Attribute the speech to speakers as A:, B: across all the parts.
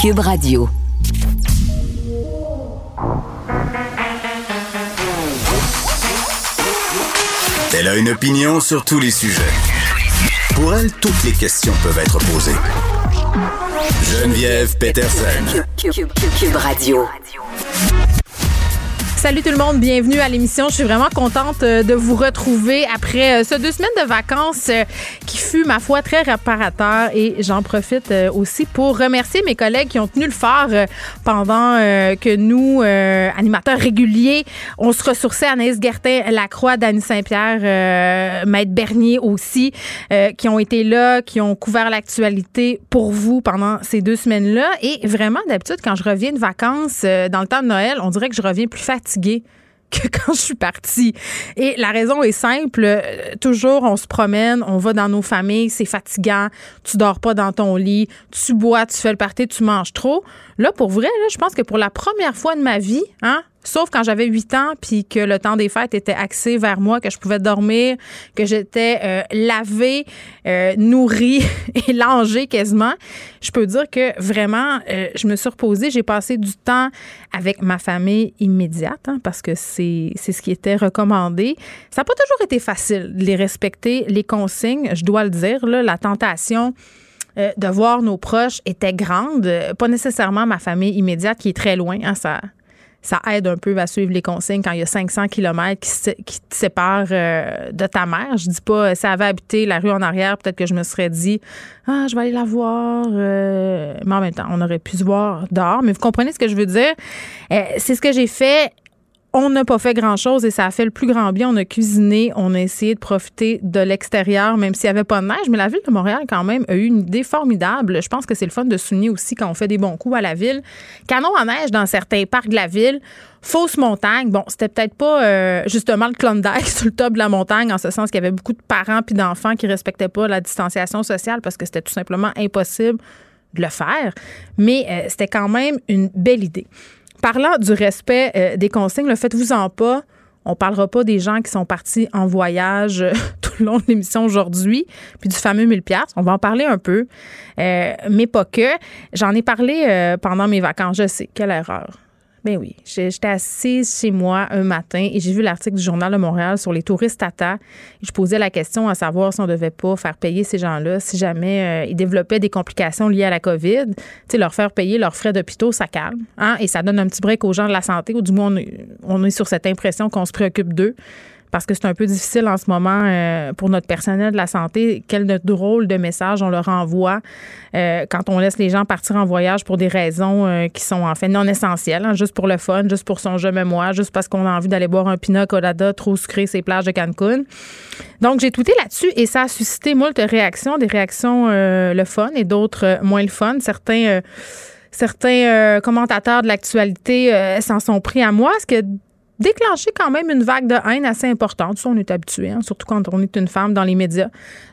A: Cube Radio.
B: Elle a une opinion sur tous les sujets. Pour elle, toutes les questions peuvent être posées. Geneviève Peterson.
A: Cube, Radio.
C: Salut tout le monde, bienvenue à l'émission. Je suis vraiment contente euh, de vous retrouver après euh, ce deux semaines de vacances euh, qui fut, ma foi, très réparateur. Et j'en profite aussi pour remercier mes collègues qui ont tenu le phare pendant que nous, animateurs réguliers, on se ressourçait. Anaïs Gertin, Lacroix, Dany Saint-Pierre, Maître Bernier aussi, qui ont été là, qui ont couvert l'actualité pour vous pendant ces deux semaines-là. Et vraiment, d'habitude, quand je reviens de vacances dans le temps de Noël, on dirait que je reviens plus fatiguée que quand je suis partie. Et la raison est simple. Euh, toujours, on se promène, on va dans nos familles, c'est fatigant. Tu dors pas dans ton lit, tu bois, tu fais le party, tu manges trop. Là, pour vrai, je pense que pour la première fois de ma vie, hein, Sauf quand j'avais 8 ans, puis que le temps des fêtes était axé vers moi, que je pouvais dormir, que j'étais euh, lavée, euh, nourrie et langée quasiment. Je peux dire que vraiment, euh, je me suis reposée. J'ai passé du temps avec ma famille immédiate, hein, parce que c'est ce qui était recommandé. Ça n'a pas toujours été facile de les respecter, les consignes, je dois le dire. Là, la tentation de voir nos proches était grande. Pas nécessairement ma famille immédiate qui est très loin. Hein, ça, ça aide un peu à suivre les consignes quand il y a 500 kilomètres qui, te séparent euh, de ta mère. Je dis pas, si elle avait habité la rue en arrière, peut-être que je me serais dit, ah, je vais aller la voir. Euh, mais en même temps, on aurait pu se voir dehors. Mais vous comprenez ce que je veux dire? Euh, c'est ce que j'ai fait on n'a pas fait grand-chose et ça a fait le plus grand bien. On a cuisiné, on a essayé de profiter de l'extérieur, même s'il n'y avait pas de neige. Mais la ville de Montréal, quand même, a eu une idée formidable. Je pense que c'est le fun de souligner aussi quand on fait des bons coups à la ville. Canon à neige dans certains parcs de la ville. Fausse montagne. Bon, c'était peut-être pas euh, justement le Klondike sur le top de la montagne, en ce sens qu'il y avait beaucoup de parents puis d'enfants qui respectaient pas la distanciation sociale parce que c'était tout simplement impossible de le faire. Mais euh, c'était quand même une belle idée. Parlant du respect euh, des consignes, le faites-vous-en pas. On parlera pas des gens qui sont partis en voyage euh, tout le long de l'émission aujourd'hui, puis du fameux 1000 pièces. On va en parler un peu, euh, mais pas que. J'en ai parlé pendant mes vacances. Je sais, quelle erreur. Ben oui, j'étais assise chez moi un matin et j'ai vu l'article du Journal de Montréal sur les touristes Tata. Je posais la question à savoir si on devait pas faire payer ces gens-là, si jamais euh, ils développaient des complications liées à la COVID. Tu sais, leur faire payer leurs frais d'hôpitaux, ça calme. Hein? Et ça donne un petit break aux gens de la santé, ou du moins on est sur cette impression qu'on se préoccupe d'eux parce que c'est un peu difficile en ce moment euh, pour notre personnel de la santé. Quel drôle de message on leur envoie euh, quand on laisse les gens partir en voyage pour des raisons euh, qui sont en fait non essentielles, hein, juste pour le fun, juste pour son jeu mémoire, juste parce qu'on a envie d'aller boire un pina colada trop sucré ces plages de Cancun. Donc j'ai tweeté là-dessus et ça a suscité moult réactions, des réactions le fun et d'autres moins le fun. Certains certains commentateurs de l'actualité s'en sont pris à moi, ce que déclenché quand même une vague de haine assez importante. Ça, on est habitué, hein, surtout quand on est une femme dans les médias,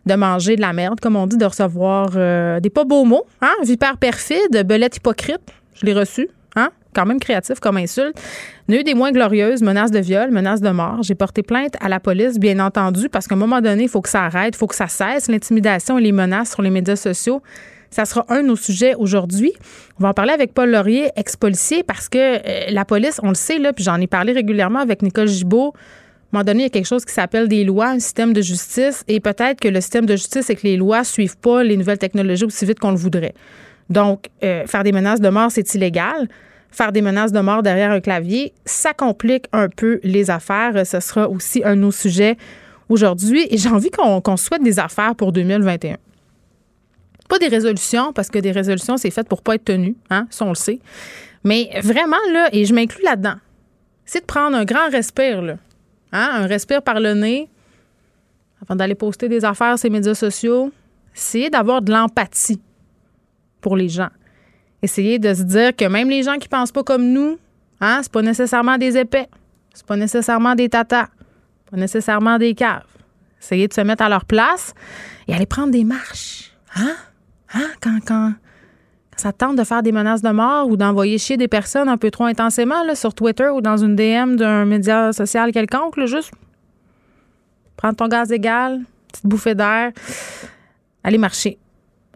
C: de manger de la merde, comme on dit, de recevoir euh, des pas beaux mots. Hein? Vipère perfide, belette hypocrite. Je l'ai reçu. Hein? Quand même créatif comme insulte. Il des moins glorieuses, menaces de viol, menaces de mort. J'ai porté plainte à la police, bien entendu, parce qu'à un moment donné, il faut que ça arrête, il faut que ça cesse, l'intimidation et les menaces sur les médias sociaux. Ça sera un de nos sujets aujourd'hui. On va en parler avec Paul Laurier, ex-policier, parce que euh, la police, on le sait, là, puis j'en ai parlé régulièrement avec Nicole Gibault. À un moment donné, il y a quelque chose qui s'appelle des lois, un système de justice, et peut-être que le système de justice, c'est que les lois ne suivent pas les nouvelles technologies aussi vite qu'on le voudrait. Donc, euh, faire des menaces de mort, c'est illégal. Faire des menaces de mort derrière un clavier, ça complique un peu les affaires. Ce sera aussi un de nos sujets aujourd'hui. Et j'ai envie qu'on souhaite des affaires pour 2021. Pas des résolutions, parce que des résolutions, c'est fait pour pas être tenu, hein, ça on le sait. Mais vraiment, là, et je m'inclus là-dedans, c'est de prendre un grand respire, là. Hein, un respire par le nez, avant d'aller poster des affaires sur les médias sociaux. c'est d'avoir de l'empathie pour les gens. Essayer de se dire que même les gens qui pensent pas comme nous, hein, c'est pas nécessairement des épais, c'est pas nécessairement des tatas, pas nécessairement des caves. Essayer de se mettre à leur place et aller prendre des marches. Hein? Hein? Quand, quand, ça tente de faire des menaces de mort ou d'envoyer chier des personnes un peu trop intensément là, sur Twitter ou dans une DM d'un média social quelconque, juste prendre ton gaz égal, petite bouffée d'air, aller marcher.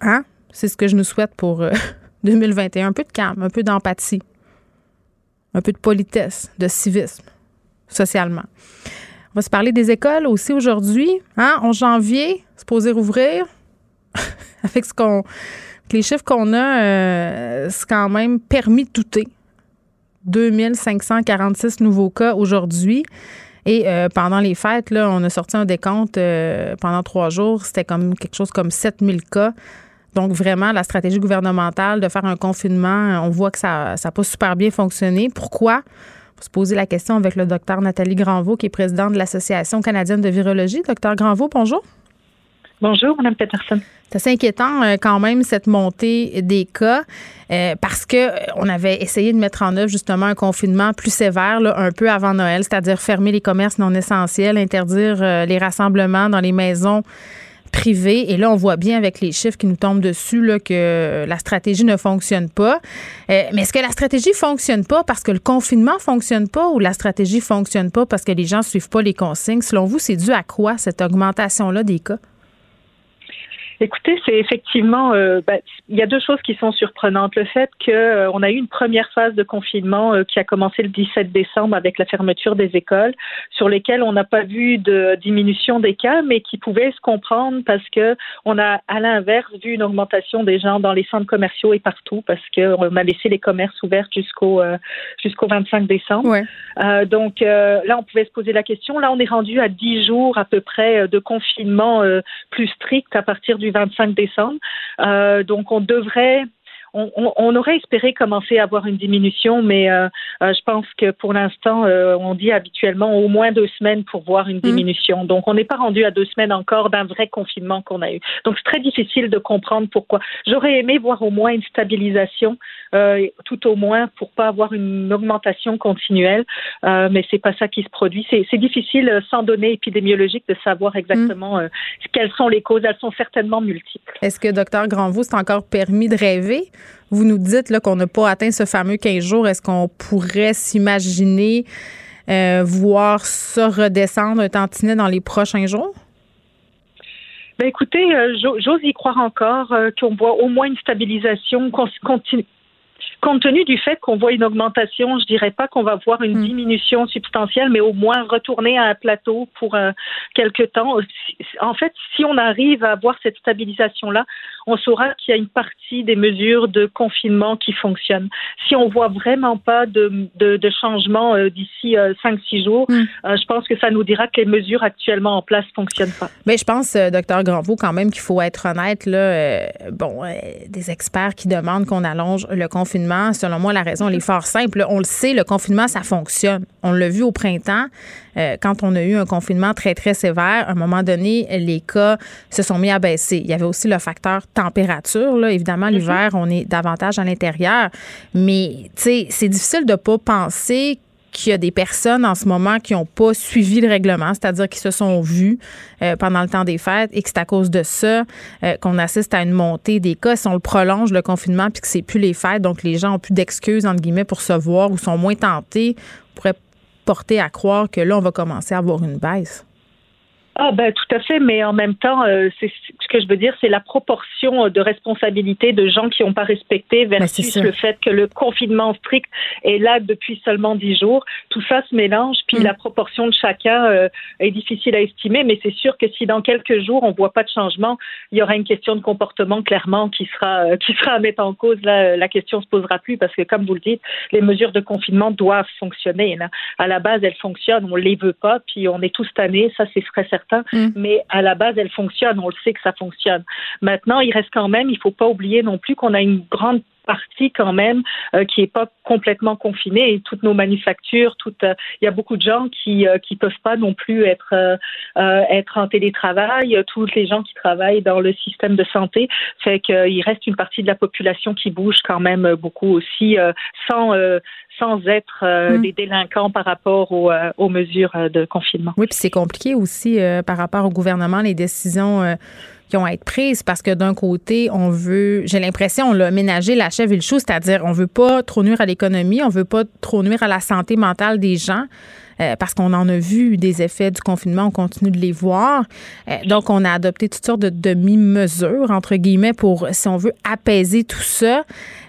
C: Hein? C'est ce que je nous souhaite pour 2021. Un peu de calme, un peu d'empathie, un peu de politesse, de civisme, socialement. On va se parler des écoles aussi aujourd'hui. Hein? En janvier, se poser ouvrir. Avec qu'on, les chiffres qu'on a, euh, c'est quand même permis de douter. 2546 nouveaux cas aujourd'hui. Et euh, pendant les fêtes, là, on a sorti un décompte euh, pendant trois jours. C'était comme quelque chose comme 7000 cas. Donc, vraiment, la stratégie gouvernementale de faire un confinement, on voit que ça n'a pas super bien fonctionné. Pourquoi? se poser la question avec le docteur Nathalie Granvaux, qui est présidente de l'Association canadienne de virologie. Docteur Granvaux, bonjour.
D: Bonjour, Mme Peterson.
C: C'est assez inquiétant euh, quand même cette montée des cas euh, parce que euh, on avait essayé de mettre en œuvre justement un confinement plus sévère un peu avant Noël, c'est-à-dire fermer les commerces non essentiels, interdire les rassemblements dans les maisons privé. Et là, on voit bien avec les chiffres qui nous tombent dessus là, que la stratégie ne fonctionne pas. Mais est-ce que la stratégie fonctionne pas parce que le confinement fonctionne pas ou la stratégie fonctionne pas parce que les gens suivent pas les consignes? Selon vous, c'est dû à quoi cette augmentation-là des cas?
D: Écoutez, c'est effectivement, euh, ben, il y a deux choses qui sont surprenantes. Le fait qu'on euh, a eu une première phase de confinement euh, qui a commencé le 17 décembre avec la fermeture des écoles, sur lesquelles on n'a pas vu de diminution des cas, mais qui pouvait se comprendre parce que on a, à l'inverse, vu une augmentation des gens dans les centres commerciaux et partout parce qu'on a laissé les commerces ouverts jusqu'au jusqu'au 25 décembre. donc là, on pouvait se poser la question. Là, on est rendu à 10 jours à peu près de confinement plus strict à partir du 25 décembre. Euh, donc, on devrait on, aurait espéré commencer à avoir une diminution, mais euh, euh, je pense que pour l'instant, euh, on dit habituellement au moins deux semaines pour voir une mmh. diminution. Donc, on n'est pas rendu à deux semaines encore d'un vrai confinement qu'on a eu. Donc, c'est très difficile de comprendre pourquoi. J'aurais aimé voir au moins une stabilisation, tout au moins pour pas avoir une augmentation continuelle, mais c'est pas ça qui se produit. C'est difficile sans données épidémiologiques de savoir exactement mmh. quelles sont les causes. Elles sont certainement multiples.
C: Est-ce que, docteur Granvaux, c'est encore permis de rêver? Vous nous dites qu'on n'a pas atteint ce fameux 15 jours. Est-ce qu'on pourrait s'imaginer euh, voir ça redescendre un tantinet dans les prochains jours?
D: Ben écoutez, euh, j'ose y croire encore euh, qu'on voit au moins une stabilisation continue compte tenu du fait qu'on voit une augmentation, je dirais pas qu'on va voir une hmm. diminution substantielle, mais au moins retourner à un plateau pour euh, quelques temps. En fait, si on arrive à avoir cette stabilisation-là, on saura qu'il y a une partie des mesures de confinement qui fonctionnent. Si on voit vraiment pas de, de, de changement euh, d'ici euh, 5-6 jours, hmm. euh, je pense que ça nous dira que les mesures actuellement en place fonctionnent pas.
C: Mais je pense, docteur Granvaux, quand même qu'il faut être honnête. Là, bon, des experts qui demandent qu'on allonge le confinement selon moi, la raison elle est fort simple. On le sait, le confinement, ça fonctionne. On l'a vu au printemps, euh, quand on a eu un confinement très, très sévère. À un moment donné, les cas se sont mis à baisser. Il y avait aussi le facteur température. Là. Évidemment, mm-hmm. l'hiver, on est davantage à l'intérieur. Mais, tu sais, c'est difficile de ne pas penser qu'il y a des personnes en ce moment qui n'ont pas suivi le règlement, c'est-à-dire qui se sont vues euh, pendant le temps des fêtes et que c'est à cause de ça euh, qu'on assiste à une montée des cas. Si on le prolonge, le confinement, puis que c'est plus les fêtes, donc les gens ont plus d'excuses, entre guillemets, pour se voir ou sont moins tentés, pourrait porter à croire que là, on va commencer à avoir une baisse.
D: Ah ben tout à fait, mais en même temps, euh, c'est ce que je veux dire, c'est la proportion de responsabilité de gens qui n'ont pas respecté ben, versus le fait que le confinement strict est là depuis seulement dix jours. Tout ça se mélange, puis mm. la proportion de chacun euh, est difficile à estimer, mais c'est sûr que si dans quelques jours on voit pas de changement, il y aura une question de comportement clairement qui sera euh, qui sera à mettre en cause. Là, la question se posera plus parce que comme vous le dites, les mesures de confinement doivent fonctionner. Là. À la base, elles fonctionnent, on les veut pas, puis on est tous tannés, ça c'est très certain Mm. mais à la base, elle fonctionne. On le sait que ça fonctionne. Maintenant, il reste quand même, il faut pas oublier non plus qu'on a une grande partie quand même euh, qui est pas complètement confinée et toutes nos manufactures, euh, il y a beaucoup de gens qui euh, qui peuvent pas non plus être être en télétravail, tous les gens qui travaillent dans le système de santé, fait qu'il reste une partie de la population qui bouge quand même beaucoup aussi sans sans être mm. des délinquants par rapport aux, aux mesures de confinement.
C: Oui, puis c'est compliqué aussi par rapport au gouvernement les décisions qui à être prises parce que d'un côté, on veut, j'ai l'impression, on l'a ménagé la chèvre et le chou, c'est-à-dire on veut pas trop nuire à l'économie, on veut pas trop nuire à la santé mentale des gens. Euh, parce qu'on en a vu des effets du confinement, on continue de les voir. Euh, donc, on a adopté toutes sortes de demi-mesures, entre guillemets, pour, si on veut, apaiser tout ça.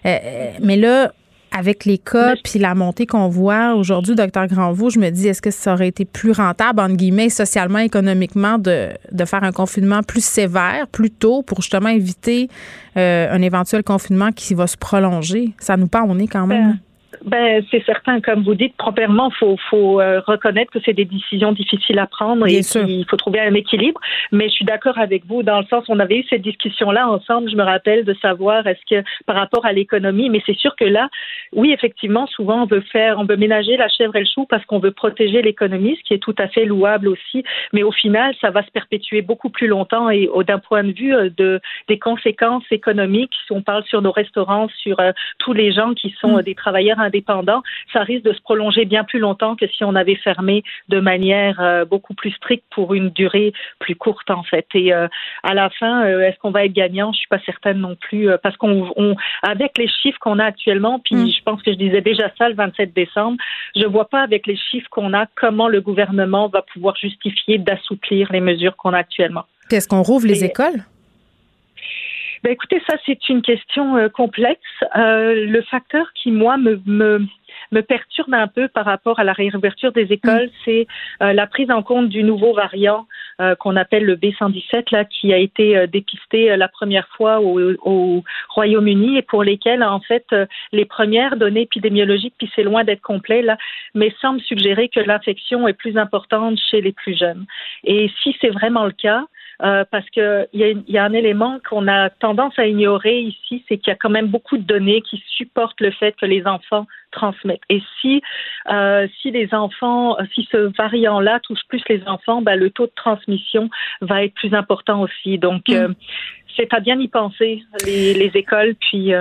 C: Euh, mais là, avec les cas puis la montée qu'on voit aujourd'hui, docteur Granvaux, je me dis, est-ce que ça aurait été plus rentable, entre guillemets, socialement, économiquement, de, de faire un confinement plus sévère, plus tôt, pour justement éviter un éventuel confinement qui va se prolonger? Ça nous part on est quand même.
D: Ben, c'est certain, comme vous dites, premièrement, faut faut euh, reconnaître que c'est des décisions difficiles à prendre et qu'il faut trouver un équilibre. Mais je suis d'accord avec vous dans le sens, on avait eu cette discussion-là ensemble. Je me rappelle de savoir est-ce que par rapport à l'économie, mais c'est sûr que là, oui, effectivement, souvent on veut faire, on veut ménager la chèvre et le chou parce qu'on veut protéger l'économie, ce qui est tout à fait louable aussi. Mais au final, ça va se perpétuer beaucoup plus longtemps et d'un point de vue euh, de des conséquences économiques, si on parle sur nos restaurants, sur euh, tous les gens qui sont mm. des travailleurs indépendants, ça risque de se prolonger bien plus longtemps que si on avait fermé de manière euh, beaucoup plus stricte pour une durée plus courte en fait. Et euh, à la fin, euh, est-ce qu'on va être gagnant? Je suis pas certaine non plus parce qu'on avec les chiffres qu'on a actuellement, puis mm. je pense que je disais déjà ça le 27 décembre, je vois pas avec les chiffres qu'on a comment le gouvernement va pouvoir justifier d'assouplir les mesures qu'on a actuellement.
C: Est-ce qu'on rouvre les écoles?
D: Ben écoutez, ça c'est une question euh, complexe. Euh, le facteur qui moi me, me me perturbe un peu par rapport à la réouverture des écoles, mm. c'est euh, la prise en compte du nouveau variant qu'on appelle le B117, là, qui a été dépisté la première fois au, au Royaume-Uni et pour lesquels, en fait, les premières données épidémiologiques, puis c'est loin d'être complet, là, mais semble suggérer que l'infection est plus importante chez les plus jeunes. Et si c'est vraiment le cas, euh, parce qu'il y, a, y a un élément qu'on a tendance à ignorer ici, c'est qu'il y a quand même beaucoup de données qui supportent le fait que les enfants transmettent. Et si euh, si les enfants, si ce variant-là touche plus les enfants, ben, le taux de transmission va être plus important aussi. Donc mm. euh, c'est à bien y penser les, les écoles puis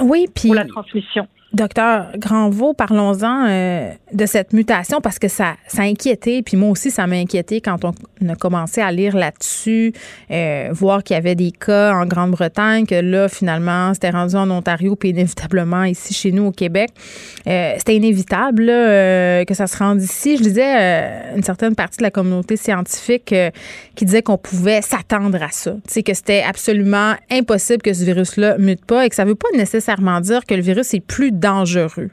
C: oui puis
D: pour la transmission.
C: Docteur Granvaux, parlons-en euh, de cette mutation parce que ça, ça a inquiété, puis moi aussi ça m'a inquiété quand on a commencé à lire là-dessus, euh, voir qu'il y avait des cas en Grande-Bretagne, que là finalement c'était rendu en Ontario, puis inévitablement ici chez nous au Québec. Euh, c'était inévitable que ça se rende ici. Je disais une certaine partie de la communauté scientifique qui disait qu'on pouvait s'attendre à ça, c'est que c'était absolument impossible que ce virus-là mute pas et que ça veut pas nécessairement dire que le virus est plus dangereux.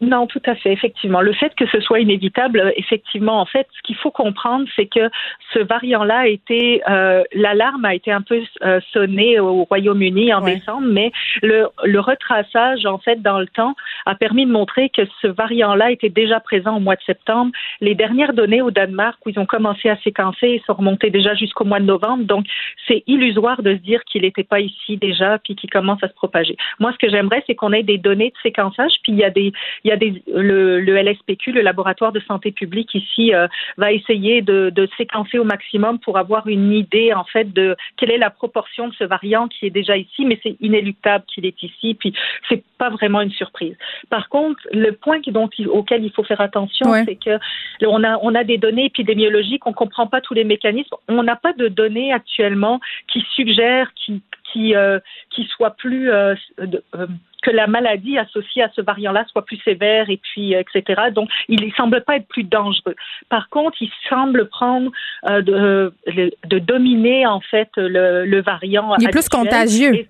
D: Non, tout à fait, effectivement. Le fait que ce soit inévitable, euh, effectivement, en fait, ce qu'il faut comprendre, c'est que ce variant-là a été, euh, l'alarme a été un peu euh, sonnée au Royaume-Uni en décembre, mais le, le, retraçage, en fait, dans le temps, a permis de montrer que ce variant-là était déjà présent au mois de septembre. Les dernières données au Danemark, où ils ont commencé à séquencer, sont remontées déjà jusqu'au mois de novembre. Donc, c'est illusoire de se dire qu'il n'était pas ici déjà, puis qu'il commence à se propager. Moi, ce que j'aimerais, c'est qu'on ait des données de séquençage, puis il y a des, il y a des, le, le, LSPQ, le laboratoire de santé publique ici, euh, va essayer de, de, séquencer au maximum pour avoir une idée en fait de quelle est la proportion de ce variant qui est déjà ici, mais c'est inéluctable qu'il est ici, puis c'est pas vraiment une surprise. Par contre, le point dont, auquel il faut faire attention, c'est que on a on a des données épidémiologiques, on comprend pas tous les mécanismes, on n'a pas de données actuellement qui suggèrent qui qui euh, qui soit plus euh, euh, que la maladie associée à ce variant-là soit plus sévère et puis etc. Donc il ne semble pas être plus dangereux. Par contre, il semble prendre de, de, dominer en fait le, le variant.
C: Il est plus contagieux.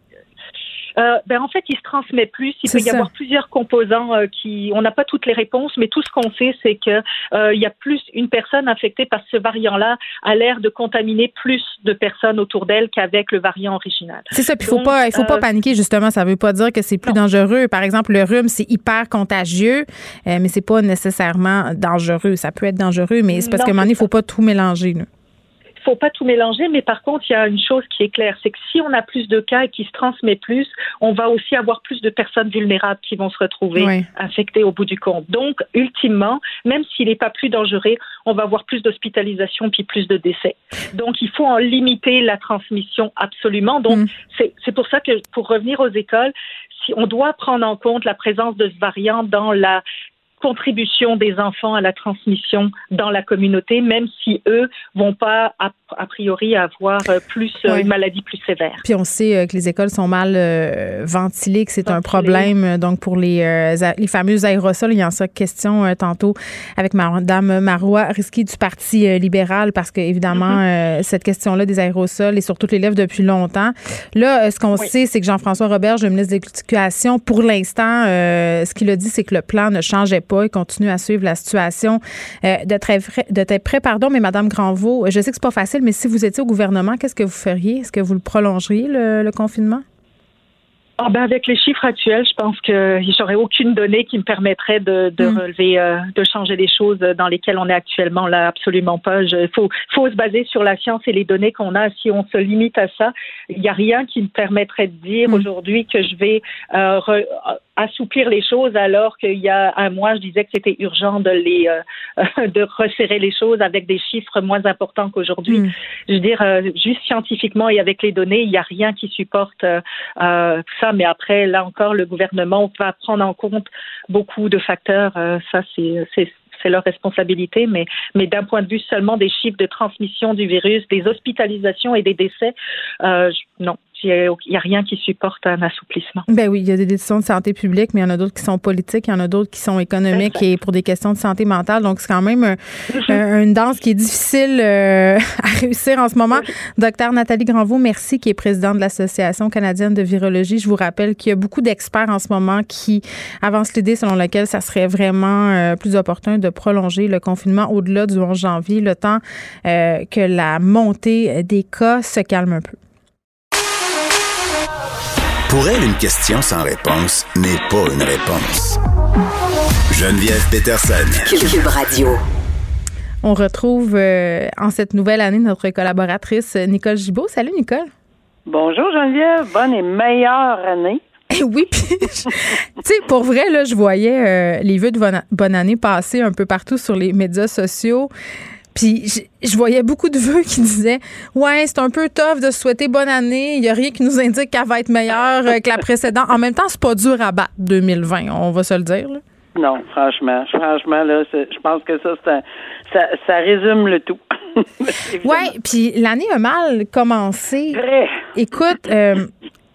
D: Euh, ben en fait, il se transmet plus. Il peut y avoir plusieurs composants euh, qui, on n'a pas toutes les réponses, mais tout ce qu'on sait, c'est que euh, il y a plus une personne infectée par ce variant-là a l'air de contaminer plus de personnes autour d'elle qu'avec le variant original.
C: C'est ça. Puis il faut pas, il faut pas paniquer justement. Ça veut pas dire que c'est plus dangereux. Par exemple, le rhume, c'est hyper contagieux, mais c'est pas nécessairement dangereux. Ça peut être dangereux, mais c'est parce qu'à un moment donné, il faut pas tout mélanger. Là
D: faut pas tout mélanger, mais par contre, il y a une chose qui est claire, c'est que si on a plus de cas et qui se transmet plus, on va aussi avoir plus de personnes vulnérables qui vont se retrouver infectées au bout du compte. Donc, ultimement, même s'il n'est pas plus dangereux, on va avoir plus d'hospitalisations puis plus de décès. Donc, il faut en limiter la transmission absolument. Donc, mm. c'est pour ça que, pour revenir aux écoles, si on doit prendre en compte la présence de ce variant dans la contribution des enfants à la transmission dans la communauté, même si eux vont pas a, priori avoir euh, plus euh, une maladie plus sévère.
C: Puis on sait euh, que les écoles sont mal ventilées, que c'est un problème. Donc pour les, les fameux aérosols, il y a en ça question tantôt avec Madame Marois Risky du Parti libéral, parce que évidemment mm-hmm. cette question-là des aérosols est sur toutes les lèvres depuis longtemps. Là, ce qu'on sait, c'est que Jean-François Robert, le ministre de l'Éducation, pour l'instant, ce qu'il a dit, c'est que le plan ne changeait pas. Il continue à suivre la situation de très, de très près. Pardon, mais Madame Granvaux, je sais que c'est pas facile, mais si vous étiez au gouvernement, qu'est-ce que vous feriez? Est-ce que vous le prolongeriez, le confinement?
D: Ah ben avec les chiffres actuels, je pense que j'aurais aucune donnée qui me permettrait de, de hmm. relever, euh, de changer les choses dans lesquelles on est actuellement là. Absolument pas. Il faut, faut se baser sur la science et les données qu'on a. Si on se limite à ça, il n'y a rien qui me permettrait de dire hmm. aujourd'hui que je vais euh, assouplir les choses alors qu'il y a un mois, je disais que c'était urgent de les euh, de resserrer les choses avec des chiffres moins importants qu'aujourd'hui. Hmm. Je veux dire, juste scientifiquement et avec les données, il n'y a rien qui supporte ça mais après, là encore, le gouvernement va prendre en compte beaucoup de facteurs. Euh, ça, c'est c'est leur responsabilité, mais, mais d'un point de vue seulement des chiffres de transmission du virus, des hospitalisations et des décès, euh, non, il n'y a, rien qui supporte un assouplissement.
C: Ben oui, il y a des décisions de santé publique, mais il y en a d'autres qui sont politiques, il y en a d'autres qui sont économiques et pour des questions de santé mentale. Donc, c'est quand même mm-hmm. une danse qui est difficile euh, à réussir en ce moment. Docteur Nathalie Granvaux, merci, qui est présidente de l'Association canadienne de virologie. Je vous rappelle qu'il y a beaucoup d'experts en ce moment qui avancent l'idée selon laquelle ça serait vraiment euh, plus opportun de prolonger le confinement au-delà du 11 janvier, le temps euh, que la montée des cas se calme un peu.
E: Pour elle, une question sans réponse n'est pas une réponse. Geneviève Peterson. Cube Radio.
C: On retrouve euh, en cette nouvelle année notre collaboratrice Nicole Gibault. Salut Nicole.
F: Bonjour Geneviève, bonne et meilleure année.
C: oui, puis, tu sais, pour vrai, là, je voyais euh, les vœux de bonne année passer un peu partout sur les médias sociaux. Puis je, voyais beaucoup de vœux qui disaient Ouais, c'est un peu tough de souhaiter bonne année. Il n'y a rien qui nous indique qu'elle va être meilleure euh, que la précédente. En même temps, c'est pas dur à battre 2020, on va se le dire.
F: Non, franchement. Franchement, là, je pense que ça, ça, ça résume le tout.
C: ouais, puis l'année a mal commencé.
F: Vrai.
C: Écoute, euh,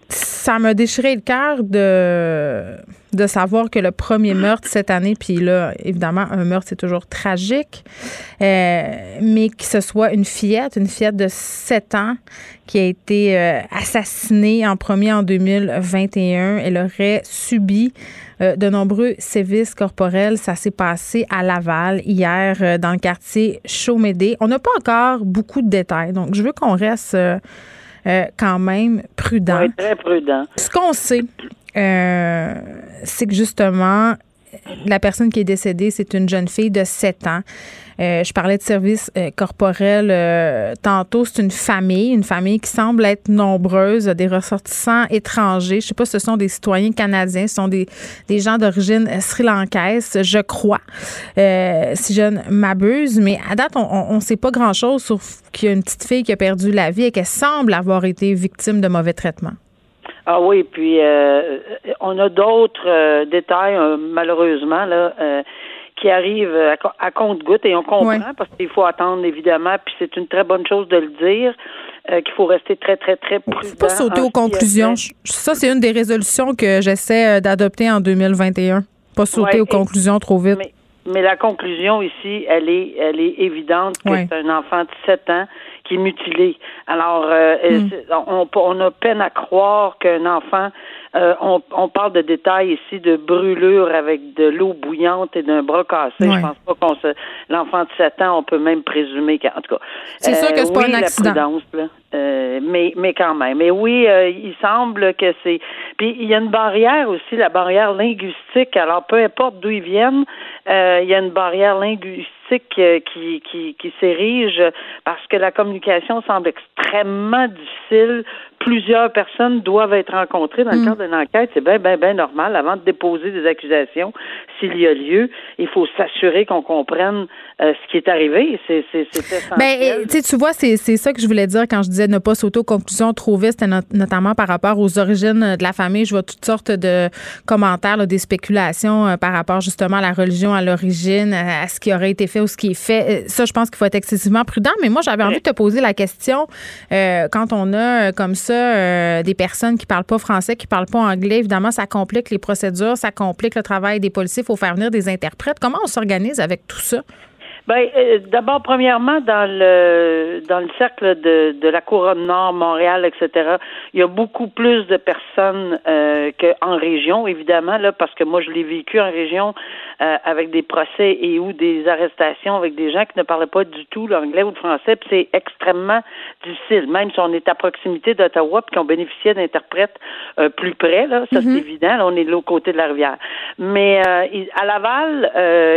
C: ça m'a déchiré le cœur de de savoir que le premier meurtre cette année, puis là, évidemment, un meurtre, c'est toujours tragique, euh, mais que ce soit une fillette, une fillette de 7 ans qui a été euh, assassinée en premier en 2021. Elle aurait subi euh, de nombreux sévices corporels. Ça s'est passé à Laval hier dans le quartier Chaumédé. On n'a pas encore beaucoup de détails, donc je veux qu'on reste quand même prudent.
F: Oui, très prudent.
C: Ce qu'on sait, euh, c'est que justement, la personne qui est décédée, c'est une jeune fille de 7 ans. Euh, je parlais de service euh, corporel tantôt. C'est une famille, une famille qui semble être nombreuse, des ressortissants étrangers. Je sais pas si ce sont des citoyens canadiens, ce sont des, des gens d'origine sri-lankaise, je crois, si je ne m'abuse. Mais à date, on ne sait pas grand-chose sur qu'il y a une petite fille qui a perdu la vie et qu'elle semble avoir été victime de mauvais traitements.
F: Ah oui, puis euh, on a d'autres euh, détails, euh, malheureusement, là, qui arrivent à, compte-goutte et on comprend parce qu'il faut attendre, évidemment, puis c'est une très bonne chose de le dire. qu'il faut rester très, très, très prudent.
C: Faut pas sauter aux conclusions. Ça, c'est une des résolutions que j'essaie d'adopter en 2021. Pas sauter aux conclusions trop vite.
F: Mais, mais, la conclusion ici, elle est, elle est évidente que c'est un enfant de 7 ans qui est mutilé. Alors, euh, hmm. on, on, a peine à croire qu'un enfant, euh, on, on, parle de détails ici de brûlure avec de l'eau bouillante et d'un bras cassé. Je pense pas qu'on se, l'enfant de 7 ans, on peut même présumer qu'en tout cas.
C: C'est sûr que c'est pas
F: euh,
C: un accident.
F: mais, mais quand même. Mais oui, il semble que c'est. Puis il y a une barrière aussi, la barrière linguistique. Alors peu importe d'où ils viennent, il y a une barrière linguistique euh, qui, qui, qui s'érige parce que la communication semble extrêmement difficile plusieurs personnes doivent être rencontrées dans le mm. cadre d'une enquête. C'est bien, bien, bien normal. Avant de déposer des accusations, s'il y a lieu, il faut s'assurer qu'on comprenne euh, ce qui est arrivé. C'est essentiel.
C: Ben, tu vois, c'est ça que je voulais dire quand je disais ne pas s'auto-conclusion trop vite. C'était notamment par rapport aux origines de la famille. Je vois toutes sortes de commentaires, des spéculations euh, par rapport justement à la religion, à l'origine, à, ce qui aurait été fait ou ce qui est fait. Euh, ça, je pense qu'il faut être excessivement prudent. Mais moi, j'avais envie de te poser la question quand on a comme ça des personnes qui parlent pas français, qui parlent pas anglais. Évidemment, ça complique les procédures, ça complique le travail des policiers. Il faut faire venir des interprètes. Comment on s'organise avec tout ça?
F: Ben, euh, d'abord, premièrement, dans le dans le cercle de, de la couronne nord, Montréal, etc., il y a beaucoup plus de personnes euh, qu'en région, évidemment, là, parce que moi, je l'ai vécu en région euh, avec des procès et ou des arrestations avec des gens qui ne parlaient pas du tout l'anglais ou le français, puis c'est extrêmement difficile, même si on est à proximité d'Ottawa, puis qu'on bénéficiait d'interprètes euh, plus près, là, ça c'est mm-hmm. évident, là, on est de l'autre côté de la rivière. Mais à Laval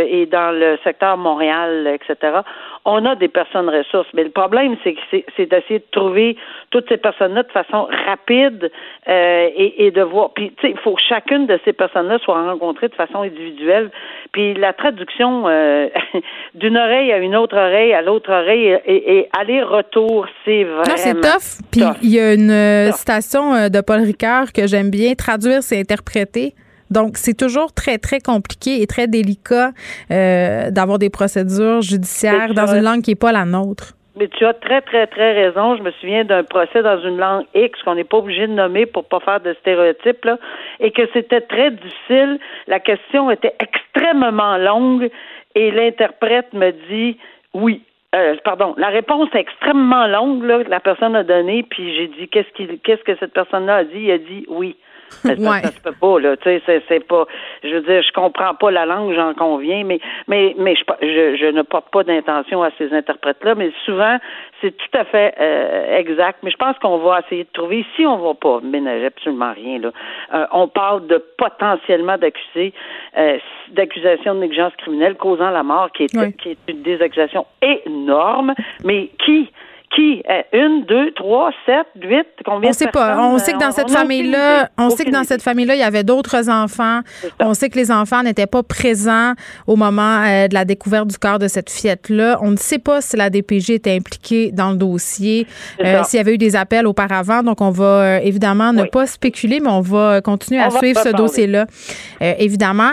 F: et dans le secteur Montréal, etc., on a des personnes ressources. Mais le problème, c'est que c'est d'essayer de trouver toutes ces personnes-là de façon rapide euh, et, de voir. Puis, tu sais, il faut que chacune de ces personnes-là soit rencontrée de façon individuelle. Puis la traduction euh, d'une oreille à une autre oreille, à l'autre oreille, et, aller-retour, c'est vraiment.
C: C'est tough. Puis il y a une euh, citation de Paul Ricard que j'aime bien. Traduire, c'est interpréter. Donc, c'est toujours très, très compliqué et très délicat euh, d'avoir des procédures judiciaires dans une langue qui n'est pas la nôtre.
F: Mais tu as très, très, très raison. Je me souviens d'un procès dans une langue X qu'on n'est pas obligé de nommer pour pas faire de stéréotypes, là, et que c'était très difficile. La question était extrêmement longue et l'interprète me dit oui. Euh, pardon, la réponse est extrêmement longue là, que la personne a donnée, puis j'ai dit qu'est-ce qu'il qu'est-ce que cette personne-là a dit? Il a dit oui. Ça, ouais. ça, se peut pas, là. Tu sais, c'est, c'est pas. Je veux dire, je comprends pas la langue, j'en conviens, mais mais mais je, je, je ne porte pas d'intention à ces interprètes-là, mais souvent c'est tout à fait euh, exact. Mais je pense qu'on va essayer de trouver. Si on va pas ménager absolument rien, là. Euh, on parle de potentiellement d'accusés, euh, d'accusations de négligence criminelle causant la mort, qui est qui est une des accusations énormes, mais qui qui? Euh, une, deux, trois, sept, huit? Combien
C: on sait pas. On sait que dans cette famille-là, on sait que dans cette famille-là, il y avait d'autres enfants. On sait que les enfants n'étaient pas présents au moment euh, de la découverte du corps de cette fillette-là. On ne sait pas si la DPG était impliquée dans le dossier, euh, s'il y avait eu des appels auparavant. Donc, on va évidemment ne pas spéculer, mais on va continuer à suivre ce dossier-là. évidemment.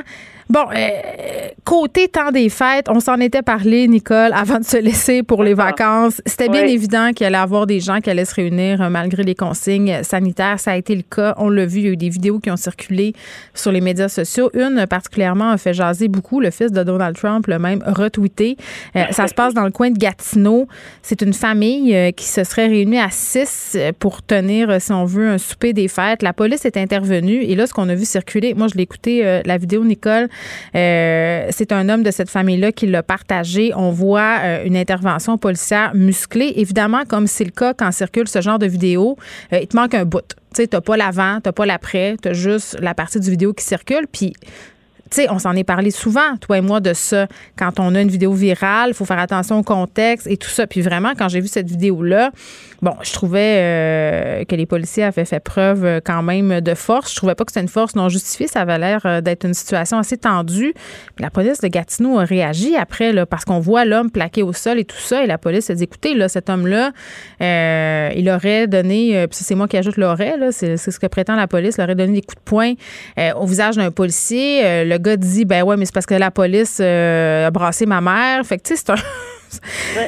C: Bon, euh, côté temps des fêtes, on s'en était parlé, Nicole, avant de se laisser pour les vacances. C'était bien évident qu'il allait y avoir des gens qui allaient se réunir euh, malgré les consignes sanitaires. Ça a été le cas. On l'a vu, il y a eu des vidéos qui ont circulé sur les médias sociaux. Une particulièrement a fait jaser beaucoup. Le fils de Donald Trump le même retweeté. Euh, ça se passe dans le coin de Gatineau. C'est une famille qui se serait réunie à six pour tenir, si on veut, un souper des fêtes. La police est intervenue et là, ce qu'on a vu circuler, moi, je l'ai écouté, la vidéo, Nicole, euh, c'est un homme de cette famille-là qui l'a partagé. On voit euh, une intervention policière musclée. Évidemment, comme c'est le cas quand circule ce genre de vidéo, euh, il te manque un bout. Tu sais, t'as pas l'avant, t'as pas l'après, t'as juste la partie du vidéo qui circule. Puis tu sais, on s'en est parlé souvent, toi et moi, de ça. Quand on a une vidéo virale, il faut faire attention au contexte et tout ça. Puis vraiment, quand j'ai vu cette vidéo-là, Bon, je trouvais euh, que les policiers avaient fait preuve euh, quand même de force. Je trouvais pas que c'était une force non justifiée. Ça avait l'air euh, d'être une situation assez tendue. Puis la police de Gatineau a réagi après, là, parce qu'on voit l'homme plaqué au sol et tout ça. Et la police a dit, écoutez, là, cet homme-là, il aurait donné, puis c'est moi qui ajoute l'aurait, c'est, ce que prétend la police, il aurait donné des coups de poing au visage d'un policier. le gars dit, ben ouais, mais c'est parce que la police a brassé ma mère. Fait que, tu sais, c'est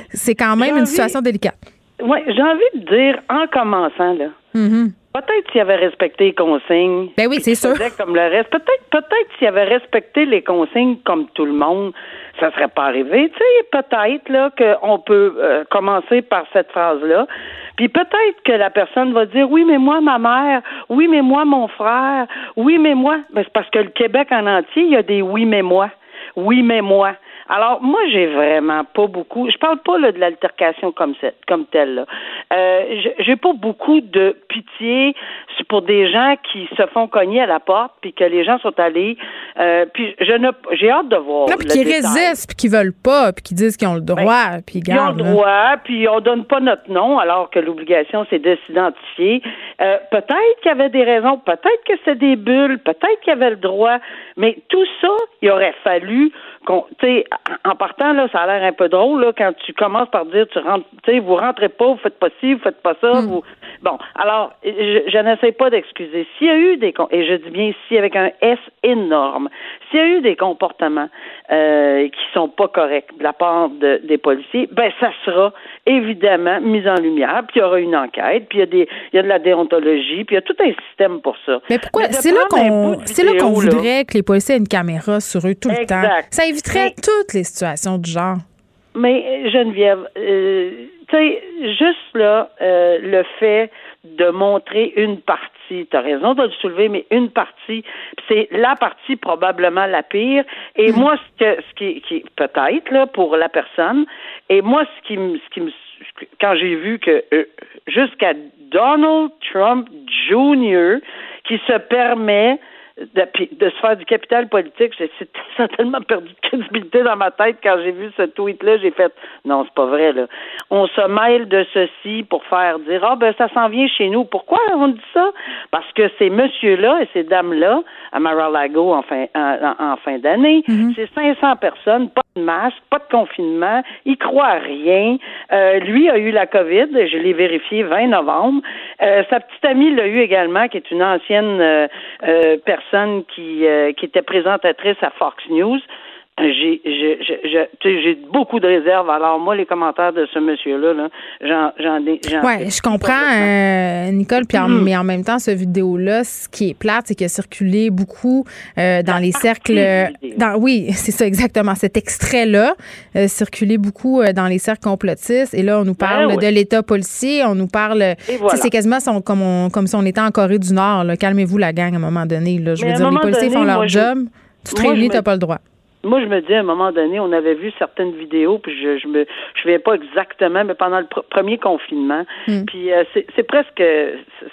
C: c'est quand même une situation délicate.
F: Oui, j'ai envie de dire, en commençant, là,
C: mm-hmm.
F: peut-être s'il avait respecté les consignes.
C: Ben oui, c'est sûr.
F: Comme le reste. Peut-être, peut-être s'il avait respecté les consignes comme tout le monde, ça serait pas arrivé. Tu sais, peut-être, là, qu'on peut euh, commencer par cette phrase-là. Puis peut-être que la personne va dire oui, mais moi, ma mère, oui, mais moi, mon frère, oui, mais moi. Ben, c'est parce que le Québec en entier, il y a des oui, mais moi. Oui, mais moi. Alors, moi, j'ai vraiment pas beaucoup. Je parle pas là, de l'altercation comme, comme telle. Là. Euh, j'ai pas beaucoup de pitié pour des gens qui se font cogner à la porte, puis que les gens sont allés. Euh, puis je ne, j'ai hâte de voir.
C: Non, puis qui résistent, puis qui veulent pas, puis qui disent qu'ils ont le droit, puis
F: Ils ont le droit, puis on donne pas notre nom, alors que l'obligation c'est de s'identifier. Euh, peut-être qu'il y avait des raisons, peut-être que c'est des bulles, peut-être qu'il y avait le droit, mais tout ça, il aurait fallu qu'on, en partant là, ça a l'air un peu drôle là quand tu commences par dire tu rentres, tu sais, vous rentrez pas, vous faites pas ci, vous faites pas ça, hmm. vous, bon, alors je, je n'essaie pas d'excuser. S'il y a eu des, et je dis bien si avec un S énorme, s'il y a eu des comportements euh, qui sont pas corrects de la part de, des policiers, ben ça sera évidemment mis en lumière, puis il y aura une enquête, puis il y a des, il y a de la déontologie, puis il y a tout un système pour ça.
C: Mais pourquoi? C'est là qu'on, c'est là qu'on voudrait que les policiers aient une caméra sur eux tout le temps. Ça éviterait toutes les situations du genre.
F: Mais Geneviève, euh, tu sais, juste là, euh, le fait de montrer une partie, tu as raison de le soulever, mais une partie, c'est la partie probablement la pire. Et mm. moi, ce, que, ce qui, qui peut-être là pour la personne, et moi, ce qui me, ce qui me quand j'ai vu que euh, jusqu'à Donald Trump Jr. qui se permet de, se faire du capital politique. Ça a tellement perdu de crédibilité dans ma tête quand j'ai vu ce tweet-là. J'ai fait non, c'est pas vrai là. On se mêle de ceci pour faire dire ah ben ça s'en vient chez nous. Pourquoi on dit ça? Parce que ces messieurs-là et ces dames-là à Mar-a-Lago en fin en, fin d'année, mm-hmm. c'est 500 personnes, pas masque, pas de confinement. Ils croient à rien. Euh, lui a eu la COVID. Je l'ai vérifié 20 novembre. Euh, sa petite amie l'a eu également, qui est une ancienne euh, personne qui, euh, qui était présentatrice à Fox News j'ai j'ai beaucoup de réserves. Alors moi, les commentaires de ce monsieur-là, -là, j'en ai.
C: Oui, je comprends, euh, Nicole. Puis mm. mais en même temps, ce vidéo-là, ce qui est plate, c'est qu'il a circulé beaucoup euh, dans les cercles. Dans, oui, c'est ça exactement. Cet extrait-là euh, circulé beaucoup dans les cercles complotistes. Et là, on nous ben parle de l'État policier. On nous parle. C'est quasiment comme, comme si on était en Corée du Nord. Calmez-vous la gang à un moment donné. Là. Je veux dire, les policiers font leur job. Tu te réunis, tu n'as pas le droit
F: moi, je me dis, à un moment donné, on avait vu certaines vidéos, puis je je me je ne pas exactement, mais pendant le premier confinement, hmm. puis euh, c'est presque, tu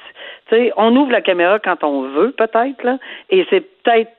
F: sais, on ouvre la caméra quand on veut, peut-être là, et c'est peut-être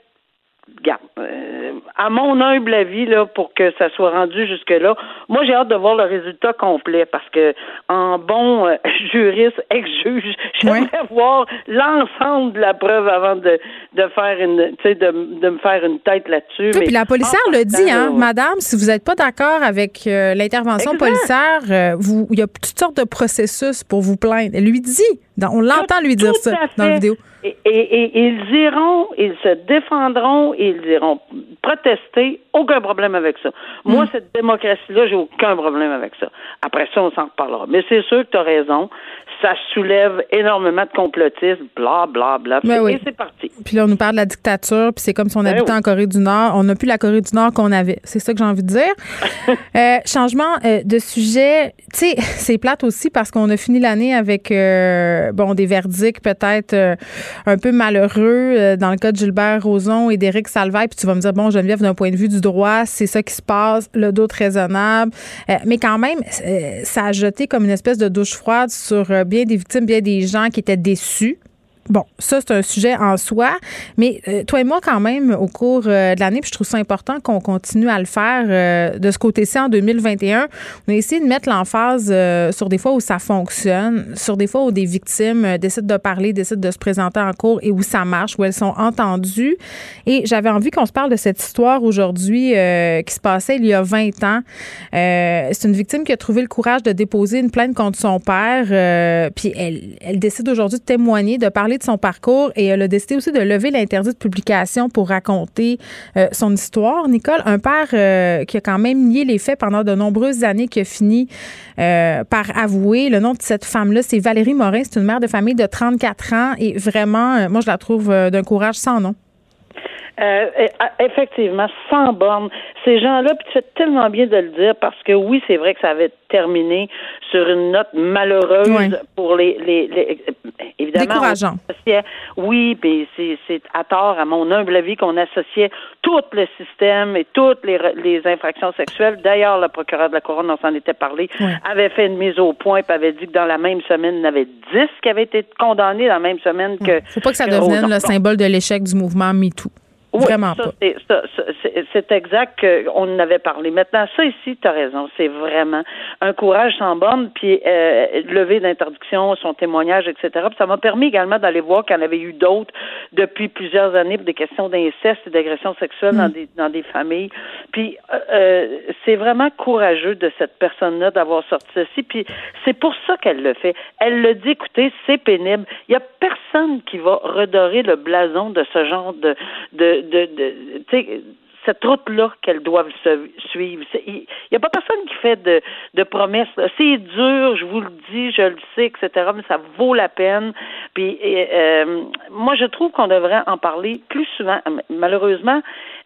F: Regarde, euh, à mon humble avis, là, pour que ça soit rendu jusque-là, moi, j'ai hâte de voir le résultat complet parce que, en bon euh, juriste, ex-juge, j'aimerais voir l'ensemble de la preuve avant de, de faire une, tu sais, de, de, me faire une tête là-dessus.
C: Oui, puis la policière le dit, hein, madame, si vous n'êtes pas d'accord avec euh, l'intervention policière, vous, il y a toutes sortes de processus pour vous plaindre. Elle lui dit, on l'entend lui dire ça dans la vidéo.
F: Et, et, ils iront, ils se défendront, ils iront protester. Aucun problème avec ça. Moi, mm. cette démocratie-là, j'ai aucun problème avec ça. Après ça, on s'en reparlera. Mais c'est sûr que tu as raison ça soulève énormément de complotisme, bla, bla, bla. Ben et c'est parti.
C: Puis là, on nous parle de la dictature, puis c'est comme si on ben habitait en Corée du Nord. On n'a plus la Corée du Nord qu'on avait. C'est ça que j'ai envie de dire. euh, changement euh, de sujet. Tu sais, c'est plate aussi parce qu'on a fini l'année avec, euh, bon, des verdicts peut-être euh, un peu malheureux dans le cas de Gilbert Rozon et d'Éric Salvaille. Puis tu vas me dire, bon, Geneviève, d'un point de vue du droit, c'est ça qui se passe, le doute raisonnable. mais quand même, ça a jeté comme une espèce de douche froide sur bien des victimes, bien des gens qui étaient déçus Bon, ça, c'est un sujet en soi. Mais euh, toi et moi, quand même, au cours euh, de l'année, puis je trouve ça important qu'on continue à le faire euh, de ce côté-ci en 2021. On a essayé de mettre l'emphase sur des fois où ça fonctionne, sur des fois où des victimes décident de parler, décident de se présenter en cours et où ça marche, où elles sont entendues. Et j'avais envie qu'on se parle de cette histoire aujourd'hui qui se passait il y a 20 ans. c'est une victime qui a trouvé le courage de déposer une plainte contre son père. puis elle, elle décide aujourd'hui de témoigner, de parler de son parcours et elle a décidé aussi de lever l'interdit de publication pour raconter euh, son histoire. Nicole, un père euh, qui a quand même nié les faits pendant de nombreuses années, qui a fini euh, par avouer. Le nom de cette femme-là, c'est Valérie Morin. C'est une mère de famille de 34 ans et vraiment, moi, je la trouve d'un courage sans nom.
F: Euh, effectivement, sans borne. Ces gens-là, puis tu fais tellement bien de le dire parce que oui, c'est vrai que ça avait terminé sur une note malheureuse pour les, les, les
C: évidemment. Décourageant.
F: oui, mais c'est à tort, à mon humble avis, qu'on associait tout le système et toutes les, les infractions sexuelles. D'ailleurs, le procureur de la couronne, on s'en était parlé, avait fait une mise au point et avait dit que dans la même semaine, il y en avait dix qui avaient été condamnés dans la même semaine que.
C: Faut pas que ça devienne le symbole de l'échec du mouvement MeToo. Vraiment pas.
F: C'est exact qu'on en avait parlé. Maintenant, ça ici, tu as raison. C'est vraiment un courage sans borne, puis euh, lever d'interdiction, son témoignage, etc. Puis ça m'a permis également d'aller voir qu'il y en avait eu d'autres depuis plusieurs années pour des questions d'inceste et d'agression sexuelle dans, mm. des, dans des familles. Puis euh, euh, c'est vraiment courageux de cette personne-là d'avoir sorti ceci. Puis c'est pour ça qu'elle le fait. Elle le dit, écoutez, c'est pénible. Il y a personne qui va redorer le blason de ce genre de, de de, de cette route-là qu'elles doivent suivre. Il n'y a pas personne qui fait de, de promesses. C'est dur, je vous le dis, je le sais, etc., mais ça vaut la peine. Puis euh, moi, je trouve qu'on devrait en parler plus souvent. Malheureusement,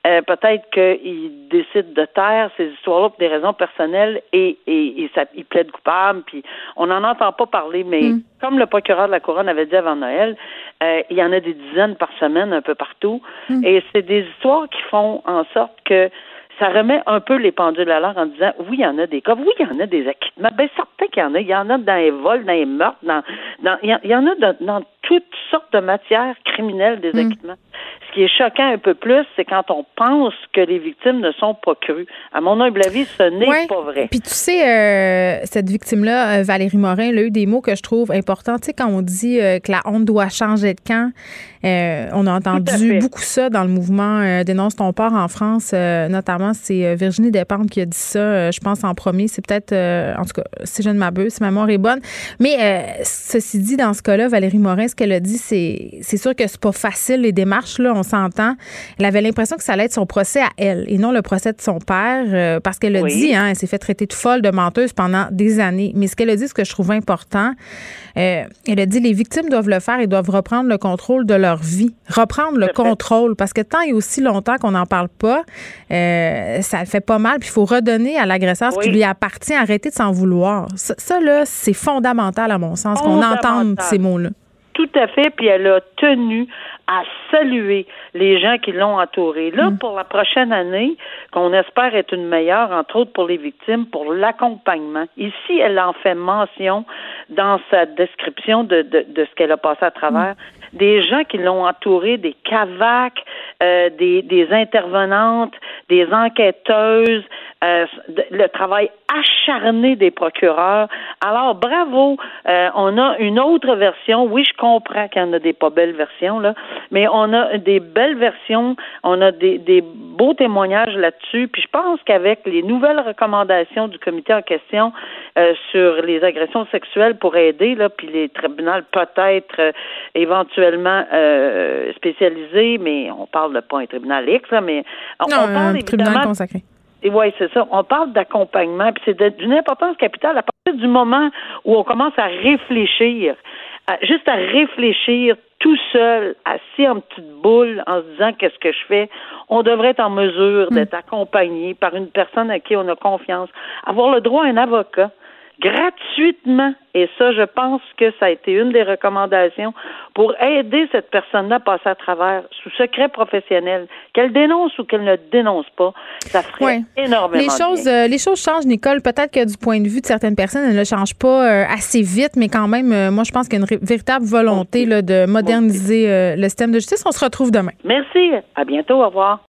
F: euh, peut-être qu'il décide de taire ces histoires-là pour des raisons personnelles et, et, et ça, il plaide coupable, puis on n'en entend pas parler, mais mm. comme le procureur de la Couronne avait dit avant Noël, euh, il y en a des dizaines par semaine un peu partout, mm. et c'est des histoires qui font en sorte que ça remet un peu les pendules à l'heure en disant oui, il y en a des cas, oui, il y en a des acquittements. Ben, certain qu'il y en a. Il y en a dans les vols, dans les meurtres, dans, dans il y en a dans, toutes sortes de matières criminelles des mm. acquittements. Ce qui est choquant un peu plus, c'est quand on pense que les victimes ne sont pas crues. À mon humble avis, ce n'est pas vrai.
C: Puis tu sais, euh, cette victime-là, euh, Valérie Morin, elle a eu des mots que je trouve importants. Tu sais, quand on dit euh, que la honte doit changer de camp, on a entendu beaucoup ça dans le mouvement Dénonce ton port en France, notamment c'est Virginie Despentes qui a dit ça, je pense en premier. C'est peut-être, en tout cas, si je ne m'abuse, si ma mémoire est bonne. Mais ceci dit, dans ce cas-là, Valérie Morin, ce qu'elle a dit, c'est, c'est sûr que c'est pas facile les démarches là on s'entend. Elle avait l'impression que ça allait être son procès à elle et non le procès de son père, euh, parce qu'elle a dit, hein, elle s'est fait traiter de folle, de menteuse pendant des années. Mais ce qu'elle a dit, ce que je trouve important, euh, elle a dit les victimes doivent le faire et doivent reprendre le contrôle de leur vie, reprendre le contrôle, parce que tant et aussi longtemps qu'on n'en parle pas, euh, ça fait pas mal. Puis il faut redonner à l'agresseur ce qui lui appartient, arrêter de s'en vouloir. Ça, là, c'est fondamental à mon sens qu'on entende ces mots-là.
F: Tout à fait, puis elle a tenu à saluer les gens qui l'ont entouré. Là, mm. pour la prochaine année, qu'on espère être une meilleure, entre autres pour les victimes, pour l'accompagnement. Ici, elle en fait mention dans sa description de, de, de ce qu'elle a passé à travers. Mm. Des gens qui l'ont entouré, des cavacs, euh, des, des intervenantes, des enquêteuses, euh, le travail acharné des procureurs. Alors, bravo. Euh, on a une autre version. Oui, je comprends qu'il y en a des pas belles versions, là, mais on a des belles versions. On a des, des beaux témoignages là-dessus. Puis je pense qu'avec les nouvelles recommandations du comité en question euh, sur les agressions sexuelles pour aider, là, puis les tribunaux peut-être éventuellement spécialisés, mais on parle de pas un tribunal X, là, mais on,
C: non, on parle un tribunal consacré
F: oui, c'est ça. On parle d'accompagnement, puis c'est d'une importance capitale à partir du moment où on commence à réfléchir, juste à réfléchir tout seul, assis en petite boule, en se disant qu'est-ce que je fais, on devrait être en mesure d'être accompagné par une personne à qui on a confiance, avoir le droit à un avocat gratuitement. Et ça, je pense que ça a été une des recommandations pour aider cette personne-là à passer à travers sous secret professionnel, qu'elle dénonce ou qu'elle ne dénonce pas. Ça ferait énormément.
C: Les choses, euh, les choses changent, Nicole. Peut-être que du point de vue de certaines personnes, elles ne changent pas euh, assez vite, mais quand même, euh, moi, je pense qu'il y a une véritable volonté là, de moderniser le système de justice. On se retrouve demain.
F: Merci. À bientôt. Au revoir.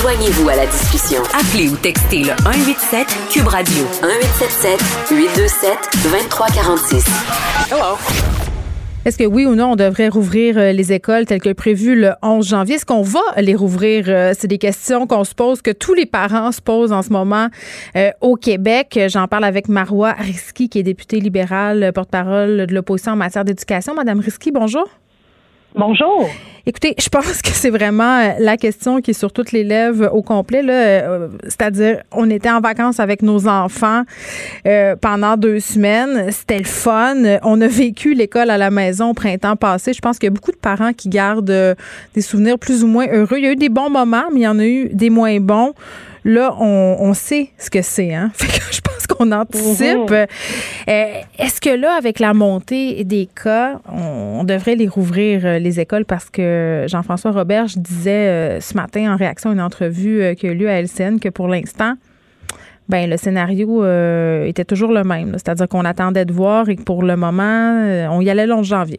B: Joignez-vous à la discussion. Appelez ou textez le 187 Cube Radio 1877 827 2346. Hello.
C: Est-ce que oui ou non, on devrait rouvrir euh, les écoles telles que prévu le 11 janvier? Est-ce qu'on va les rouvrir? Euh, c'est des questions qu'on se pose, que tous les parents se posent en ce moment euh, au Québec. J'en parle avec Marois Risky, qui est députée libérale, porte-parole de l'opposition en matière d'éducation. Madame Risky, bonjour.
E: Bonjour.
C: Écoutez, je pense que c'est vraiment euh, la question qui est sur toutes les lèvres au complet. Euh, c'est-à-dire, on était en vacances avec nos enfants euh, pendant deux semaines. C'était le fun. On a vécu l'école à la maison au printemps passé. Je pense qu'il y a beaucoup de parents qui gardent des souvenirs plus ou moins heureux. Il y a eu des bons moments, mais il y en a eu des moins bons. Là, on, sait ce que c'est. Hein? je pense qu'on anticipe. Mhm. Euh, est-ce que là, avec la montée des cas, on, devrait les rouvrir, euh, les écoles? Parce que Jean-François Robert, je disais euh, ce matin en réaction à une entrevue qui a eu lieu à LCN que pour l'instant, ben le scénario était toujours le même. C'est-à-dire qu'on attendait de voir et que pour le moment, on y allait le 11 janvier.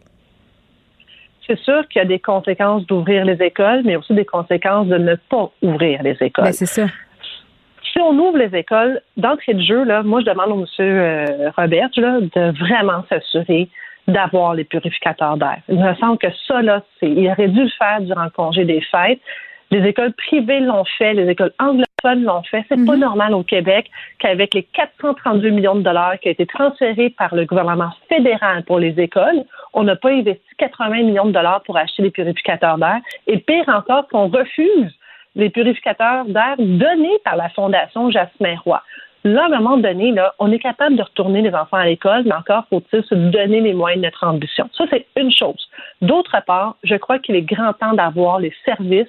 A: C'est sûr qu'il y a des conséquences d'ouvrir les écoles, mais aussi des conséquences de ne pas ouvrir les écoles.
C: Ben, c'est ça
A: si on ouvre les écoles, d'entrée de jeu, là, moi, je demande au monsieur euh, Robert là, de vraiment s'assurer d'avoir les purificateurs d'air. Il me semble que ça, là, c'est, il aurait dû le faire durant le congé des fêtes. Les écoles privées l'ont fait, les écoles anglophones l'ont fait. C'est pas mhm. normal au Québec qu'avec les 432 millions de dollars qui ont été transférés par le gouvernement fédéral pour les écoles, on n'a pas investi 80 millions de dollars pour acheter des purificateurs d'air. Et pire encore, qu'on refuse les purificateurs d'air donnés par la Fondation Jasmin Roy. Là, à un moment donné, là, on est capable de retourner les enfants à l'école, mais encore faut-il se donner les moyens de notre ambition. Ça, c'est une chose. D'autre part, je crois qu'il est grand temps d'avoir les services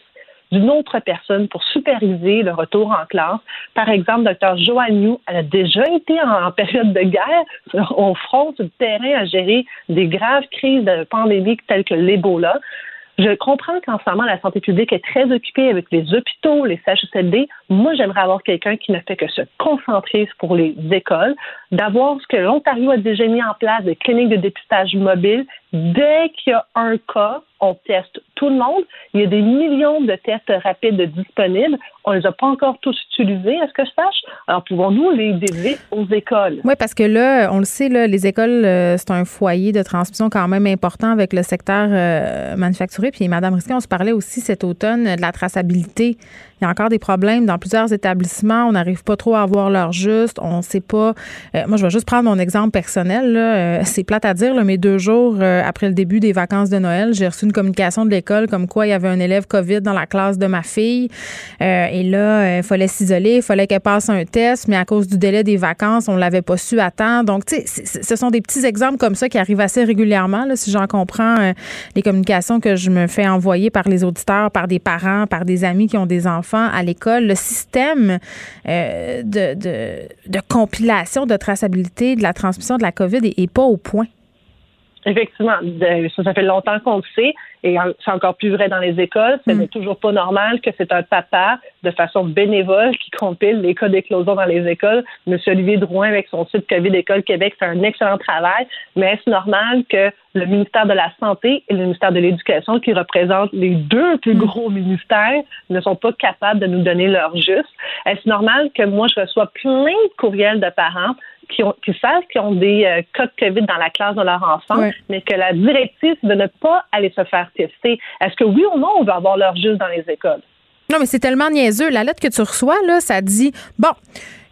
A: d'une autre personne pour superviser le retour en classe. Par exemple, Dr. Joanne New, elle a déjà été en, période de guerre au front du terrain à gérer des graves crises de pandémie telles que l'Ebola. Je comprends qu'en ce moment, la santé publique est très occupée avec les hôpitaux, les CHSLD. Moi, j'aimerais avoir quelqu'un qui ne fait que se concentrer pour les écoles, d'avoir ce que l'Ontario a déjà mis en place, des cliniques de dépistage mobile. Dès qu'il y a un cas, on teste tout le monde. Il y a des millions de tests rapides disponibles. On ne les a pas encore tous utilisés, à ce que je sache? Alors, pouvons-nous les dédier aux écoles?
C: Oui, parce que là, on le sait, là, les écoles, euh, c'est un foyer de transmission quand même important avec le secteur euh, manufacturier. Puis, Mme Risquet, on se parlait aussi cet automne de la traçabilité il y a encore des problèmes dans plusieurs établissements. On n'arrive pas trop à avoir l'heure juste. On ne sait pas. Euh, moi, je vais juste prendre mon exemple personnel. Euh, c'est plate à dire, mais deux jours euh, après le début des vacances de Noël, j'ai reçu une communication de l'école comme quoi il y avait un élève COVID dans la classe de ma fille. et là, il fallait s'isoler, il fallait qu'elle passe un test, mais à cause du délai des vacances, on ne l'avait pas su à temps. Donc, tu sais, ce sont des petits exemples comme ça qui arrivent assez régulièrement, là, si j'en comprends les communications que je me fais envoyer par les auditeurs, par des parents, par des amis qui ont des enfants à l'école, le système euh, de, de, compilation, de traçabilité de la transmission de la COVID n'est pas au point.
A: Effectivement, ça, fait longtemps qu'on le sait, et c'est encore plus vrai dans les écoles. Ce mm. n'est toujours pas normal que c'est un papa, de façon bénévole, qui compile les cas d'éclosion dans les écoles. Monsieur Olivier Drouin, avec son site COVID École Québec, fait un excellent travail, mais est-ce normal que le ministère de la Santé et le ministère de l'Éducation, qui représentent les deux plus mm. gros ministères, ne sont pas capables de nous donner leur juste? Est-ce normal que moi, je reçois plein de courriels de parents qui, ont, qui savent qu'ils ont des euh, cas de COVID dans la classe de leur enfant, mais que la directive de ne pas aller se faire tester. Est-ce que oui ou non, on va avoir leur juste dans les écoles?
C: Non, mais c'est tellement niaiseux. La lettre que tu reçois, là, ça dit bon,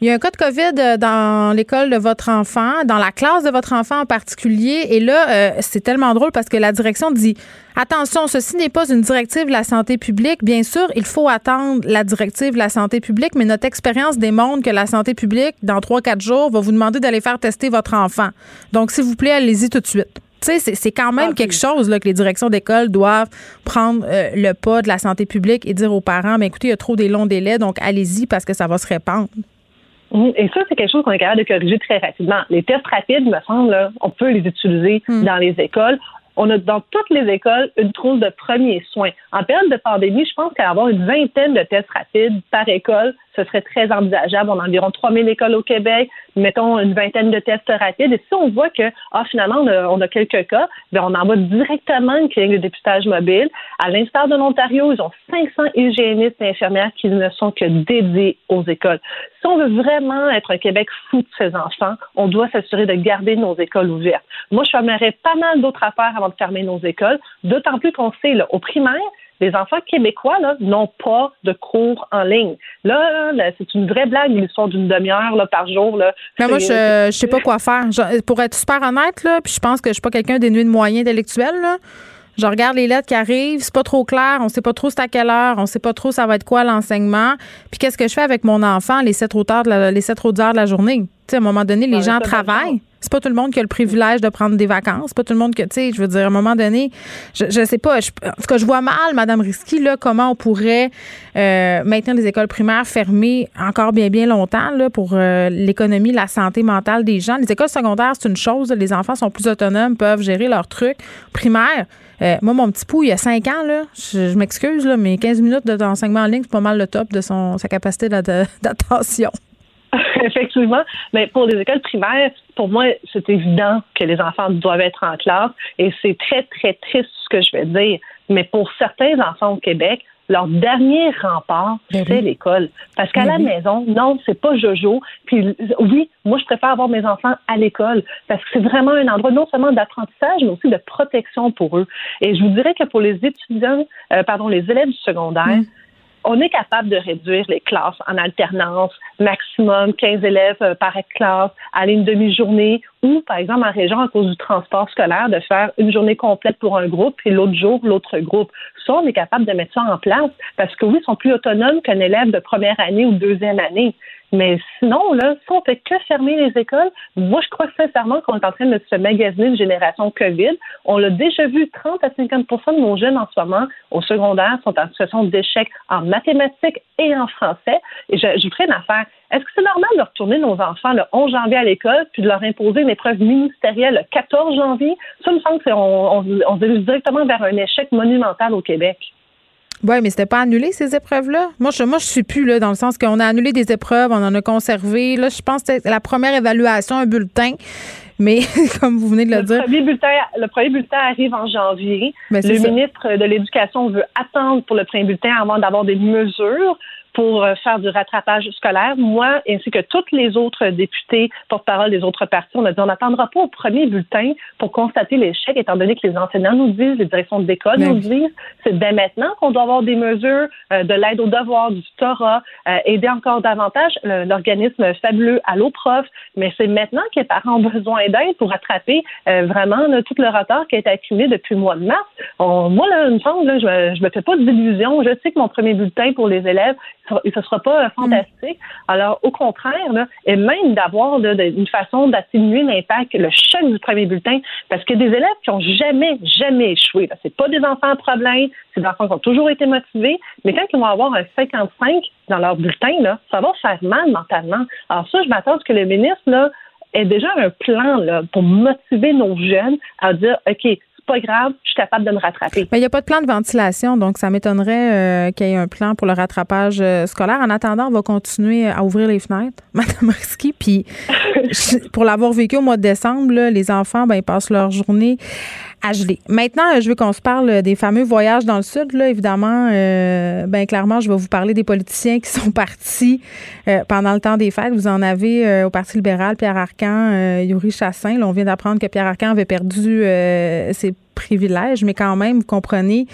C: il y a un cas de COVID euh, dans l'école de votre enfant, dans la classe de votre enfant en particulier. Et là, euh, c'est tellement drôle parce que la direction dit attention, ceci n'est pas une directive de la santé publique. Bien sûr, il faut attendre la directive de la santé publique, mais notre expérience démontre que la santé publique, dans trois, quatre jours, va vous demander d'aller faire tester votre enfant. Donc, s'il vous plaît, allez-y tout de suite. Tu sais, c'est quand même quelque chose là, que les directions d'école doivent prendre euh, le pas de la santé publique et dire aux parents, mais écoutez, il y a trop des longs délais, donc allez-y parce que ça va se répandre.
A: Et ça, c'est quelque chose qu'on est capable de corriger très rapidement. Les tests rapides, me semble, on peut les utiliser hmm. dans les écoles. On a dans toutes les écoles une trousse de premiers soins. En période de pandémie, je pense qu'avoir une vingtaine de tests rapides par école, ce serait très envisageable. On a environ 3000 écoles au Québec, mettons une vingtaine de tests rapides. Et si on voit que, ah, finalement, on a, quelques cas, bien, on envoie directement une clinique de dépistage mobile. À l'instar de l'Ontario, ils ont 500 hygiénistes et infirmières qui ne sont que dédiés aux écoles. Si on veut vraiment être un Québec fou de ses enfants, on doit s'assurer de garder nos écoles ouvertes. Moi, je fermerais pas mal d'autres affaires avant de fermer nos écoles, d'autant plus qu'on sait, là, au primaire, les enfants québécois n'ont pas de cours en ligne. Là, c'est une vraie blague, l'histoire d'une demi-heure par jour. Là.
C: Mais moi, je ne sais pas quoi faire. pour être super honnête, là, puis je pense que je suis pas quelqu'un dénué de moyens intellectuels. Là. Je regarde les lettres qui arrivent, c'est pas trop clair, on sait pas trop c'est à quelle heure, on sait pas trop ça va être quoi l'enseignement. Puis qu'est-ce que je fais avec mon enfant les sept de la, les sept autres heures de la journée? sais, à un moment donné, les gens travaillent. C'est pas tout le monde qui a le privilège de prendre des vacances. C'est pas tout le monde que, tu sais, je veux dire, à un moment donné, je, je sais pas. Je, en tout cas, je vois mal, Madame Risky, là, comment on pourrait euh, maintenir les écoles primaires fermées encore bien, bien longtemps, là, pour euh, l'économie, la santé mentale des gens. Les écoles secondaires, c'est une chose. Les enfants sont plus autonomes, peuvent gérer leurs trucs. Primaire, euh, moi, mon petit pou, il y a 5 ans, là, je, m'excuse, là, mais 15 minutes d'enseignement en ligne, c'est pas mal le top de son, sa capacité d'attention.
A: Effectivement. Mais pour les écoles primaires, pour moi, c'est évident que les enfants doivent être en classe et c'est très, très triste ce que je vais dire. Mais pour certains enfants au Québec, leur dernier rempart, ben c'est l'école. Parce qu'à ben la maison, non, c'est pas Jojo. Puis oui, moi, je préfère avoir mes enfants à l'école parce que c'est vraiment un endroit non seulement d'apprentissage, mais aussi de protection pour eux. Et je vous dirais que pour les étudiants, euh, pardon, les élèves du secondaire, mm on est capable de réduire les classes en alternance, maximum 15 élèves euh, par classe, aller une demi-journée, ou, par exemple, en région, à cause du transport scolaire, de faire une journée complète pour un groupe, puis l'autre jour, l'autre groupe. Ça, on est capable de mettre ça en place, parce que oui, ils sont plus autonomes qu'un élève de première année ou deuxième année. Mais sinon, là, si on fait que fermer les écoles, moi, je crois sincèrement qu'on est en train de se magasiner une génération COVID. On l'a déjà vu, 30 à 50% de nos jeunes en ce moment au secondaire sont en situation d'échec en mathématiques et en français. Et je, je ferai une affaire. Est-ce que c'est normal de retourner nos enfants le 11 janvier à l'école puis de leur imposer une épreuve ministérielle le 14 janvier? Ça me semble qu'on on, on, se directement vers un échec monumental au Québec.
C: Oui, mais c'était pas annulé, ces épreuves-là? Moi, je, moi, je suis plus là, dans le sens qu'on a annulé des épreuves, on en a conservé. Là, je pense que c'est la première évaluation, un bulletin. Mais comme vous venez de le, dire.
A: Premier bulletin, le premier bulletin arrive en janvier. Ben, le ministre de l'Éducation veut attendre pour le premier bulletin avant d'avoir des mesures pour euh, faire du rattrapage scolaire. Moi, ainsi que toutes les autres députés porte-parole des autres partis, on a dit on n'attendra pas au premier bulletin pour constater l'échec, étant donné que les enseignants nous disent, les directions d'école nous disent, c'est dès maintenant qu'on doit avoir des mesures euh, de l'aide aux devoirs, du tutorat, euh, aider encore davantage l'organisme fabuleux à Prof, mais c'est maintenant que les parents ont besoin d'aide pour rattraper vraiment tout le retard qui a été accumulé depuis le mois de mars. moi, là, une là, je, ne me fais pas d'illusions. Je sais que mon premier bulletin pour les élèves, et ce sera pas fantastique. Alors, au contraire, là, et même d'avoir une façon d'atténuer l'impact, le choc du premier bulletin, parce que des élèves qui ont jamais, jamais échoué, c'est pas des enfants à problème, c'est des enfants qui ont toujours été motivés, mais quand ils vont avoir un 55 dans leur bulletin, là, ça va faire mal mentalement. Alors ça, je m'attends à ce que le ministre là, ait déjà un plan là, pour motiver nos jeunes à dire, OK, pas grave, je suis capable de me rattraper.
C: Mais il n'y a pas de plan de ventilation, donc ça m'étonnerait euh, qu'il y ait un plan pour le rattrapage euh, scolaire. En attendant, on va continuer à ouvrir les fenêtres, Madame Risky. Puis pour l'avoir vécu au mois de décembre, les enfants, ben, ils passent leur journée à geler. Maintenant, je veux qu'on se parle des fameux voyages dans le sud. Là, évidemment, euh, ben clairement, je vais vous parler des politiciens qui sont partis pendant le temps des fêtes. Vous en avez au Parti libéral, Pierre Arcan, Yuri Chassin. On vient d'apprendre que Pierre Arcan avait perdu ses privilège, mais quand même, vous comprenez,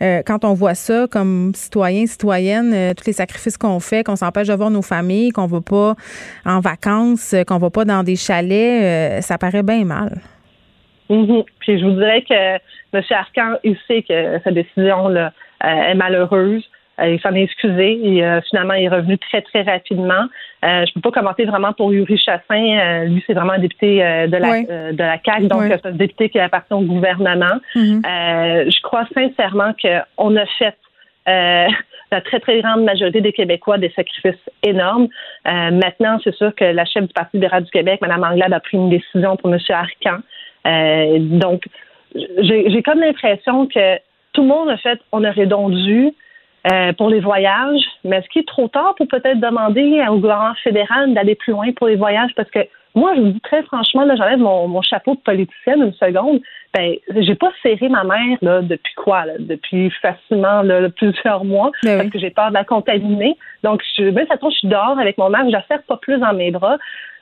C: euh, quand on voit ça comme citoyen, citoyenne, euh, tous les sacrifices qu'on fait, qu'on s'empêche de voir nos familles, qu'on va pas en vacances, euh, qu'on va pas dans des chalets, ça paraît bien mal.
A: Mm-hmm. Puis je vous dirais que M. Arcan, il sait que sa décision là, est malheureuse. Euh, il s'en est excusé et euh, finalement il est revenu très très rapidement. Euh, je peux pas commenter vraiment pour Yuri Chassin. lui c'est vraiment un député de la de la CAC, donc c'est un député qui appartient au gouvernement. Mm-hmm. je crois sincèrement qu'on a fait la très, très grande majorité des Québécois des sacrifices énormes. maintenant, c'est sûr que la chef du Parti libéral du Québec, Mme Anglade, a pris une décision pour M. Arcan. Donc, j'ai comme l'impression que tout le monde a fait, on aurait donc dû, euh, pour les voyages, mais est-ce qu'il est trop tard pour peut-être demander au gouvernement fédéral d'aller plus loin pour les voyages? Parce que moi, je vous dis très franchement, là, j'enlève mon, chapeau de politicienne une seconde. Ben, j'ai pas serré ma mère là, depuis quoi? Là, depuis facilement là, plusieurs mois ben parce que j'ai peur de la contaminer. Donc, je, ben, ça tombe, je suis dehors avec mon mère, je la serre pas plus dans mes bras.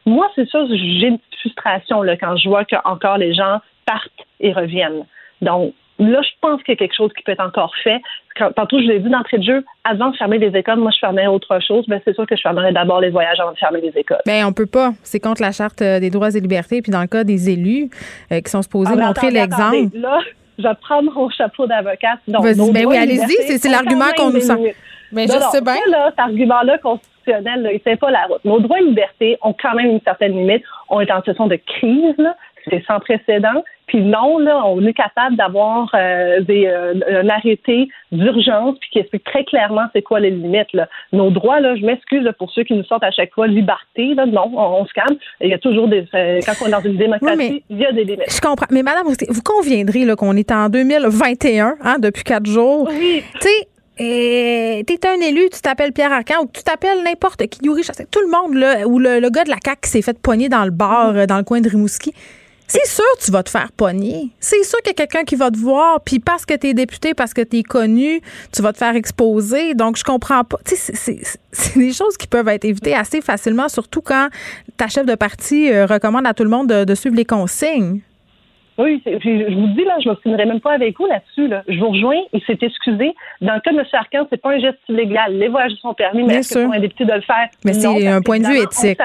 A: Moi, c'est sûr, j'ai une frustration là, quand je vois que encore les gens partent et reviennent. Donc, Là, je pense qu'il y a quelque chose qui peut être encore fait. Quand, tantôt, je l'ai dit d'entrée de jeu, avant de fermer les écoles, moi, je fermais autre chose. Ben, c'est sûr que je fermerais d'abord les voyages avant de fermer les écoles.
C: Bien, on peut pas. C'est contre la Charte euh, des droits et libertés. Puis dans le cas des élus euh, qui sont supposés ah, montrer l'exemple.
A: Là, je vais prendre mon chapeau d'avocat.
C: Ben oui, allez-y, c'est l'argument qu'on nous sent.
A: Mais je sais bien. Là, cet argument-là constitutionnel, il ne pas la route. Nos droits et libertés ont quand même une certaine limite. On est en situation de crise, c'est sans précédent. Puis non, là, on est capable d'avoir euh, des, euh, un arrêté d'urgence puis qui explique très clairement c'est quoi les limites. Là. Nos droits, là, je m'excuse pour ceux qui nous sortent à chaque fois liberté. Là, non, on, se calme. Il y a toujours des. Euh, quand on est dans une démocratie, il y a des limites.
C: Je comprends. Mais madame, vous conviendrez là, qu'on est en 2021, hein, depuis quatre jours.
A: Oui.
C: Tu sais, et t'es un élu, tu t'appelles Pierre Arcan ou tu t'appelles n'importe qui, Yuri tout le monde, là, ou le, gars de la CAQ qui s'est fait poigner dans le bar, dans le coin de Rimouski. C'est sûr tu vas te faire pogner. C'est sûr qu'il y a quelqu'un qui va te voir, puis parce que tu es député, parce que tu es connu, tu vas te faire exposer. Donc, je comprends pas. C'est des choses qui peuvent être évitées assez facilement, surtout quand ta chef de parti euh, recommande à tout le monde de, suivre les consignes.
A: Oui, je vous dis, là, je ne m'obstinerai même pas avec vous là-dessus. Là. Je vous rejoins, il s'est excusé. Dans le cas de M. Arcan, c'est pas un geste illégal. Les voyages sont permis, mais est-ce que pour un député de le faire?
C: Mais c'est un point de vue éthique.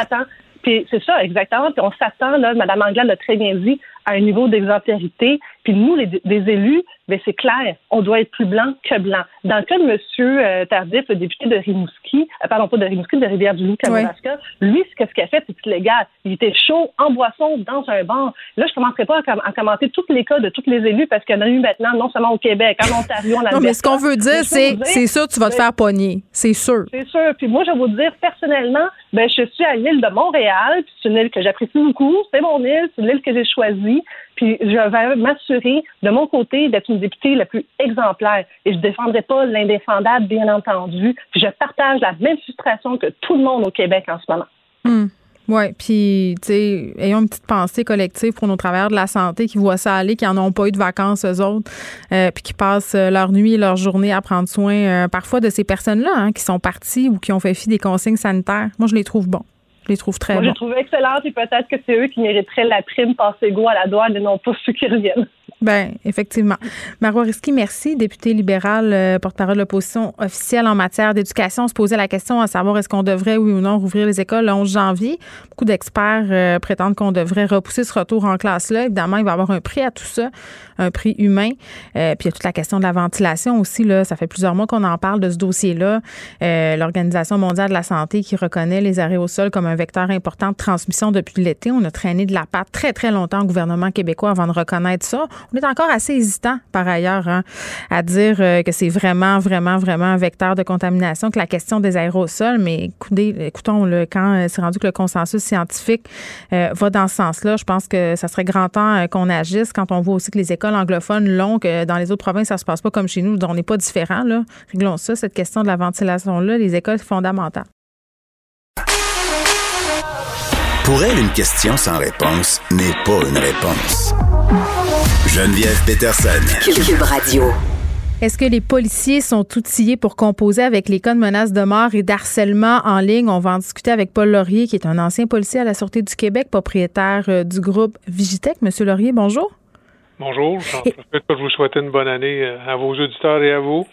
A: Puis c'est ça, exactement. Puis on s'attend, là, Mme Anglade l'a très bien dit, à un niveau d'exemplarité. Puis nous, les, élus, ben c'est clair, on doit être plus blanc que blanc. Dans le cas de M. Euh, Tardif, le député de Rimouski, euh, pardon, pas de Rimouski, de Rivière-du-Loup, Kamouraska, lui, ce qu'il a fait, c'est illégal. Il était chaud, en boisson, dans un bar. Là, je ne commencerai pas à, commenter tous les cas de tous les élus parce qu'il y en a eu maintenant, non seulement au Québec, en Ontario, en Alberta.
C: Non, mais ce qu'on veut dire, c'est c'est sûr tu vas te faire pogner. C'est sûr.
A: C'est sûr. Puis moi, je vais vous dire, personnellement, ben, je suis à l'île de Montréal, c'est une île que j'apprécie beaucoup. C'est mon île, c'est l'île que j'ai choisie. Je vais m'assurer de mon côté d'être une députée la plus exemplaire. Et je ne défendrai pas l'indéfendable, bien entendu. Puis je partage la même frustration que tout le monde au Québec en ce moment.
C: Hmm. Oui, puis, tu sais, ayons une petite pensée collective pour nos travailleurs de la santé qui voient ça aller, qui n'en ont pas eu de vacances, eux autres, euh, puis qui passent euh, leur nuit et leur journée à prendre soin euh, parfois de ces personnes-là hein, qui sont parties ou qui ont fait fi des consignes sanitaires. Moi, je les trouve bons. Je les trouve très
A: Moi,
C: bons.
A: Je les trouve excellentes et peut-être que c'est eux qui mériteraient la prime passé go à la douane et non pas ceux qui reviennent.
C: Ben, effectivement. Marois Risky, merci, député libéral, euh, porte-parole de l'opposition officielle en matière d'éducation. On se posait la question à savoir est-ce qu'on devrait, oui ou non, rouvrir les écoles le 11 janvier. Beaucoup d'experts euh, prétendent qu'on devrait repousser ce retour en classe-là. Évidemment, il va y avoir un prix à tout ça, un prix humain. Euh, puis il y a toute la question de la ventilation aussi. Là, ça fait plusieurs mois qu'on en parle de ce dossier-là. L'Organisation mondiale de la santé qui reconnaît les arrêts au sol comme un vecteur important de transmission depuis l'été. On a traîné de la patte très, très longtemps au gouvernement québécois avant de reconnaître ça. On est encore assez hésitant, par ailleurs, hein, à dire euh, que c'est vraiment, vraiment, vraiment un vecteur de contamination, que la question des aérosols, mais écoutez, écoutons, quand euh, c'est rendu que le consensus scientifique euh, va dans ce sens-là, je pense que ça serait grand temps qu'on agisse quand on voit aussi que les écoles anglophones l'ont, que dans les autres provinces, ça se passe pas comme chez nous, on n'est pas différent. Là. Réglons ça, cette question de la ventilation-là, les écoles, c'est fondamental.
E: Pour elle, une question sans réponse n'est pas une réponse. Geneviève Peterson.
B: Cube Radio.
C: Est-ce que les policiers sont outillés pour composer avec les cas de menaces de mort et d'harcèlement en ligne? On va en discuter avec Paul Laurier, qui est un ancien policier à la Sûreté du Québec, propriétaire euh, du groupe Vigitech. Monsieur Laurier, bonjour.
G: Bonjour. Je vous souhaiter une bonne année euh, à vos auditeurs et à vous.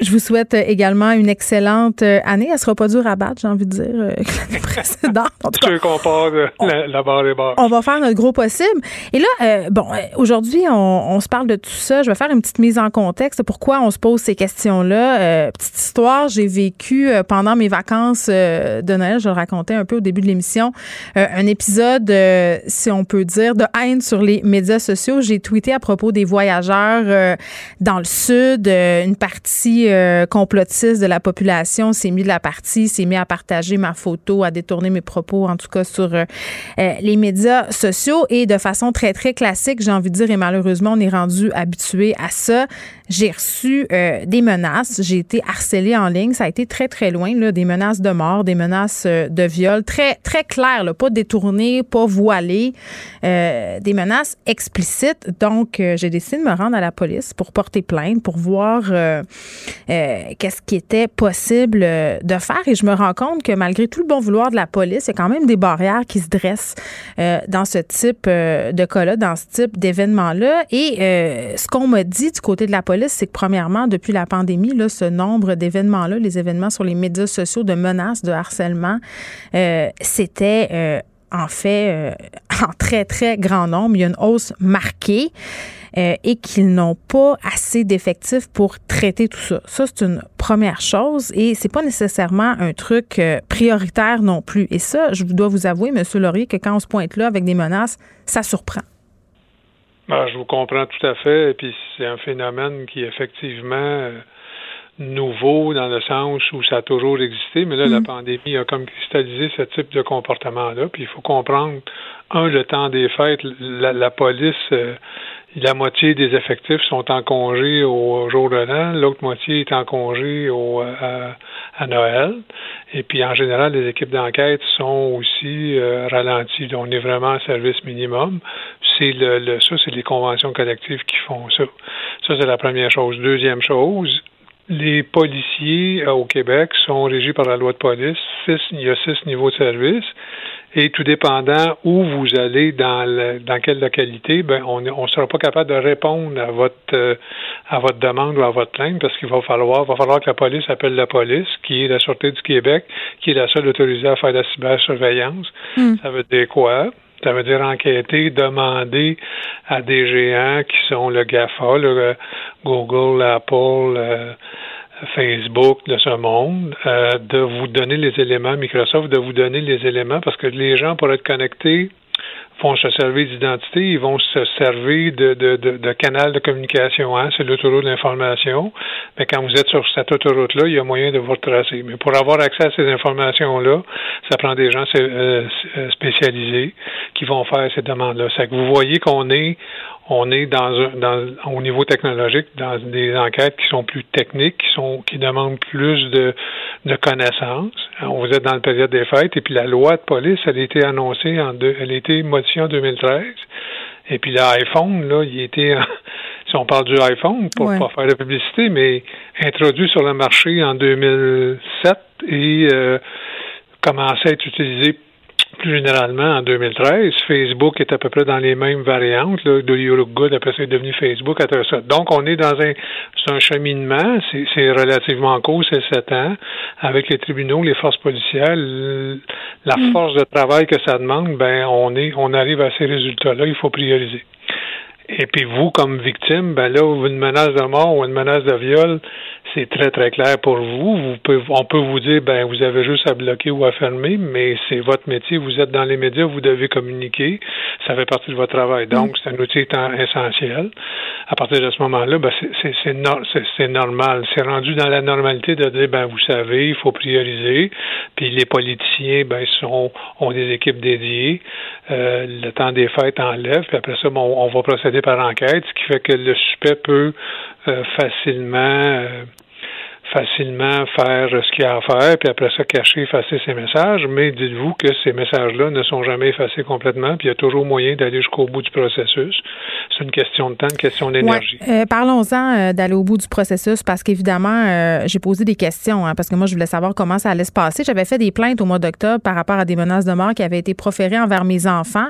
C: Je vous souhaite également une excellente euh, année. Elle sera pas dure à battre, j'ai envie de dire, euh, l'année précédente.
G: En tout cas, qu'on part la, barre des barres.
C: On va faire notre gros possible. Et là, euh, bon, aujourd'hui, on, se parle de tout ça. Je vais faire une petite mise en contexte. Pourquoi on se pose ces questions-là? petite histoire, j'ai vécu pendant mes vacances de Noël, je le racontais un peu au début de l'émission, un épisode, si on peut dire, de haine sur les médias sociaux. J'ai tweeté à propos des voyageurs dans le sud, une partie euh, complotiste de la population s'est mis de la partie, s'est mis à partager ma photo, à détourner mes propos, en tout cas sur euh, euh, les médias sociaux. Et de façon très, très classique, j'ai envie de dire, et malheureusement, on est rendu habitué à ça. J'ai reçu des menaces. J'ai été harcelée en ligne. Ça a été très, très loin, là, des menaces de mort, des menaces de viol. Très, très claires, pas détournées, pas voilées. des menaces explicites. Donc, j'ai décidé de me rendre à la police pour porter plainte, pour voir euh, qu'est-ce qui était possible euh, de faire. Et je me rends compte que malgré tout le bon vouloir de la police, il y a quand même des barrières qui se dressent euh, dans ce type de cas-là, dans ce type d'événement-là. Et ce qu'on m'a dit du côté de la police, c'est que premièrement, depuis la pandémie, là, ce nombre d'événements-là, les événements sur les médias sociaux de menaces, de harcèlement, c'était en fait en très, très grand nombre. Il y a une hausse marquée. et qu'ils n'ont pas assez d'effectifs pour traiter tout ça. Ça, c'est une première chose et c'est pas nécessairement un truc prioritaire non plus. Et ça, je dois vous avouer, M. Laurier, que quand on se pointe là avec des menaces, ça surprend.
G: Ben, je vous comprends tout à fait. Et puis, c'est un phénomène qui, effectivement, nouveau dans le sens où ça a toujours existé, mais là, la mm. pandémie a comme cristallisé ce type de comportement-là. Puis il faut comprendre, un, le temps des fêtes, la, police, euh, la moitié des effectifs sont en congé au jour de l'an, l'autre moitié est en congé au, à, Noël. Et puis en général, les équipes d'enquête sont aussi euh, ralenties. on est vraiment en service minimum. C'est le, le ça, c'est les conventions collectives qui font ça. Ça, c'est la première chose. Deuxième chose, les policiers euh, au Québec sont régis par la loi de police. il y a six niveaux de service. Et tout dépendant où vous allez dans dans quelle localité, ben on ne sera pas capable de répondre à votre euh, à votre demande ou à votre plainte parce qu'il va falloir va falloir que la police appelle la police, qui est la Sûreté du Québec, qui est la seule autorisée à faire la cybersurveillance. Hmm. Ça veut dire quoi? Ça veut dire enquêter, demander à des géants qui sont le GAFA, le Google, Apple, euh, Facebook de ce monde, euh, de vous donner les éléments, Microsoft, de vous donner les éléments, parce que les gens, pour être connectés, vont se servir d'identité, ils vont se servir de, de, de, canal de communication. Hein, c'est l'autoroute d'information. Mais quand vous êtes sur cette autoroute-là, il y a moyen de vous retracer. Mais pour avoir accès à ces informations-là, ça prend des gens euh, spécialisés qui vont faire ces demandes-là. C'est que vous voyez qu'on est on est dans, un, dans au niveau technologique dans des enquêtes qui sont plus techniques, qui sont qui demandent plus de, de connaissances. On vous êtes dans la période des fêtes et puis la loi de police, elle a été annoncée en deux, elle a été modifiée en 2013. Et puis l'iPhone, là, il était si on parle du iPhone, pour pas faire de publicité, mais introduit sur le marché en 2007 et euh, commençait à être utilisé plus généralement, en 2013, Facebook est à peu près dans les mêmes variantes. Là, de You Look Good, après c'est devenu Facebook. ça. Donc, on est dans un, un cheminement. C'est relativement court, c'est sept ans. Avec les tribunaux, les forces policières, la mm. force de travail que ça demande, ben, on est, on arrive à ces résultats-là. Il faut prioriser. Et puis vous, comme victime, ben là, une menace de mort ou une menace de viol, c'est très, très clair pour vous. vous pouvez, on peut vous dire, ben, vous avez juste à bloquer ou à fermer, mais c'est votre métier. Vous êtes dans les médias, vous devez communiquer. Ça fait partie de votre travail. Donc, mm. c'est un outil essentiel. À partir de ce moment-là, ben, c'est normal. C'est rendu dans la normalité de dire, ben, vous savez, il faut prioriser. Puis les politiciens, ben, sont, ont des équipes dédiées. Euh, le temps des fêtes enlève. Puis après ça, bon, on va procéder par enquête, ce qui fait que le suspect peut euh, facilement euh, facilement faire ce qu'il y a à faire, puis après ça, cacher, effacer ses messages, mais dites-vous que ces messages-là ne sont jamais effacés complètement, puis il y a toujours moyen d'aller jusqu'au bout du processus. C'est une question de temps, une question d'énergie.
C: Euh, parlons-en euh, d'aller au bout du processus, parce qu'évidemment, euh, j'ai posé des questions, hein, parce que moi, je voulais savoir comment ça allait se passer. J'avais fait des plaintes au mois d'octobre par rapport à des menaces de mort qui avaient été proférées envers mes enfants,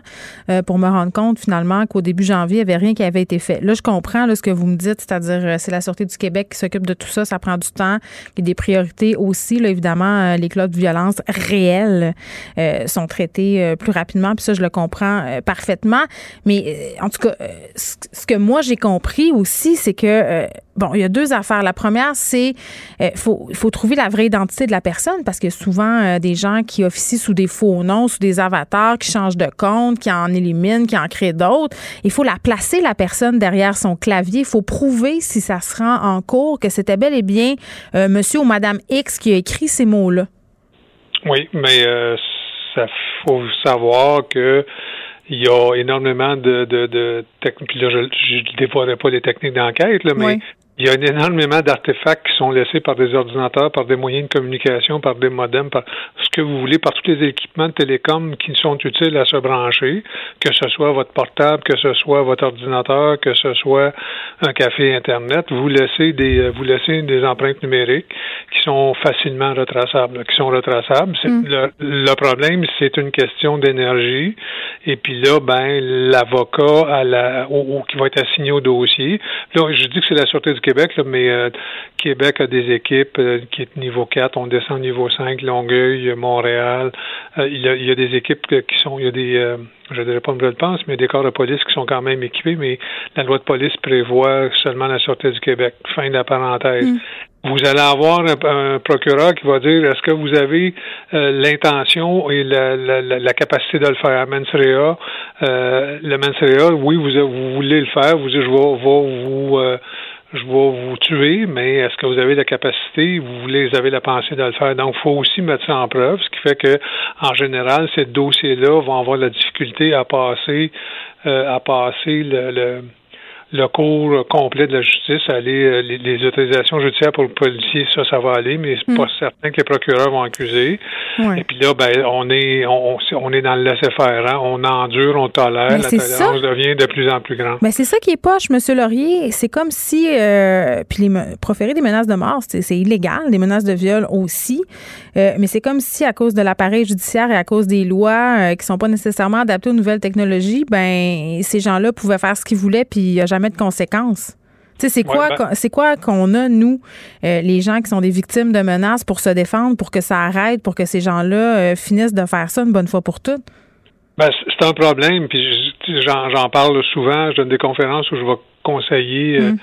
C: pour me rendre compte finalement qu'au début janvier, il n'y avait rien qui avait été fait. Là, je comprends ce que vous me dites, c'est-à-dire c'est la Sûreté du Québec qui s'occupe de tout ça, ça prend du temps a des priorités aussi. Là, évidemment, euh, les cas de violence réels euh, sont traités euh, plus rapidement. Puis ça, je le comprends parfaitement. Mais en tout cas, ce que moi j'ai compris aussi, c'est que bon, il y a deux affaires. La première, c'est faut, faut trouver la vraie identité de la personne parce que souvent des gens qui officient sous des faux noms, sous des avatars, qui changent de compte, qui en éliminent, qui en créent d'autres. Il faut la placer la personne derrière son clavier. Il faut prouver si ça se rend en cours que c'était bel et bien monsieur ou madame X qui a écrit ces mots-là.
G: Oui, mais euh, ça faut savoir que il y a énormément de, de, de techniques. Puis là, je ne dévoilerai pas les techniques d'enquête, mais il y a énormément d'artefacts qui sont laissés par des ordinateurs, par des moyens de communication, par des modems, par ce que vous voulez, par tous les équipements de télécom qui sont utiles à se brancher, que ce soit votre portable, que ce soit votre ordinateur, que ce soit un café Internet. Vous laissez des, euh, vous laissez des empreintes numériques qui sont facilement retraçables, qui sont retraçables. Mm. Le, le, problème, c'est une question d'énergie. Et puis là, ben, l'avocat à la, qui va être assigné au dossier. Là, je dis que c'est la sûreté du Québec, mais euh, Québec a des équipes euh, qui est niveau 4, on descend niveau 5, Longueuil, Montréal. il, y a, des équipes qui sont, il y a des, je ne dirais pas une pense, mais des corps de police qui sont quand même équipés, mais la loi de police prévoit seulement la Sûreté du Québec. Fin de la parenthèse. Mm. Vous allez avoir un, procureur qui va dire est-ce que vous avez l'intention et la, la, la, capacité de le faire? Mens rea, le mens rea, oui, vous, vous voulez le faire, vous dites je vais, vous je vais vous tuer, mais est-ce que vous avez la capacité, vous les avez la pensée de le faire? Donc, il faut aussi mettre ça en preuve, ce qui fait que, en général, ces dossiers-là vont avoir la difficulté à passer, euh, à passer le le cours complet de la justice, aller euh, les, autorisations judiciaires pour le policier, ça, ça va aller, mais c'est pas hmm. certain que les procureurs vont accuser. Et puis là, ben, on est on, on est dans le laisser-faire, hein. on endure, on tolère, la tolérance devient de plus en plus grande.
C: Mais c'est ça qui est poche, M. Laurier. C'est comme si euh, puis les, proférer des menaces de mort, c'est illégal, des menaces de viol aussi. Euh, mais c'est comme si à cause de l'appareil judiciaire et à cause des lois euh, qui sont pas nécessairement adaptées aux nouvelles technologies, ben ces gens-là pouvaient faire ce qu'ils voulaient, puis il n'y a jamais de conséquences. C'est quoi, ben c'est quoi qu'on a, nous, euh, les gens qui sont des victimes de menaces pour se défendre, pour que ça arrête, pour que ces gens-là euh, finissent de faire ça une bonne fois pour toutes?
G: Ben, c'est un problème, puis j'en parle souvent, je donne des conférences où je vais conseiller euh, mm.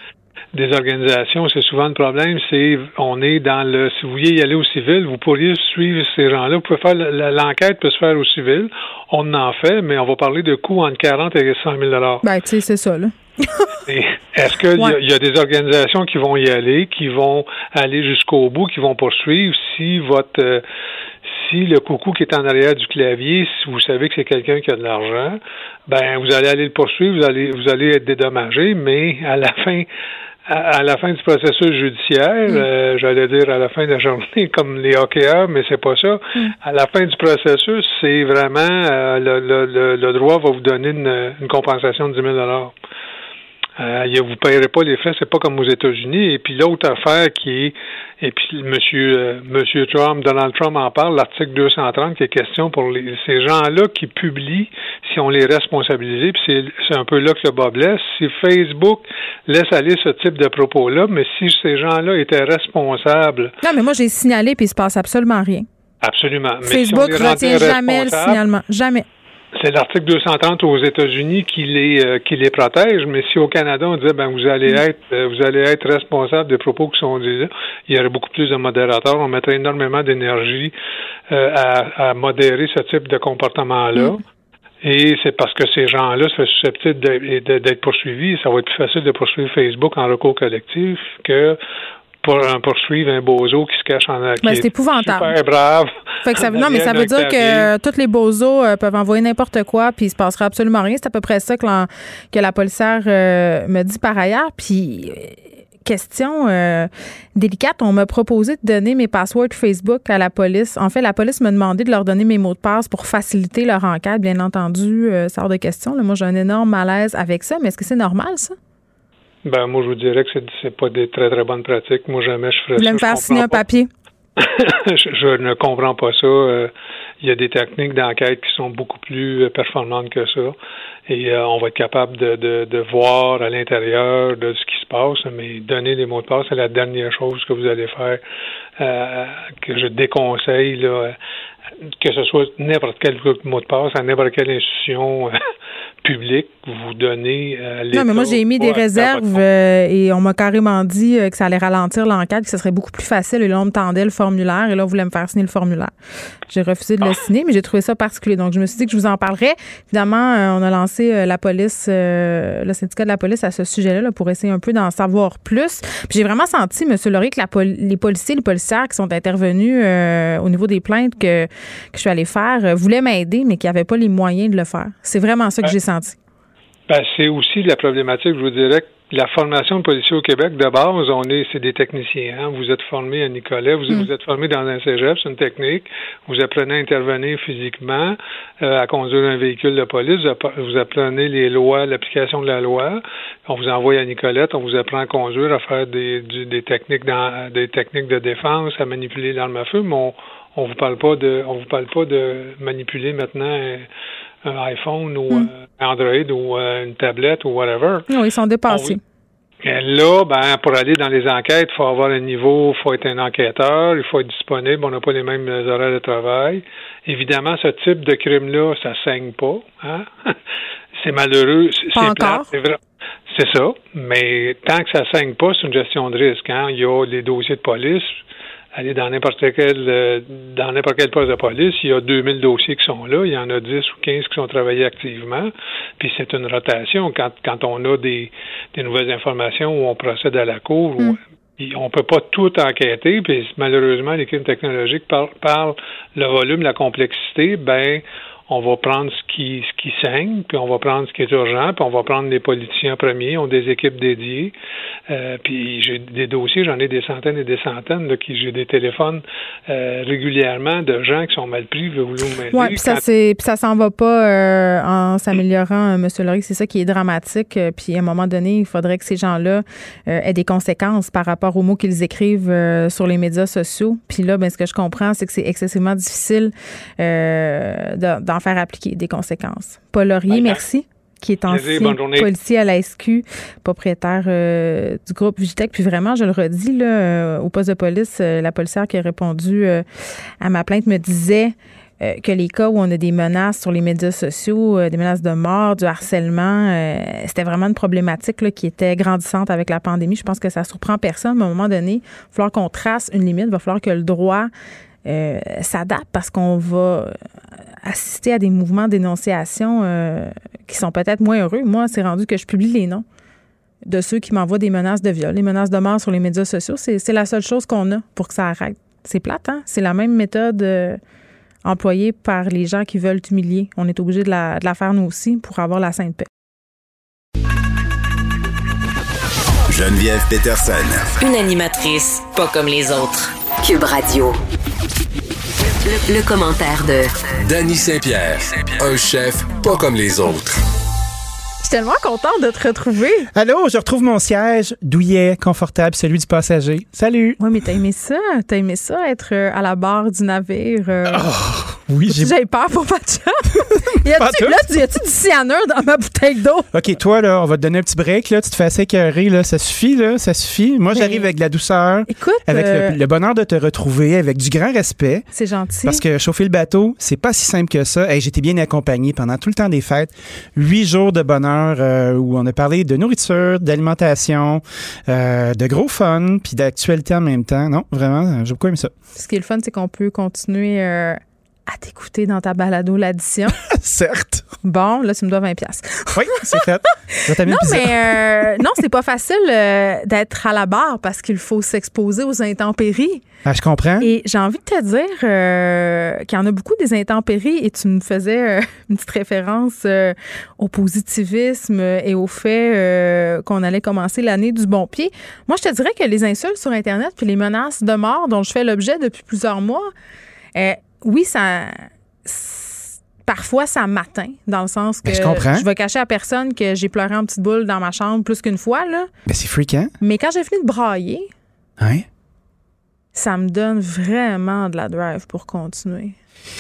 G: des organisations. C'est souvent le problème, c'est on est dans le. Si vous vouliez y aller au civil, vous pourriez suivre ces gens-là. Vous pouvez faire l'enquête peut se faire au civil. On en fait, mais on va parler de coûts entre 40 et 100 000
C: Ben, tu sais, c'est ça, là.
G: Est-ce qu'il y, a des organisations qui vont y aller, qui vont aller jusqu'au bout, qui vont poursuivre? Si votre euh, si le coucou qui est en arrière du clavier, si vous savez que c'est quelqu'un qui a de l'argent, ben vous allez aller le poursuivre, vous allez vous allez être dédommagé, mais à la fin à, la fin du processus judiciaire, mm. euh, j'allais dire à la fin de la journée, comme les hockeyeurs, mais c'est pas ça. Mm. À la fin du processus, c'est vraiment euh, le, le, le, droit va vous donner une, une compensation de 10 000 euh, vous ne payerez pas les frais, c'est pas comme aux États-Unis. Et puis l'autre affaire qui est, et puis Monsieur, euh, Monsieur Trump, Donald Trump en parle, l'article 230 qui est question pour les, ces gens-là qui publient, si on les responsabilise, puis c'est un peu là que le bas blesse. Si Facebook laisse aller ce type de propos-là, mais si ces gens-là étaient responsables.
C: Non, mais moi j'ai signalé puis il se passe absolument rien.
G: Absolument.
C: Facebook ne retient jamais le signalement. Jamais
G: c'est l'article 230 aux États-Unis qui les euh, qui les protège, mais si au Canada on disait ben vous allez mm. être euh, vous allez être responsable des propos qui sont dits il y aurait beaucoup plus de modérateurs, on mettrait énormément d'énergie euh, à, modérer ce type de comportement-là. Mm. Et c'est parce que ces gens-là seraient susceptibles d'être poursuivis. Ça va être plus facile de poursuivre Facebook en recours collectif que pour poursuivre un bozo qui se cache en arrière.
C: Ben, c'est épouvantable.
G: Super brave.
C: Fait que ça, non, mais ça veut dire que tous les bozos euh, peuvent envoyer n'importe quoi, puis il se passera absolument rien. C'est à peu près ça que, la, que la policière euh, me dit par ailleurs. Puis euh, question délicate, on m'a proposé de donner mes passwords Facebook à la police. En fait, la police m'a demandé de leur donner mes mots de passe pour faciliter leur enquête. Bien entendu, ça hors de question. moi, j'ai un énorme malaise avec ça, mais est-ce que c'est normal, ça?
G: Ben, moi, je vous dirais que c'est, c'est pas des très, très bonnes pratiques. Moi, jamais je ferais
C: ça.
G: Vous
C: me faire signer un papier?
G: je, ne comprends pas ça. Euh, il y a des techniques d'enquête qui sont beaucoup plus euh, performantes que ça. Et euh, on va être capable de, de, de voir à l'intérieur de ce qui se passe, mais donner des mots de passe, c'est la dernière chose que vous allez faire, que je déconseille, là, que ce soit n'importe quel mot de passe à n'importe quelle institution public, vous donnez à
C: Non, mais moi, j'ai émis des réserves euh, et on m'a carrément dit euh, que ça allait ralentir l'enquête, que ce serait beaucoup plus facile. Et là, on me tendait le formulaire et là, on voulait me faire signer le formulaire. J'ai refusé de le ah. signer, mais j'ai trouvé ça particulier. Donc, je me suis dit que je vous en parlerais. Évidemment, euh, on a lancé la police, le syndicat de la police à ce sujet-là pour essayer un peu d'en savoir plus. Puis j'ai vraiment senti, M. Laurier, que la les policiers, les policières qui sont intervenus au niveau des plaintes que, que je suis allée faire voulaient m'aider, mais qui n'avaient pas les moyens de le faire. C'est vraiment ça que j'ai senti.
G: Ben, c'est aussi la problématique, je vous dirais, que la formation de policiers au Québec, de base, on est, c'est des techniciens. Hein. Vous êtes formé à Nicolet, vous, mm. vous êtes formé dans un cégep, c'est une technique. Vous apprenez à intervenir physiquement, euh, à conduire un véhicule de police. Vous apprenez les lois, l'application de la loi. On vous envoie à Nicolette, on vous apprend à conduire, à faire des, des techniques dans, des techniques de défense, à manipuler l'arme à feu, mais on, on vous parle pas de, on vous parle pas de manipuler maintenant un iPhone ou mm. euh, Android ou euh, une tablette ou whatever.
C: Non, ils sont dépassés.
G: Là, ben, pour aller dans les enquêtes, il faut avoir un niveau, il faut être un enquêteur, il faut être disponible, on n'a pas les mêmes horaires de travail. Évidemment, ce type de crime-là, ça saigne pas. Hein? c'est malheureux. C'est vrai. C'est ça. Mais tant que ça saigne pas, c'est une gestion de risque. Hein? Il y a les dossiers de police. Allez dans n'importe quel euh, dans n'importe quel poste de police, il y a 2000 dossiers qui sont là, il y en a 10 ou 15 qui sont travaillés activement, puis c'est une rotation. Quand quand on a des, des nouvelles informations où on procède à la cour, mm. on peut pas tout enquêter, puis malheureusement les crimes technologiques par, par le volume, la complexité, ben on va prendre ce qui, ce qui saigne, puis on va prendre ce qui est urgent, puis on va prendre les politiciens premiers, ont des équipes dédiées. Euh, puis j'ai des dossiers, j'en ai des centaines et des centaines, là, qui j'ai des téléphones euh, régulièrement de gens qui sont mal pris, veulent
C: Oui, puis ça, c'est, puis ça s'en va pas euh, en s'améliorant, M. Laurie. C'est ça qui est dramatique. Puis à un moment donné, il faudrait que ces gens-là aient des conséquences par rapport aux mots qu'ils écrivent sur les médias sociaux. Puis là, ben, ce que je comprends, c'est que c'est excessivement difficile d'en faire appliquer des conséquences. Paul Laurier, merci qui est ancien policier à la SQ, propriétaire euh, du groupe Vigitech. Puis vraiment, je le redis, là, euh, au poste de police, euh, la policière qui a répondu à ma plainte me disait que les cas où on a des menaces sur les médias sociaux, des menaces de mort, du harcèlement, c'était vraiment une problématique là, qui était grandissante avec la pandémie. Je pense que ça surprend personne, mais à un moment donné, il va falloir qu'on trace une limite, il va falloir que le droit s'adapte parce qu'on va assister à des mouvements d'énonciation euh, qui sont peut-être moins heureux. Moi, c'est rendu que je publie les noms de ceux qui m'envoient des menaces de viol, les menaces de mort sur les médias sociaux. C'est la seule chose qu'on a pour que ça arrête. C'est plate, hein? C'est la même méthode euh, employée par les gens qui veulent t'humilier. On est obligé de la, de la faire nous aussi pour avoir la sainte paix.
E: Geneviève Peterson.
B: Une animatrice pas comme les autres. Cube Radio. Le, commentaire de
H: Danny Saint-Pierre, un chef pas comme les autres.
C: Je suis tellement contente de te retrouver.
I: Allô, je retrouve mon siège douillet, confortable, celui du passager. Salut.
C: Oui, mais t'as aimé ça? T'as aimé ça, être euh, à la barre du navire? Euh?
I: Oh, oui, j'ai.
C: J'ai peur pour pas de y a-tu, là, y a-tu du cyanure dans ma bouteille d'eau?
I: OK, toi, là, on va te donner un petit break, là. Tu te fais assez carré, là. Ça suffit, là. Ça suffit. Moi, j'arrive avec de la douceur.
C: Écoute.
I: Avec le, euh, bonheur de te retrouver, avec du grand respect.
C: C'est gentil.
I: Parce que chauffer le bateau, c'est pas si simple que ça. Et j'étais bien accompagné pendant tout le temps des fêtes. Huit jours de bonheur où on a parlé de nourriture, d'alimentation, euh, de gros fun, puis d'actualité en même temps. Non, vraiment, j'ai beaucoup aimé ça.
C: Ce qui est le fun, c'est qu'on peut continuer euh, à t'écouter dans ta balado l'addition.
I: Certes.
C: Bon, là, tu me dois 20 pièces.
I: oui, c'est fait.
C: non, mais euh, non, c'est pas facile euh, d'être à la barre parce qu'il faut s'exposer aux intempéries.
I: Ah, je comprends.
C: Et j'ai envie de te dire euh, qu'il y en a beaucoup des intempéries et tu me faisais une petite référence au positivisme et au fait qu'on allait commencer l'année du bon pied. Moi, je te dirais que les insultes sur Internet puis les menaces de mort dont je fais l'objet depuis plusieurs mois, oui, ça. Parfois, ça m'atteint, dans le sens ben, que
I: je,
C: je vais cacher à personne que j'ai pleuré en petite boule dans ma chambre plus qu'une fois. Là.
I: Ben, c'est fréquent.
C: Mais quand j'ai fini de brailler,
I: hein?
C: ça me donne vraiment de la drive pour continuer.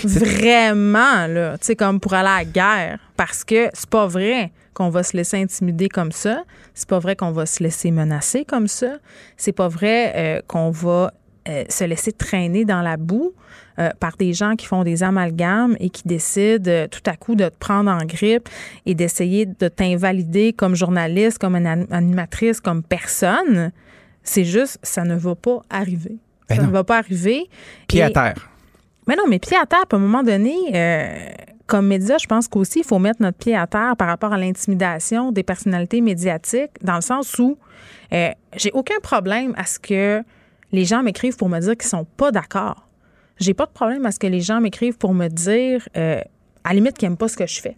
C: Vraiment, là. Tu sais, comme pour aller à la guerre. Parce que c'est pas vrai qu'on va se laisser intimider comme ça. C'est pas vrai qu'on va se laisser menacer comme ça. C'est pas vrai euh, qu'on va euh, se laisser traîner dans la boue. Euh, par des gens qui font des amalgames et qui décident euh, tout à coup de te prendre en grippe et d'essayer de t'invalider comme journaliste, comme animatrice, comme personne, c'est juste, ça ne va pas arriver. Ben ça ne va pas arriver.
I: Pied à terre.
C: Mais non, mais pied à terre, à un moment donné, euh, comme média, je pense qu'aussi, il faut mettre notre pied à terre par rapport à l'intimidation des personnalités médiatiques, dans le sens où j'ai aucun problème à ce que les gens m'écrivent pour me dire qu'ils sont pas d'accord. J'ai pas de problème à ce que les gens m'écrivent pour me dire, euh, à la limite, qu'ils n'aiment pas ce que je fais.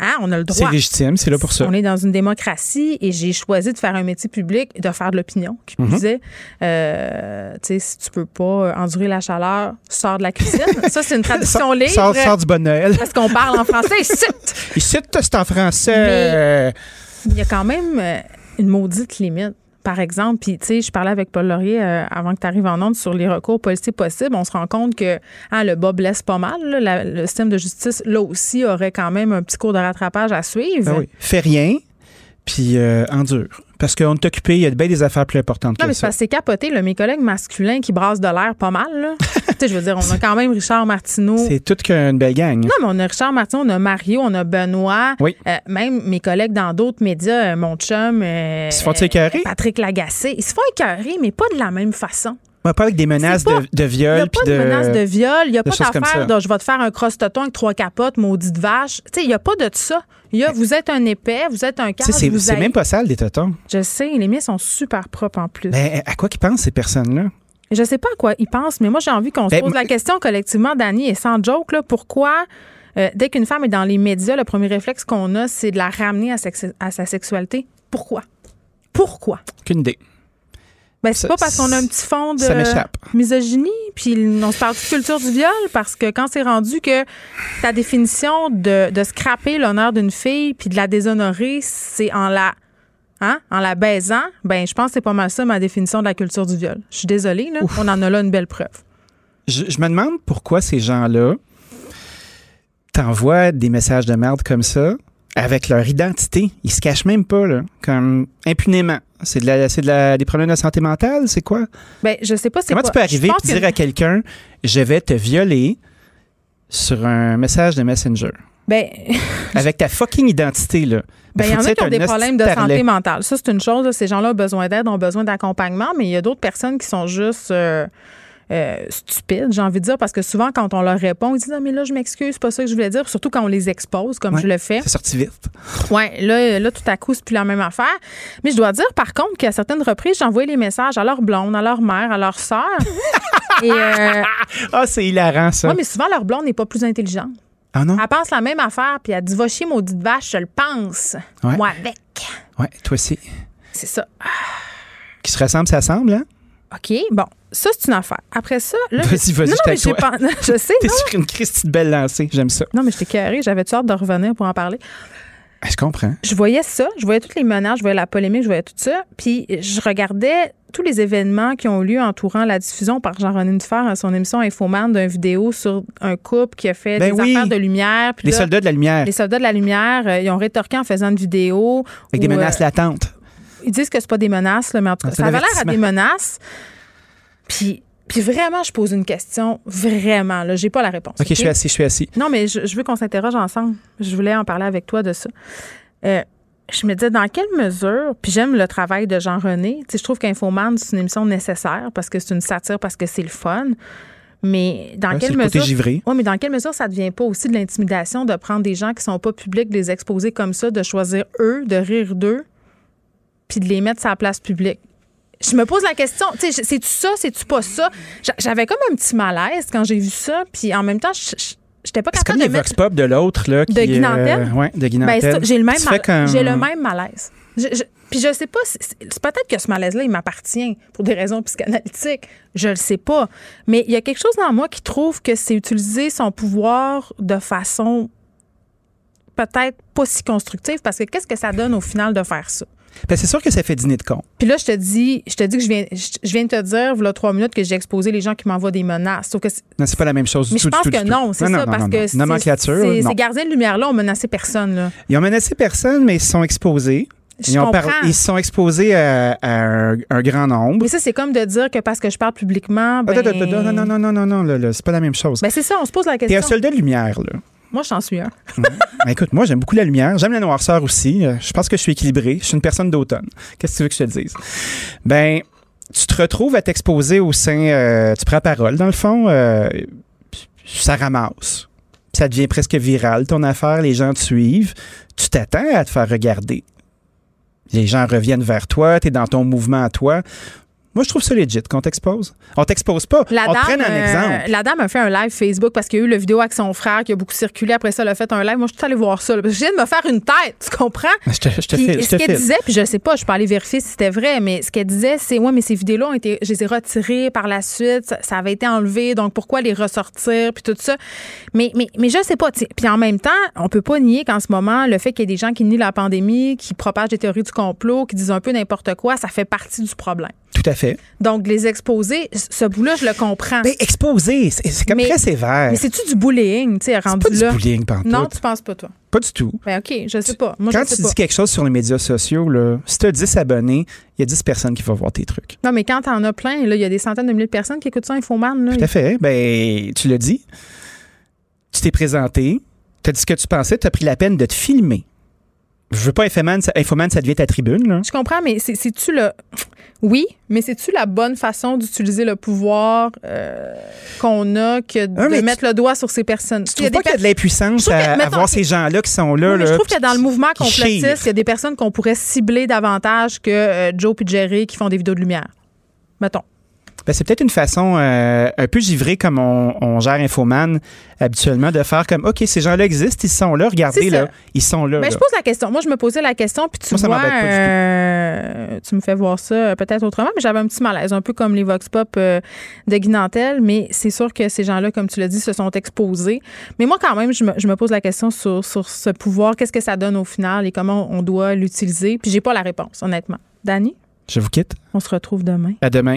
C: Hein, on a le droit.
I: C'est légitime, c'est là pour ça.
C: On est dans une démocratie et j'ai choisi de faire un métier public, de faire de l'opinion. Qui mm disait, euh, tu sais, si tu peux pas endurer la chaleur, sors de la cuisine. ça, c'est une traduction libre.
I: Sors, du bon Noël.
C: Parce qu'on parle en français. Cite.
I: Cite, c'est en français.
C: il y a quand même euh, une maudite limite par exemple, puis tu sais, je parlais avec Paul Laurier euh, avant que tu arrives en onde sur les recours policiers possibles. On se rend compte que hein, le bas blesse pas mal. le système de justice, là aussi, aurait quand même un petit cours de rattrapage à suivre.
I: Ah oui. Fais rien, puis euh, endure. Parce qu'on est occupé, il y a bien des affaires plus importantes
C: Non,
I: que
C: mais
I: ça.
C: parce que c'est capoté, là. Mes collègues masculins qui brassent de l'air pas mal, là. tu sais, je veux dire, on a quand même Richard Martineau.
I: C'est toute qu'une belle gang.
C: Non, mais on a Richard Martineau, on a Mario, on a Benoît.
I: Oui.
C: Euh, même mes collègues dans d'autres médias, euh, mon chum. euh,
I: Ils se font écœurer?
C: Patrick Lagacé. Ils se font écœurer, mais pas de la même façon.
I: Ouais, pas avec des menaces
C: pas-
I: de, de
C: Il
I: viol.
C: n'y a pas de, menace de viol, il n'y a
I: de
C: pas d'affaire de je vais te faire un cross-toton avec trois capotes, maudite vache. Tu sais, il n'y a pas de ça. Il y a, vous êtes un épais, vous êtes un cadre.
I: c'est- même pas sale, des totons.
C: Je sais, les miens sont super propres en plus.
I: Mais à quoi qu'ils pensent, ces personnes-là?
C: Je sais pas à quoi ils pensent, mais moi, j'ai envie qu'on se
I: Ben,
C: pose la question collectivement, Dani, et sans joke, là, pourquoi, euh, dès qu'une femme est dans les médias, le premier réflexe qu'on a, c'est de la ramener à, à sa sexualité? Pourquoi? Pourquoi?
I: Aucune idée.
C: Ben, c'est pas parce qu'on a un petit fond de misogynie, puis on se parle de culture du viol, parce que quand c'est rendu que ta définition de, de scraper l'honneur d'une fille puis de la déshonorer, c'est en la hein, en la baisant, ben je pense que c'est pas mal ça ma définition de la culture du viol. Je suis désolée, là, on en a là une belle preuve.
I: Je, je me demande pourquoi ces gens-là t'envoient des messages de merde comme ça avec leur identité. Ils se cachent même pas, là, comme impunément. C'est de la, c'est de la, des problèmes de santé mentale, c'est quoi?
C: Ben, je sais pas. c'est
I: Comment tu peux arriver et dire
C: que-
I: à quelqu'un, je vais te violer sur un message de Messenger?
C: Ben,
I: Avec ta fucking identité, là.
C: ben, il y en a qui ont des problèmes de santé mentale. Ça, c'est une chose. là. Ces gens-là ont besoin d'aide, ont besoin d'accompagnement, mais il y a d'autres personnes qui sont juste euh, euh, stupides, j'ai envie de dire, parce que souvent, quand on leur répond, ils disent Non, mais là, je m'excuse, c'est pas ça que je voulais dire. Surtout quand on les expose, comme
I: Ouais,
C: je le fais.
I: C'est sorti vite.
C: Ouais, là, là, tout à coup, c'est plus la même affaire. Mais je dois dire, par contre, qu'à certaines reprises, j'envoie les messages à leur blonde, à leur mère, à leur sœur. Et, euh,
I: Ah, c'est hilarant, ça.
C: ouais, mais souvent, leur blonde n'est pas plus intelligente.
I: Ah non?
C: Elle pense la même affaire, puis elle dit Va chier, maudite vache, je le pense.
I: Ouais.
C: Moi, avec.
I: Ouais, toi aussi.
C: C'est ça.
I: Qui se ressemble, ça semble, hein?
C: OK, bon, ça, c'est une affaire. Après ça, là.
I: Vas-y, vas-y,
C: non, mais j'ai Je sais,
I: T'es
C: non.
I: sur une Christie de belle lancée. J'aime ça.
C: Non, mais j'étais carré. J'avais-tu hâte de revenir pour en parler?
I: Ah, Je comprends.
C: je voyais ça, je voyais toutes les menaces, je voyais la polémique, je voyais tout ça. Puis je regardais tous les événements qui ont eu lieu entourant la diffusion par Jean-René Dufer à son émission Infoman d'une vidéo sur un couple qui a fait
I: Ben
C: des
I: oui.
C: affaires de lumière. Puis
I: Les
C: là,
I: soldats de la lumière,
C: les soldats de la lumière, euh, ils ont rétorqué en faisant une vidéo.
I: avec des menaces
C: euh,
I: latentes.
C: Ils disent que c'est pas des menaces, là, mais en tout cas, ça avait l'air à des menaces. Puis, puis vraiment, je pose une question, vraiment, là, j'ai pas la réponse.
I: OK, je suis assis, je suis assis.
C: Non, mais je, je veux qu'on s'interroge ensemble. Je voulais en parler avec toi de ça. Euh, je me disais, dans quelle mesure, puis j'aime le travail de Jean-René, tu sais, je trouve qu'Infoman, c'est une émission nécessaire parce que c'est une satire, parce que c'est le fun. Mais dans
I: Ouais,
C: quelle mesure.
I: givré.
C: Oui, mais dans quelle mesure ça devient pas aussi de l'intimidation de prendre des gens qui sont pas publics, de les exposer comme ça, de choisir eux, de rire d'eux, puis de les mettre sur la place publique? Je me pose la question, tu sais, c'est-tu ça, c'est-tu pas ça? J'a- J'avais comme un petit malaise quand j'ai vu ça, puis en même temps, je- j'étais pas
I: C'est comme
C: capable
I: les
C: de
I: vox
C: mettre...
I: pop de l'autre, là. Qui,
C: De Guy
I: euh, ouais, de
C: Ben, j'ai le même mal-
I: comme-
C: j'ai le même malaise. Je- je- puis je sais pas, si- peut-être que ce malaise-là, il m'appartient pour des raisons psychanalytiques. Je le sais pas. Mais il y a quelque chose dans moi qui trouve que c'est utiliser son pouvoir de façon peut-être pas si constructive parce que qu'est-ce que ça donne au final de faire ça?
I: Ben, c'est sûr que ça fait dîner de con.
C: Puis là, je te dis, je te dis que je viens, je, je viens de te dire, voilà trois minutes, que j'ai exposé les gens qui m'envoient des menaces. Sauf que c'est-
I: Non, c'est pas la même chose du
C: mais
I: tout.
C: je
I: du
C: pense
I: tout,
C: que non, c'est ça, parce
I: non,
C: que
I: non.
C: c'est-
I: non.
C: ces gardiens de lumière-là ont menacé personne. Là.
I: Ils ont menacé personne, mais ils se sont exposés. Ils, ont par- ils sont exposés à, à un, un grand nombre.
C: Mais ça, c'est comme de dire que parce que je parle publiquement, ben...
I: Non, non, non, non, non, non, là, c'est pas la même chose.
C: Ben c'est ça, on se pose la
I: T'es un
C: question.
I: soldat de lumière, là.
C: Moi, j'en suis un.
I: Ben, écoute, moi, j'aime beaucoup la lumière. J'aime la noirceur aussi. Euh, Je pense que je suis équilibré. Je suis une personne d'automne. Qu'est-ce que tu veux que je te dise? Ben, tu te retrouves à t'exposer au sein. euh, tu prends parole, dans le fond. euh, ça ramasse. Ça devient presque viral, ton affaire. Les gens te suivent. Tu t'attends à te faire regarder. Les gens reviennent vers toi. Tu es dans ton mouvement à toi. Moi, je trouve ça legit qu'on t'expose. On t'expose pas.
C: La
I: on te
C: dame,
I: prenne un
C: euh,
I: exemple.
C: la dame a fait un live Facebook parce qu'il y a eu la vidéo avec son frère qui a beaucoup circulé. Après ça, elle a fait un live. Moi, je suis allée voir ça. là, parce que je viens de me faire une tête, tu comprends?
I: Je te, je te
C: Puis
I: file, je
C: ce
I: te
C: qu'elle disait, puis je sais pas, je peux aller vérifier si c'était vrai, mais ce qu'elle disait, c'est ouais, mais ces vidéos-là ont été, je les ai retirées par la suite, ça, ça avait été enlevé, donc pourquoi les ressortir, puis tout ça? Mais, mais, mais je sais pas. Puis en même temps, on peut pas nier qu'en ce moment, le fait qu'il y ait des gens qui nient la pandémie, qui propagent des théories du complot, qui disent un peu n'importe quoi, ça fait partie du problème.
I: Tout à fait.
C: Donc, les exposer, ce bout-là, je le comprends.
I: Mais exposer, c'est comme très sévère.
C: Mais c'est-tu du bullying, tu sais, rendu
I: là? pas du bullying, pantoute.
C: Non, tu penses pas, toi?
I: Pas du tout.
C: Ben, OK, je sais pas. Moi,
I: Quand
C: je sais
I: tu
C: pas.
I: dis quelque chose sur les médias sociaux, là, si tu as 10 abonnés, il y a 10 personnes qui vont voir tes trucs.
C: Non, mais quand tu en as plein, il y a des centaines de milliers de personnes qui écoutent ça, Infoman. Là.
I: Tout à fait. Ben, tu l'as dit. Tu t'es présenté, tu as dit ce que tu pensais, tu as pris la peine de te filmer. Je veux pas Infoman, ça, Infoman, ça devient ta tribune. Là.
C: Je comprends, mais c'est-tu le. Oui, mais c'est-tu la bonne façon d'utiliser le pouvoir euh, qu'on a que de mettre le doigt sur ces personnes?
I: Tu trouves pas qu'il y a de l'impuissance à, à, voir ces gens-là qui sont là?
C: Oui,
I: là
C: je trouve que dans le mouvement complotiste, il y a des personnes qu'on pourrait cibler davantage que euh, Joe et Jerry qui font des vidéos de lumière. Mettons.
I: Ben, c'est peut-être une façon euh, un peu givrée comme on, on, gère Infoman habituellement de faire comme OK, ces gens-là existent, ils sont là, regardez là, ils sont là.
C: Ben,
I: là.
C: je pose la question. Moi, je me posais la question, puis tu
I: Moi,
C: vois, euh, tu me fais voir ça peut-être autrement, mais j'avais un petit malaise, un peu comme les Vox Pop euh, de Guinantel, mais c'est sûr que ces gens-là, comme tu l'as dit, se sont exposés. Mais moi, quand même, je me, je me pose la question sur, sur ce pouvoir, qu'est-ce que ça donne au final et comment on doit l'utiliser, puis j'ai pas la réponse, honnêtement. Dani?
I: Je vous quitte.
C: On se retrouve demain.
I: À demain.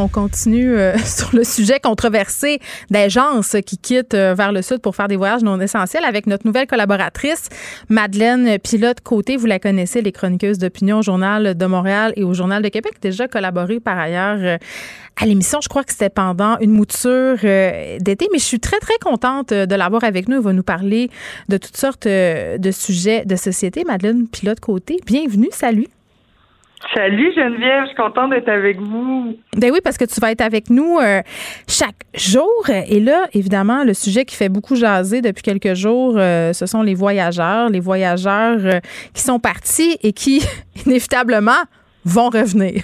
C: On continue euh, sur le sujet controversé d'agences qui quittent euh, vers le sud pour faire des voyages non essentiels avec notre nouvelle collaboratrice, Madeleine Pilote-Côté. Vous la connaissez, les chroniqueuses d'opinion au Journal de Montréal et au Journal de Québec. Déjà collaboré par ailleurs euh, à l'émission. Je crois que c'était pendant une mouture d'été, mais je suis très, très contente de l'avoir avec nous. Elle va nous parler de toutes sortes de sujets de société. Madeleine Pilote-Côté, bienvenue. Salut.
D: Salut Geneviève, je suis contente d'être avec vous.
C: Ben oui, parce que tu vas être avec nous euh, chaque jour. Et là, évidemment, le sujet qui fait beaucoup jaser depuis quelques jours, euh, ce sont les voyageurs, les voyageurs euh, qui sont partis et qui, inévitablement, vont revenir.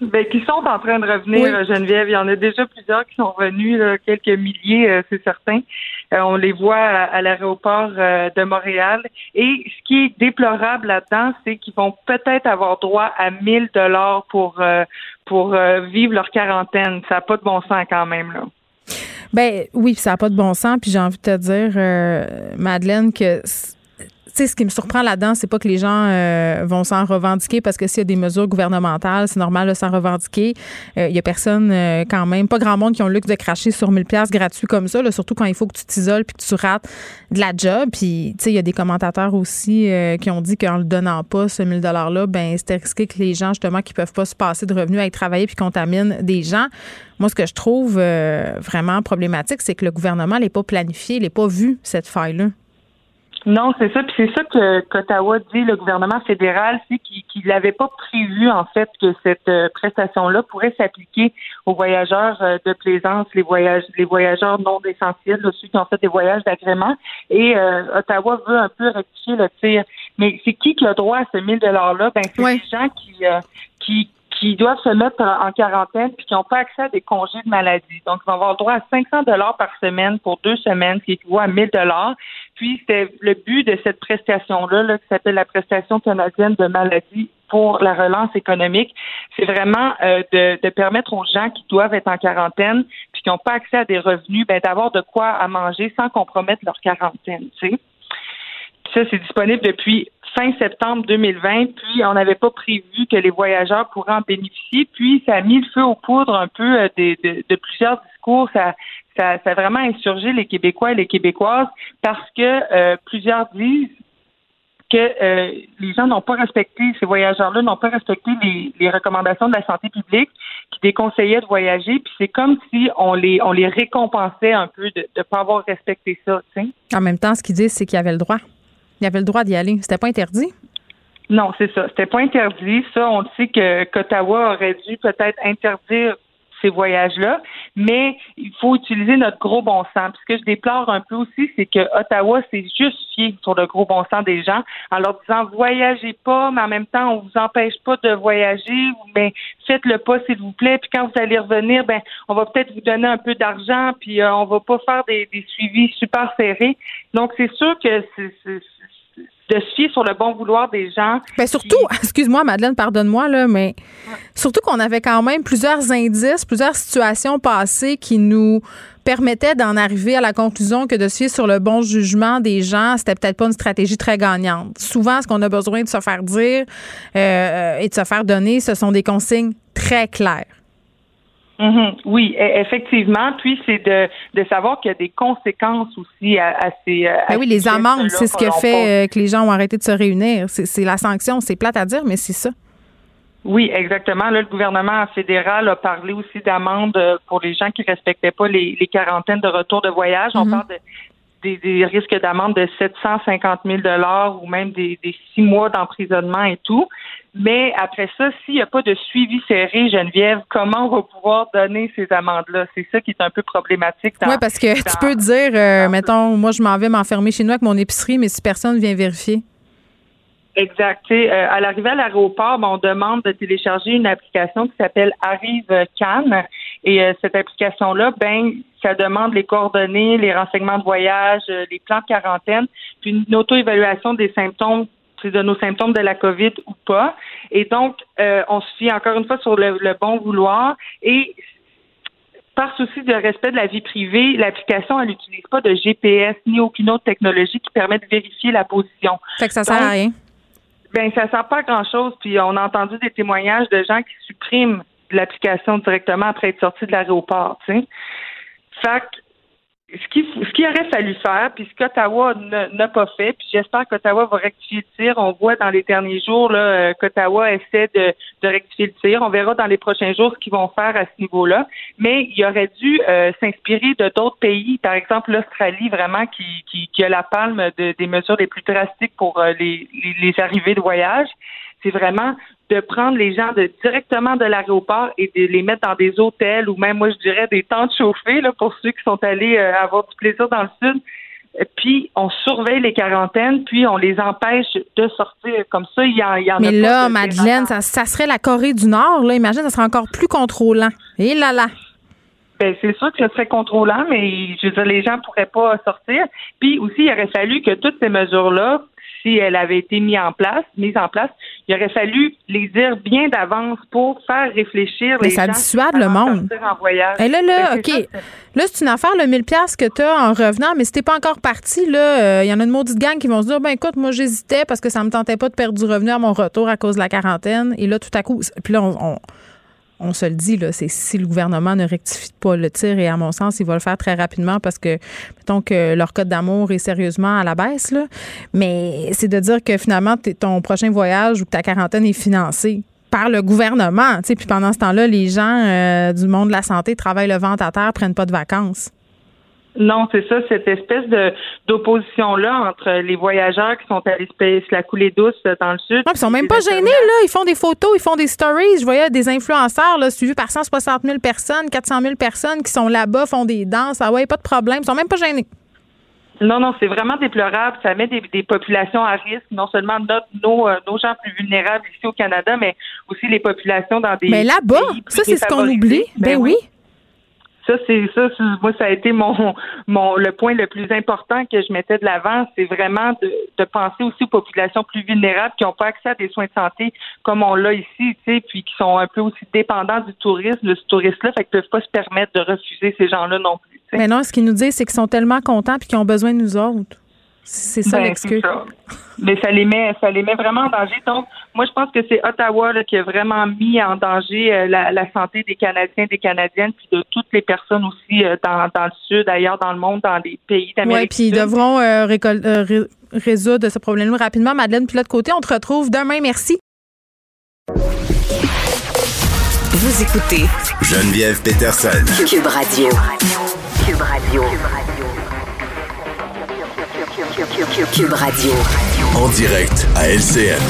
D: Ben, qui sont en train de revenir, oui. Geneviève. Il y en a déjà plusieurs qui sont revenus, là, quelques milliers, c'est certain. Euh, on les voit à, l'aéroport euh, de Montréal. Et ce qui est déplorable là-dedans, c'est qu'ils vont peut-être avoir droit à 1000 dollars pour euh, pour vivre leur quarantaine. Ça n'a pas de bon sens quand même là.
C: Ben oui, ça n'a pas de bon sens. Puis j'ai envie de te dire, Madeleine, que sais, ce qui me surprend là-dedans, c'est pas que les gens euh, vont s'en revendiquer parce que s'il y a des mesures gouvernementales, c'est normal de s'en revendiquer. Il euh, y a personne, euh, quand même, pas grand monde qui ont le luxe de cracher sur 1000 pièces gratuits comme ça, là, surtout quand il faut que tu t'isoles puis que tu rates de la job. Puis, tu sais, il y a des commentateurs aussi qui ont dit qu'en le donnant pas, ce 1000 $-là, ben c'était risqué que les gens, justement, qui peuvent pas se passer de revenus à travailler puis contaminent des gens. Moi, ce que je trouve vraiment problématique, c'est que le gouvernement n'est pas planifié, il n'est pas vu, cette faille-là.
D: Non, c'est ça. Puis c'est ça que qu'Ottawa dit, le gouvernement fédéral, c'est qu'il n'avait pas prévu en fait que cette euh, prestation-là pourrait s'appliquer aux voyageurs euh, de plaisance, les voyages, les voyageurs non essentiels, là, ceux qui ont fait des voyages d'agrément. Et euh, Ottawa veut un peu rectifier le tir. Mais c'est qui qui a droit à ce 1000 dollars-là? Ben c'est
C: Oui.
D: des gens qui qui qui doivent se mettre en quarantaine puis qui n'ont pas accès à des congés de maladie. Donc, ils vont avoir droit à 500 dollars par semaine pour deux semaines, qui équivaut à 1000 dollars. Puis, c'est le but de cette prestation-là, là, qui s'appelle la prestation canadienne de maladie pour la relance économique, c'est vraiment euh, de, de, permettre aux gens qui doivent être en quarantaine puis qui n'ont pas accès à des revenus, ben, d'avoir de quoi à manger sans compromettre leur quarantaine. Tu sais. Ça, c'est disponible depuis fin septembre 2020, puis on n'avait pas prévu que les voyageurs pourraient en bénéficier, puis ça a mis le feu aux poudres un peu euh, de, de, plusieurs discours, ça, ça, ça, a vraiment insurgé les Québécois et les Québécoises parce que euh, plusieurs disent que euh, les gens n'ont pas respecté, ces voyageurs-là n'ont pas respecté les, recommandations de la santé publique qui déconseillaient de voyager, puis c'est comme si on les on les récompensait un peu de ne pas avoir respecté ça. T'sais.
C: En même temps, ce qu'ils disent, c'est qu'il y avait le droit. Il avait le droit d'y aller. C'était pas interdit?
D: Non, c'est ça. C'était pas interdit. Ça, on sait que qu'Ottawa aurait dû peut-être interdire ces voyages-là, mais il faut utiliser notre gros bon sens. Puis ce que je déplore un peu aussi, c'est que Ottawa s'est juste fié sur le gros bon sens des gens en leur disant voyagez pas, mais en même temps, on vous empêche pas de voyager, mais faites-le pas, s'il vous plaît. Puis quand vous allez revenir, ben on va peut-être vous donner un peu d'argent, puis euh, on va pas faire des suivis super serrés. Donc c'est sûr que c'est de se fier sur le bon vouloir des gens.
C: Ben surtout, excuse-moi Madeleine, pardonne-moi là, mais surtout qu'on avait quand même plusieurs indices, plusieurs situations passées qui nous permettaient d'en arriver à la conclusion que de se fier sur le bon jugement des gens, c'était peut-être pas une stratégie très gagnante. Souvent, ce qu'on a besoin de se faire dire euh, et de se faire donner, ce sont des consignes très claires.
D: Mhm. oui, e-, effectivement. Puis c'est de, de savoir qu'il y a des conséquences aussi à, ces. À
C: ben oui, les amendes, c'est ce qui a fait euh, que les gens ont arrêté de se réunir. C'est la sanction. C'est plate à dire, mais c'est ça.
D: Oui, exactement. Là, le gouvernement fédéral a parlé aussi d'amendes pour les gens qui respectaient pas les, les quarantaines de retour de voyage. On mhm. parle de, des, risques d'amende de 750 000 dollars ou même des, des six mois d'emprisonnement et tout. Mais après ça, s'il n'y a pas de suivi serré, Geneviève, comment on va pouvoir donner ces amendes-là? C'est ça qui est un peu problématique.
C: Oui, parce que tu peux dire, euh, mettons, moi, je m'en vais m'enfermer chez nous avec mon épicerie, mais si personne vient vérifier.
D: Exact. Euh, à l'arrivée à l'aéroport, ben, on demande de télécharger une application qui s'appelle Arrive Cannes. Et euh, cette application-là, ben, ça demande les coordonnées, les renseignements de voyage, les plans de quarantaine, puis une auto-évaluation des symptômes de nos symptômes de la COVID ou pas. Et donc, euh, on se fie encore une fois sur le, bon vouloir et par souci de respect de la vie privée, l'application, elle n'utilise pas de GPS ni aucune autre technologie qui permet de vérifier la position.
C: Fait que ça sert à rien.
D: Ben, ça sert pas à grand chose. Puis on a entendu des témoignages de gens qui suppriment l'application directement après être sortis de l'aéroport. Fait ce qui ce qu'il aurait fallu faire, puis ce qu'Ottawa n'a pas fait, puis j'espère qu'Ottawa va rectifier le tir. On voit dans les derniers jours là, euh, qu'Ottawa essaie de, de, rectifier le tir. On verra dans les prochains jours ce qu'ils vont faire à ce niveau-là. Mais il aurait dû euh, s'inspirer de d'autres pays, par exemple l'Australie, vraiment qui, qui, qui, a la palme de, des mesures les plus drastiques pour euh, les, les, les arrivées de voyage. C'est vraiment de prendre les gens de, directement de l'aéroport et de les mettre dans des hôtels ou même, moi, je dirais, des tentes chauffées là, pour ceux qui sont allés euh, avoir du plaisir dans le sud. Puis on surveille les quarantaines, puis on les empêche de sortir. Comme ça, il y, en, il y en
C: Mais là, Madeleine, ça, ça, serait la Corée du Nord. Là. Imagine, ça serait encore plus contrôlant. Et là là.
D: Ben, c'est sûr que ce serait contrôlant, mais je veux dire, les gens pourraient pas sortir. Puis aussi, il aurait fallu que toutes ces mesures-là si elle avait été mise en place, mise en place, il aurait fallu les dire bien d'avance pour faire réfléchir
C: Mais
D: les
C: ça dissuade le monde.
D: En voyage.
C: Et là, là, ben, OK. là, c'est une affaire, le 1000 pièces que tu as en revenant, mais si t'es pas encore parti, là, euh, il y en a une maudite gang qui vont se dire, ben écoute, moi, j'hésitais parce que ça me tentait pas de perdre du revenu à mon retour à cause de la quarantaine. Et là, tout à coup, puis là, on on se le dit, là, c'est si le gouvernement ne rectifie pas le tir, et à mon sens, il va le faire très rapidement parce que, mettons que leur code d'amour est sérieusement à la baisse, là. Mais c'est de dire que finalement, ton prochain voyage ou ta quarantaine est financée par le gouvernement, puis pendant ce temps-là, les gens euh, du monde de la santé travaillent le ventre à terre, prennent pas de vacances.
D: Non, c'est ça, cette espèce de d'opposition-là entre les voyageurs qui sont allés se la couler douce dans le sud.
C: Non, ils sont même pas gênés, là. Ils font des photos, ils font des stories. Je voyais des influenceurs là, suivis par 160 000 personnes, 400 000 personnes qui sont là-bas, font des danses. Ah ouais, pas de problème. Ils sont même pas gênés.
D: Non, non, c'est vraiment déplorable. Ça met des, populations à risque, non seulement notre, nos, euh, nos gens plus vulnérables ici au Canada, mais aussi les populations dans des.
C: Mais là-bas, ça, c'est ce qu'on oublie. Ben, ben oui.
D: Ça, c'est ça, moi, ça a été mon, mon le point le plus important que je mettais de l'avant, c'est vraiment de, de, penser aussi aux populations plus vulnérables qui n'ont pas accès à des soins de santé comme on l'a ici, tu sais, puis qui sont un peu aussi dépendants du tourisme, de ce tourisme-là, fait qu'ils peuvent pas se permettre de refuser ces gens-là non plus.
C: Mais non, ce qu'ils nous disent, c'est qu'ils sont tellement contents puis qu'ils ont besoin de nous autres. C'est ça ben, l'excuse.
D: Mais ça les met, ça les met vraiment en danger. Donc, moi, je pense que c'est Ottawa qui a vraiment mis en danger euh, la, santé des Canadiens, des Canadiennes, puis de toutes les personnes aussi euh, dans, dans, le sud, ailleurs dans le monde, dans les pays d'Amérique.
C: Oui, puis ils devront euh, résoudre ce problème-là rapidement. Madeleine, puis de l'autre côté, on te retrouve demain. Merci.
B: Vous écoutez
E: Geneviève Peterson.
B: Cube Radio. Cube Radio. Cube Radio.
E: En direct à LCN.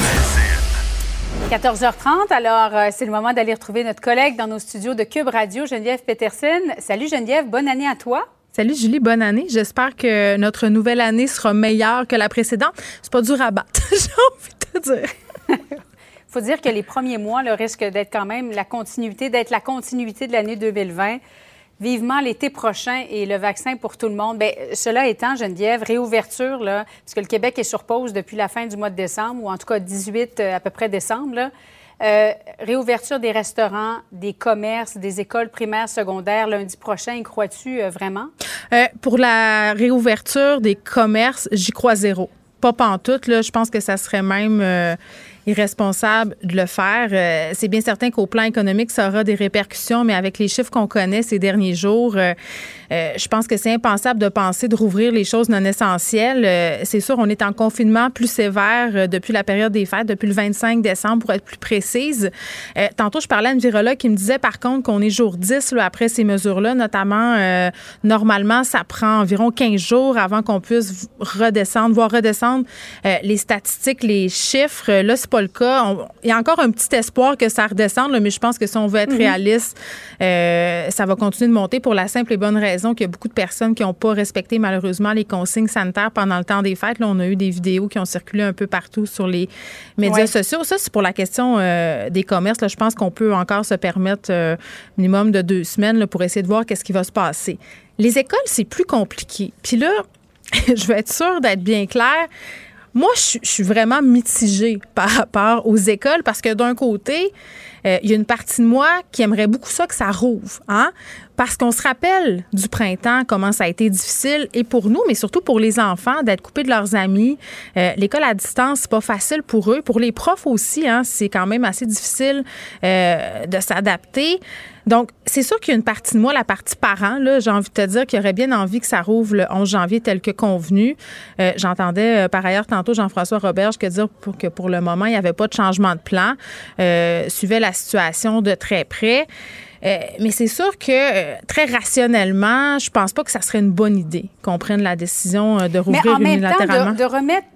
J: 14h30, alors euh, c'est le moment d'aller retrouver notre collègue dans nos studios de Cube Radio, Geneviève Peterson. Salut Geneviève, bonne année à toi.
C: Salut Julie, bonne année. J'espère que notre nouvelle année sera meilleure que la précédente. C'est pas dur à battre, j'ai envie de te dire.
J: Il faut dire que les premiers mois le risque d'être quand même la continuité, d'être la continuité de l'année 2020 vivement l'été prochain et le vaccin pour tout le monde. Bien, cela étant, Geneviève, réouverture, là, parce que le Québec est sur pause depuis la fin du mois de décembre, ou en tout cas 18 euh, à peu près décembre. Euh, réouverture des restaurants, des commerces, des écoles primaires, secondaires lundi prochain, y crois-tu euh, vraiment?
C: pour la réouverture des commerces, j'y crois zéro. Pas pantoute, là. Je pense que ça serait même irresponsable de le faire. Euh, c'est bien certain qu'au plan économique, ça aura des répercussions, mais avec les chiffres qu'on connaît ces derniers jours, euh, euh, je pense que c'est impensable de penser de rouvrir les choses non essentielles. c'est sûr, on est en confinement plus sévère depuis la période des fêtes, depuis le 25 décembre, pour être plus précise. tantôt, je parlais à une virologue qui me disait, par contre, qu'on est jour 10 là, après ces mesures-là, notamment, normalement, ça prend environ 15 jours avant qu'on puisse redescendre, voire redescendre les statistiques, les chiffres. Là, c'est pas le cas. il y a encore un petit espoir que ça redescende, mais je pense que si on veut être mhm. réaliste, euh, ça va continuer de monter pour la simple et bonne raison qu'il y a beaucoup de personnes qui n'ont pas respecté malheureusement les consignes sanitaires pendant le temps des fêtes. Là, on a eu des vidéos qui ont circulé un peu partout sur les médias sociaux. Ça, c'est pour la question euh, des commerces. Là, je pense qu'on peut encore se permettre euh, minimum de deux semaines pour essayer de voir qu'est-ce qui va se passer. Les écoles, c'est plus compliqué. Puis là, je veux être sûre d'être bien claire. Moi, je, suis vraiment mitigée par rapport aux écoles parce que d'un côté, euh, il y a une partie de moi qui aimerait beaucoup ça que ça rouvre, hein? Parce qu'on se rappelle du printemps, comment ça a été difficile, et pour nous, mais surtout pour les enfants, d'être coupés de leurs amis. Euh, l'école à distance, c'est pas facile pour eux. Pour les profs aussi, hein, c'est quand même assez difficile euh, de s'adapter. Donc, c'est sûr qu'il y a une partie de moi, la partie parent, là, j'ai envie de te dire qu'il aurait bien envie que ça rouvre le 11 janvier tel que convenu. Euh, j'entendais euh, par ailleurs tantôt Jean-François Roberge que dire pour, que pour le moment, il n'y avait pas de changement de plan. Euh, suivait la situation de très près. mais c'est sûr que très rationnellement, je pense pas que ça serait une bonne idée qu'on prenne la décision de rouvrir mais en unilatéralement.
J: Même temps, de remettre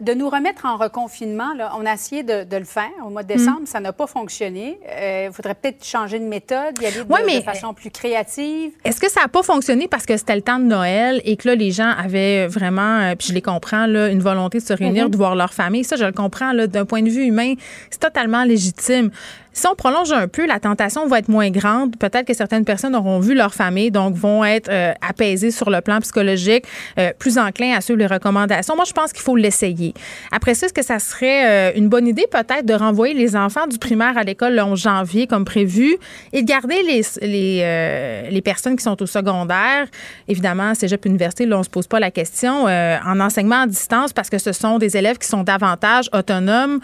J: de nous remettre en reconfinement, là, on a essayé de, le faire au mois de décembre, mm. ça n'a pas fonctionné. Il euh, faudrait peut-être changer de méthode, y aller de, de façon plus créative.
C: Est-ce que ça n'a pas fonctionné parce que c'était le temps de Noël et que là, les gens avaient vraiment, euh, puis je les comprends, là, une volonté de se réunir, mm-hmm. de voir leur famille? Ça, je le comprends, d'un point de vue humain, c'est totalement légitime. Si on prolonge un peu, la tentation va être moins grande. Peut-être que certaines personnes auront vu leur famille, donc vont être euh, apaisées sur le plan psychologique, euh, plus enclins à suivre les recommandations. Moi, je pense qu'il faut l'essayer. Après ça, est-ce que ça serait euh, une bonne idée peut-être de renvoyer les enfants du primaire à l'école le 11 janvier comme prévu et de garder les, les, les personnes qui sont au secondaire, évidemment, cégep université, là, on se pose pas la question, en enseignement à distance parce que ce sont des élèves qui sont davantage autonomes.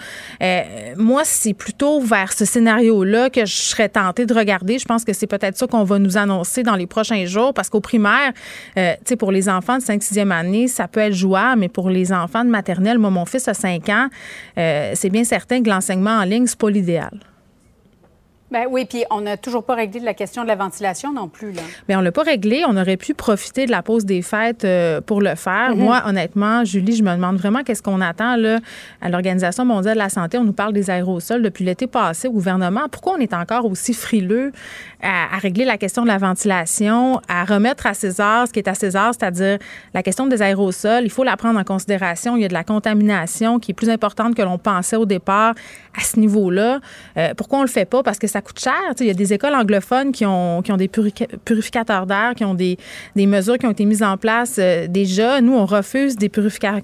C: moi, c'est plutôt vers ce scénario-là que je serais tentée de regarder. Je pense que c'est peut-être ça qu'on va nous annoncer dans les prochains jours parce qu'au primaire, euh, tu sais, pour les enfants de 5-6e année, ça peut être jouable, mais pour les enfants de maternelle, moi, mon fils a 5 ans, euh, c'est bien certain que l'enseignement en ligne, c'est pas l'idéal.
J: Ben oui, puis on n'a toujours pas réglé la question de la ventilation non plus. Là.
C: Bien, on l'a pas réglé. On aurait pu profiter de la pause des fêtes euh, pour le faire. Mm-hmm. Moi, honnêtement, Julie, je me demande vraiment qu'est-ce qu'on attend là, à l'Organisation mondiale de la santé. On nous parle des aérosols depuis l'été passé au gouvernement. Pourquoi on est encore aussi frileux à, régler la question de la ventilation, à remettre à César ce qui est à César, c'est-à-dire la question des aérosols? Il faut la prendre en considération. Il y a de la contamination qui est plus importante que l'on pensait au départ à ce niveau-là. Euh, pourquoi on le fait pas? Parce que ça coûte cher. Il y a des écoles anglophones qui ont, qui ont des purificateurs d'air, qui ont des, des, mesures qui ont été mises en place euh, déjà. Nous, on refuse des purificateurs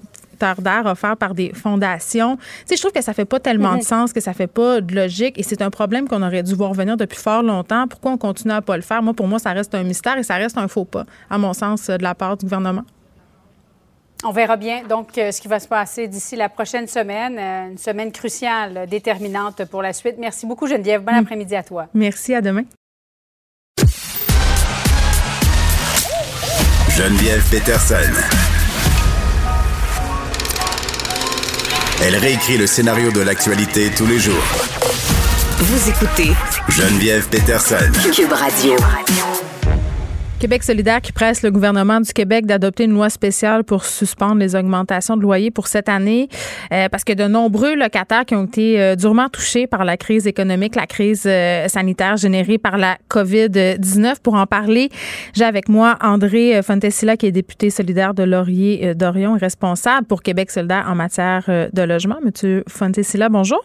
C: d'air offerts par des fondations. Tu je trouve que ça fait pas tellement de sens, que ça fait pas de logique et c'est un problème qu'on aurait dû voir venir depuis fort longtemps. Pourquoi on continue à pas le faire? Moi, pour moi, ça reste un mystère et ça reste un faux pas, à mon sens, de la part du gouvernement.
J: On verra bien donc euh, ce qui va se passer d'ici la prochaine semaine, euh, une semaine cruciale, déterminante pour la suite. Merci beaucoup Geneviève. Bon mm. après-midi à toi.
C: Merci, à demain.
E: Geneviève Peterson. Elle réécrit le scénario de l'actualité tous les jours.
B: Vous écoutez
E: Geneviève Peterson.
B: Cube Radio.
C: Québec solidaire qui presse le gouvernement du Québec d'adopter une loi spéciale pour suspendre les augmentations de loyers pour cette année euh, parce que de nombreux locataires qui ont été euh, durement touchés par la crise économique, la crise euh, sanitaire générée par la COVID-19. Pour en parler, j'ai avec moi André Fontesilla qui est député solidaire de Laurier d'Orion et responsable pour Québec solidaire en matière de logement. Monsieur Fontesilla, bonjour.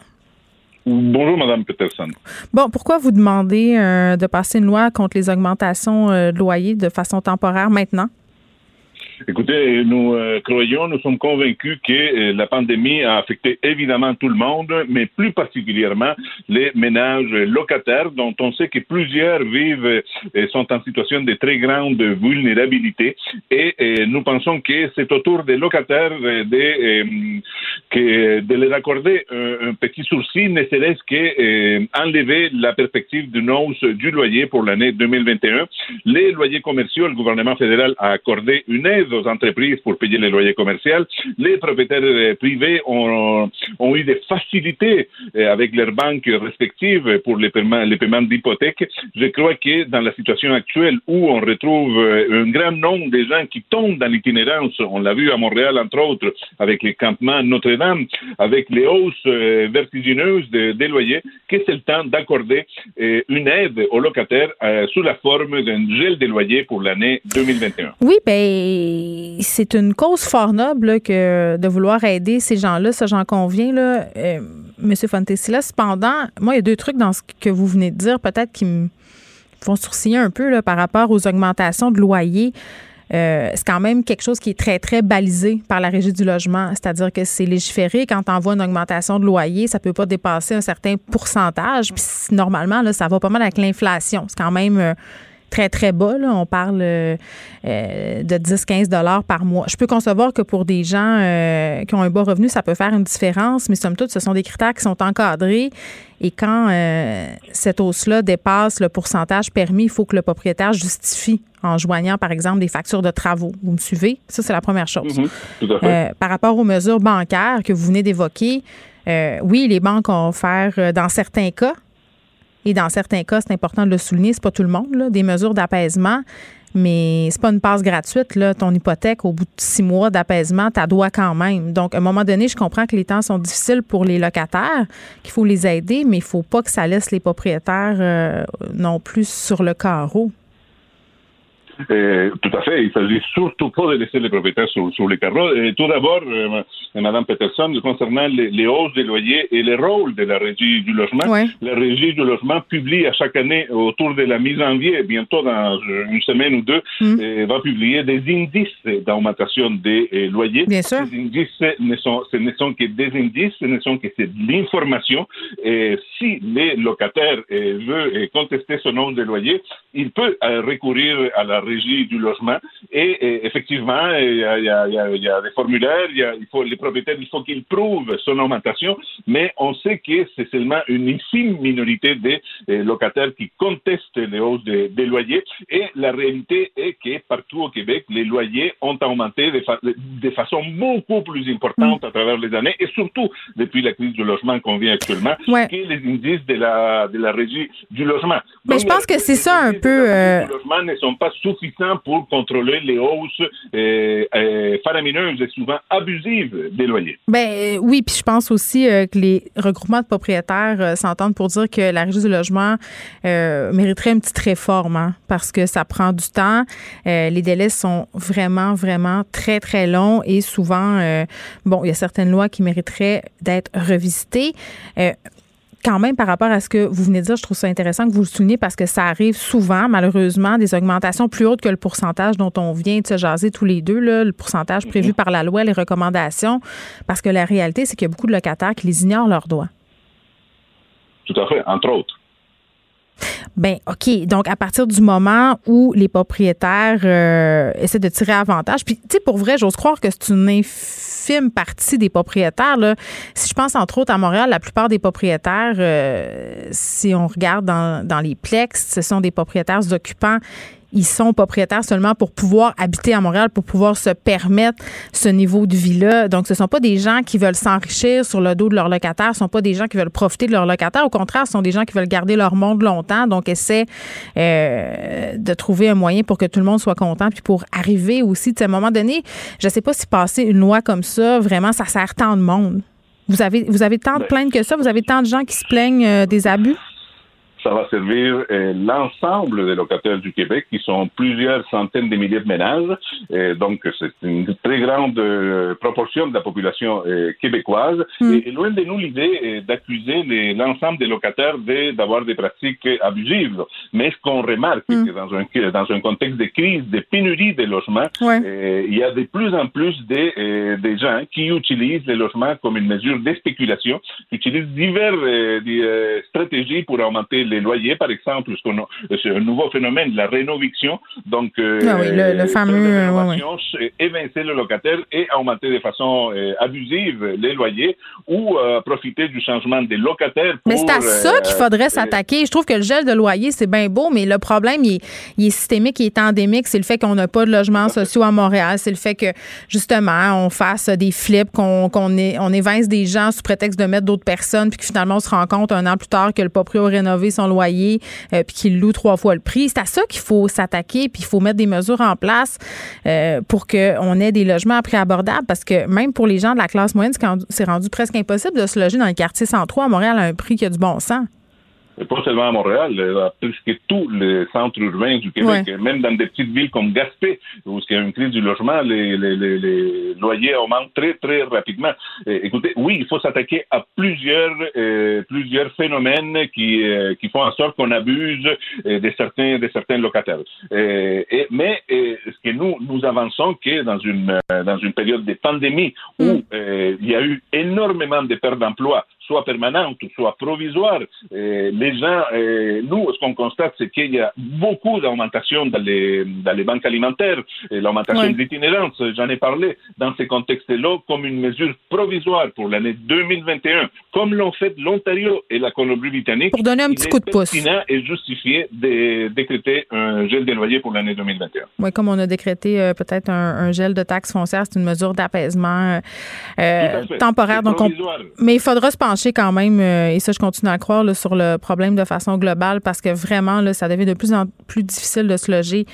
K: Bonjour, Madame Peterson.
C: Bon, pourquoi vous demandez de passer une loi contre les augmentations de loyers de façon temporaire maintenant?
K: Écoutez, nous euh, croyons, nous sommes convaincus que euh, la pandémie a affecté évidemment tout le monde, mais plus particulièrement les ménages locataires, dont on sait que plusieurs vivent et euh, sont en situation de très grande vulnérabilité. Et, nous pensons que c'est au tour des locataires de, que, de leur accorder un, petit sourcil, ne serait-ce qu'enlever la perspective d'une hausse du loyer pour l'année 2021. Les loyers commerciaux, le gouvernement fédéral a accordé une aide aux entreprises pour payer les loyers commerciaux. Les propriétaires euh, privés ont, eu des facilités euh, avec leurs banques respectives pour les paiements, les d'hypothèques. Je crois que dans la situation actuelle où on retrouve euh, un grand nombre de gens qui tombent dans l'itinérance, on l'a vu à Montréal entre autres avec les campements Notre-Dame, avec les hausses vertigineuses des loyers, que c'est le temps d'accorder une aide aux locataires sous la forme d'un gel des loyers pour l'année 2021.
C: Oui, ben c'est une cause fort noble que de vouloir aider ces gens-là, ça j'en conviens. Là. Euh, Monsieur Fontesilla, cependant, moi, il y a deux trucs dans ce que vous venez de dire, peut-être qui me font sourciller un peu là, par rapport aux augmentations de loyers. Euh, c'est quand même quelque chose qui est très, très balisé par la Régie du logement. C'est-à-dire que c'est légiféré. Quand on voit une augmentation de loyer, ça ne peut pas dépasser un certain pourcentage. Puis normalement, là, ça va pas mal avec l'inflation. C'est quand même euh, très, très bas. On parle euh, euh, de 10-15 dollars par mois. Je peux concevoir que pour des gens euh, qui ont un bas revenu, ça peut faire une différence, mais somme toute, ce sont des critères qui sont encadrés. Et quand cette hausse-là dépasse le pourcentage permis, il faut que le propriétaire justifie en joignant, par exemple, des factures de travaux. Vous me suivez? Ça, c'est la première chose.
K: Mm-hmm.
C: par rapport aux mesures bancaires que vous venez d'évoquer, oui, les banques ont offert, dans certains cas, et dans certains cas, c'est important de le souligner, c'est pas tout le monde, des mesures d'apaisement. Mais c'est pas une passe gratuite. Ton hypothèque, au bout de six mois d'apaisement, tu dois quand même. Donc, à un moment donné, je comprends que les temps sont difficiles pour les locataires, qu'il faut les aider, mais il faut pas que ça laisse les propriétaires euh, non plus sur le carreau.
K: Euh, tout à fait. Il s'agit surtout pas de laisser les propriétaires sur, sur les carreaux. Et tout d'abord, euh, Madame Peterson, concernant les, les, hausses des loyers et le rôle de la Régie du logement, la Régie du logement publie à chaque année, autour de la mi-janvier, bientôt dans une semaine ou deux, mm. euh, va publier des indices d'augmentation des euh, loyers.
C: Bien sûr.
K: Ces indices ne sont, ce ne sont que des indices, ce ne sont que de l'information. Et si les locataires euh, veulent contester ce nombre de loyers, il peut recourir à la régie du logement. Et, effectivement, il y, a, il, y a, des formulaires, il, faut, les propriétaires, il faut qu'ils prouvent son augmentation, mais on sait que c'est seulement une infime minorité des euh, locataires qui contestent les hausses des, loyers. Et la réalité est que partout au Québec, les loyers ont augmenté de, façon beaucoup plus importante à travers les années, et surtout depuis la crise du logement qu'on vit actuellement, que les indices de la, de la régie du logement.
C: Mais je pense que c'est ça un peu.
K: Euh... Les logements ne sont pas suffisant pour contrôler les hausses euh, euh, faramineuses et souvent abusives des loyers.
C: Ben euh, oui, puis je pense aussi que les regroupements de propriétaires s'entendent pour dire que la régie du logement mériterait une petite réforme hein, parce que ça prend du temps. les délais sont vraiment, vraiment très, très longs et souvent, bon, il y a certaines lois qui mériteraient d'être revisitées quand même, par rapport à ce que vous venez de dire, je trouve ça intéressant que vous le souligniez parce que ça arrive souvent, malheureusement, des augmentations plus hautes que le pourcentage dont on vient de se jaser tous les deux, le pourcentage prévu par la loi, les recommandations, parce que la réalité, c'est qu'il y a beaucoup de locataires qui les ignorent leurs droits.
K: Tout à fait, entre autres.
C: Ben OK. Donc, à partir du moment où les propriétaires euh, essaient de tirer avantage, puis, tu sais, pour vrai, j'ose croire que c'est une infime partie des propriétaires. Si je pense, entre autres, à Montréal, la plupart des propriétaires, euh, si on regarde dans, dans les plex, ce sont des propriétaires occupants ils sont propriétaires seulement pour pouvoir habiter à Montréal, pour pouvoir se permettre ce niveau de vie-là. Donc, ce ne sont pas des gens qui veulent s'enrichir sur le dos de leurs locataires, ce ne sont pas des gens qui veulent profiter de leurs locataires. Au contraire, ce sont des gens qui veulent garder leur monde longtemps, donc essaient euh, de trouver un moyen pour que tout le monde soit content, puis pour arriver aussi, à un moment donné, je ne sais pas si passer une loi comme ça, vraiment, ça sert tant de monde. Vous avez, vous avez tant de ben plaintes que ça? Vous avez tant de gens qui se plaignent euh, des abus?
K: Ça va servir euh, l'ensemble des locataires du Québec, qui sont plusieurs centaines de milliers de ménages. Et donc, c'est une très grande euh, proportion de la population euh, québécoise. Mm. Et, loin de nous l'idée d'accuser l'ensemble des locataires d'avoir des pratiques abusives. Mais ce qu'on remarque, c'est mm. que dans un, dans un contexte de crise, de pénurie de logements, il y a de plus en plus de, des gens qui utilisent les logements comme une mesure de spéculation, qui utilisent diverses stratégies pour augmenter les loyers, par exemple, c'est un nouveau phénomène, la rénoviction. Donc,
C: euh, ah oui, le, fameux
K: évincer le locataire et augmenter de façon euh, abusive les loyers ou euh, profiter du changement des locataires.
C: mais c'est à ça qu'il faudrait s'attaquer. Je trouve que le gel de loyer, c'est bien beau, mais le problème, il est, systémique, il est endémique. C'est le fait qu'on n'a pas de logements sociaux à Montréal. C'est le fait que, justement, on fasse des flips, qu'on on évince des gens sous prétexte de mettre d'autres personnes, puis que finalement, on se rend compte un an plus tard que le proprio a rénové loyer, puis qu'il loue trois fois le prix. C'est à ça qu'il faut s'attaquer, puis il faut mettre des mesures en place euh, pour qu'on ait des logements à prix abordable, parce que même pour les gens de la classe moyenne, c'est rendu presque impossible de se loger dans les quartiers centraux. À Montréal à un prix qui a du bon sens
K: pas seulement à Montréal, presque tous les centres urbains du Québec, même dans des petites villes comme Gaspé, où il y a une crise du logement, les, les, les, loyers augmentent très, très rapidement. écoutez, oui, il faut s'attaquer à plusieurs, euh, plusieurs phénomènes qui, euh, qui font en sorte qu'on abuse euh, de, certains, de certains locataires. Et, mais ce que nous, nous avançons, que dans une, dans une période de pandémie où mm. il y a eu énormément de pertes d'emplois, soit permanentes, soit provisoires, les gens, nous, ce qu'on constate, c'est qu'il y a beaucoup d'augmentation dans les, dans les banques alimentaires, l'augmentation de l'itinérance, j'en ai parlé dans ces contextes-là comme une mesure provisoire pour l'année 2021, comme l'ont fait l'Ontario et la Colombie-Britannique.
C: Pour donner un petit coup de pouce.
K: est justifié de décréter un gel des loyers pour l'année 2021.
C: Oui, comme on a décrété euh, peut-être un, gel de taxes foncières, c'est une mesure d'apaisement euh, temporaire. Donc Mais il faudra se pencher quand même, euh, et ça, je continue à croire, sur le problème de façon globale parce que vraiment, là, ça devient de plus en plus difficile de se loger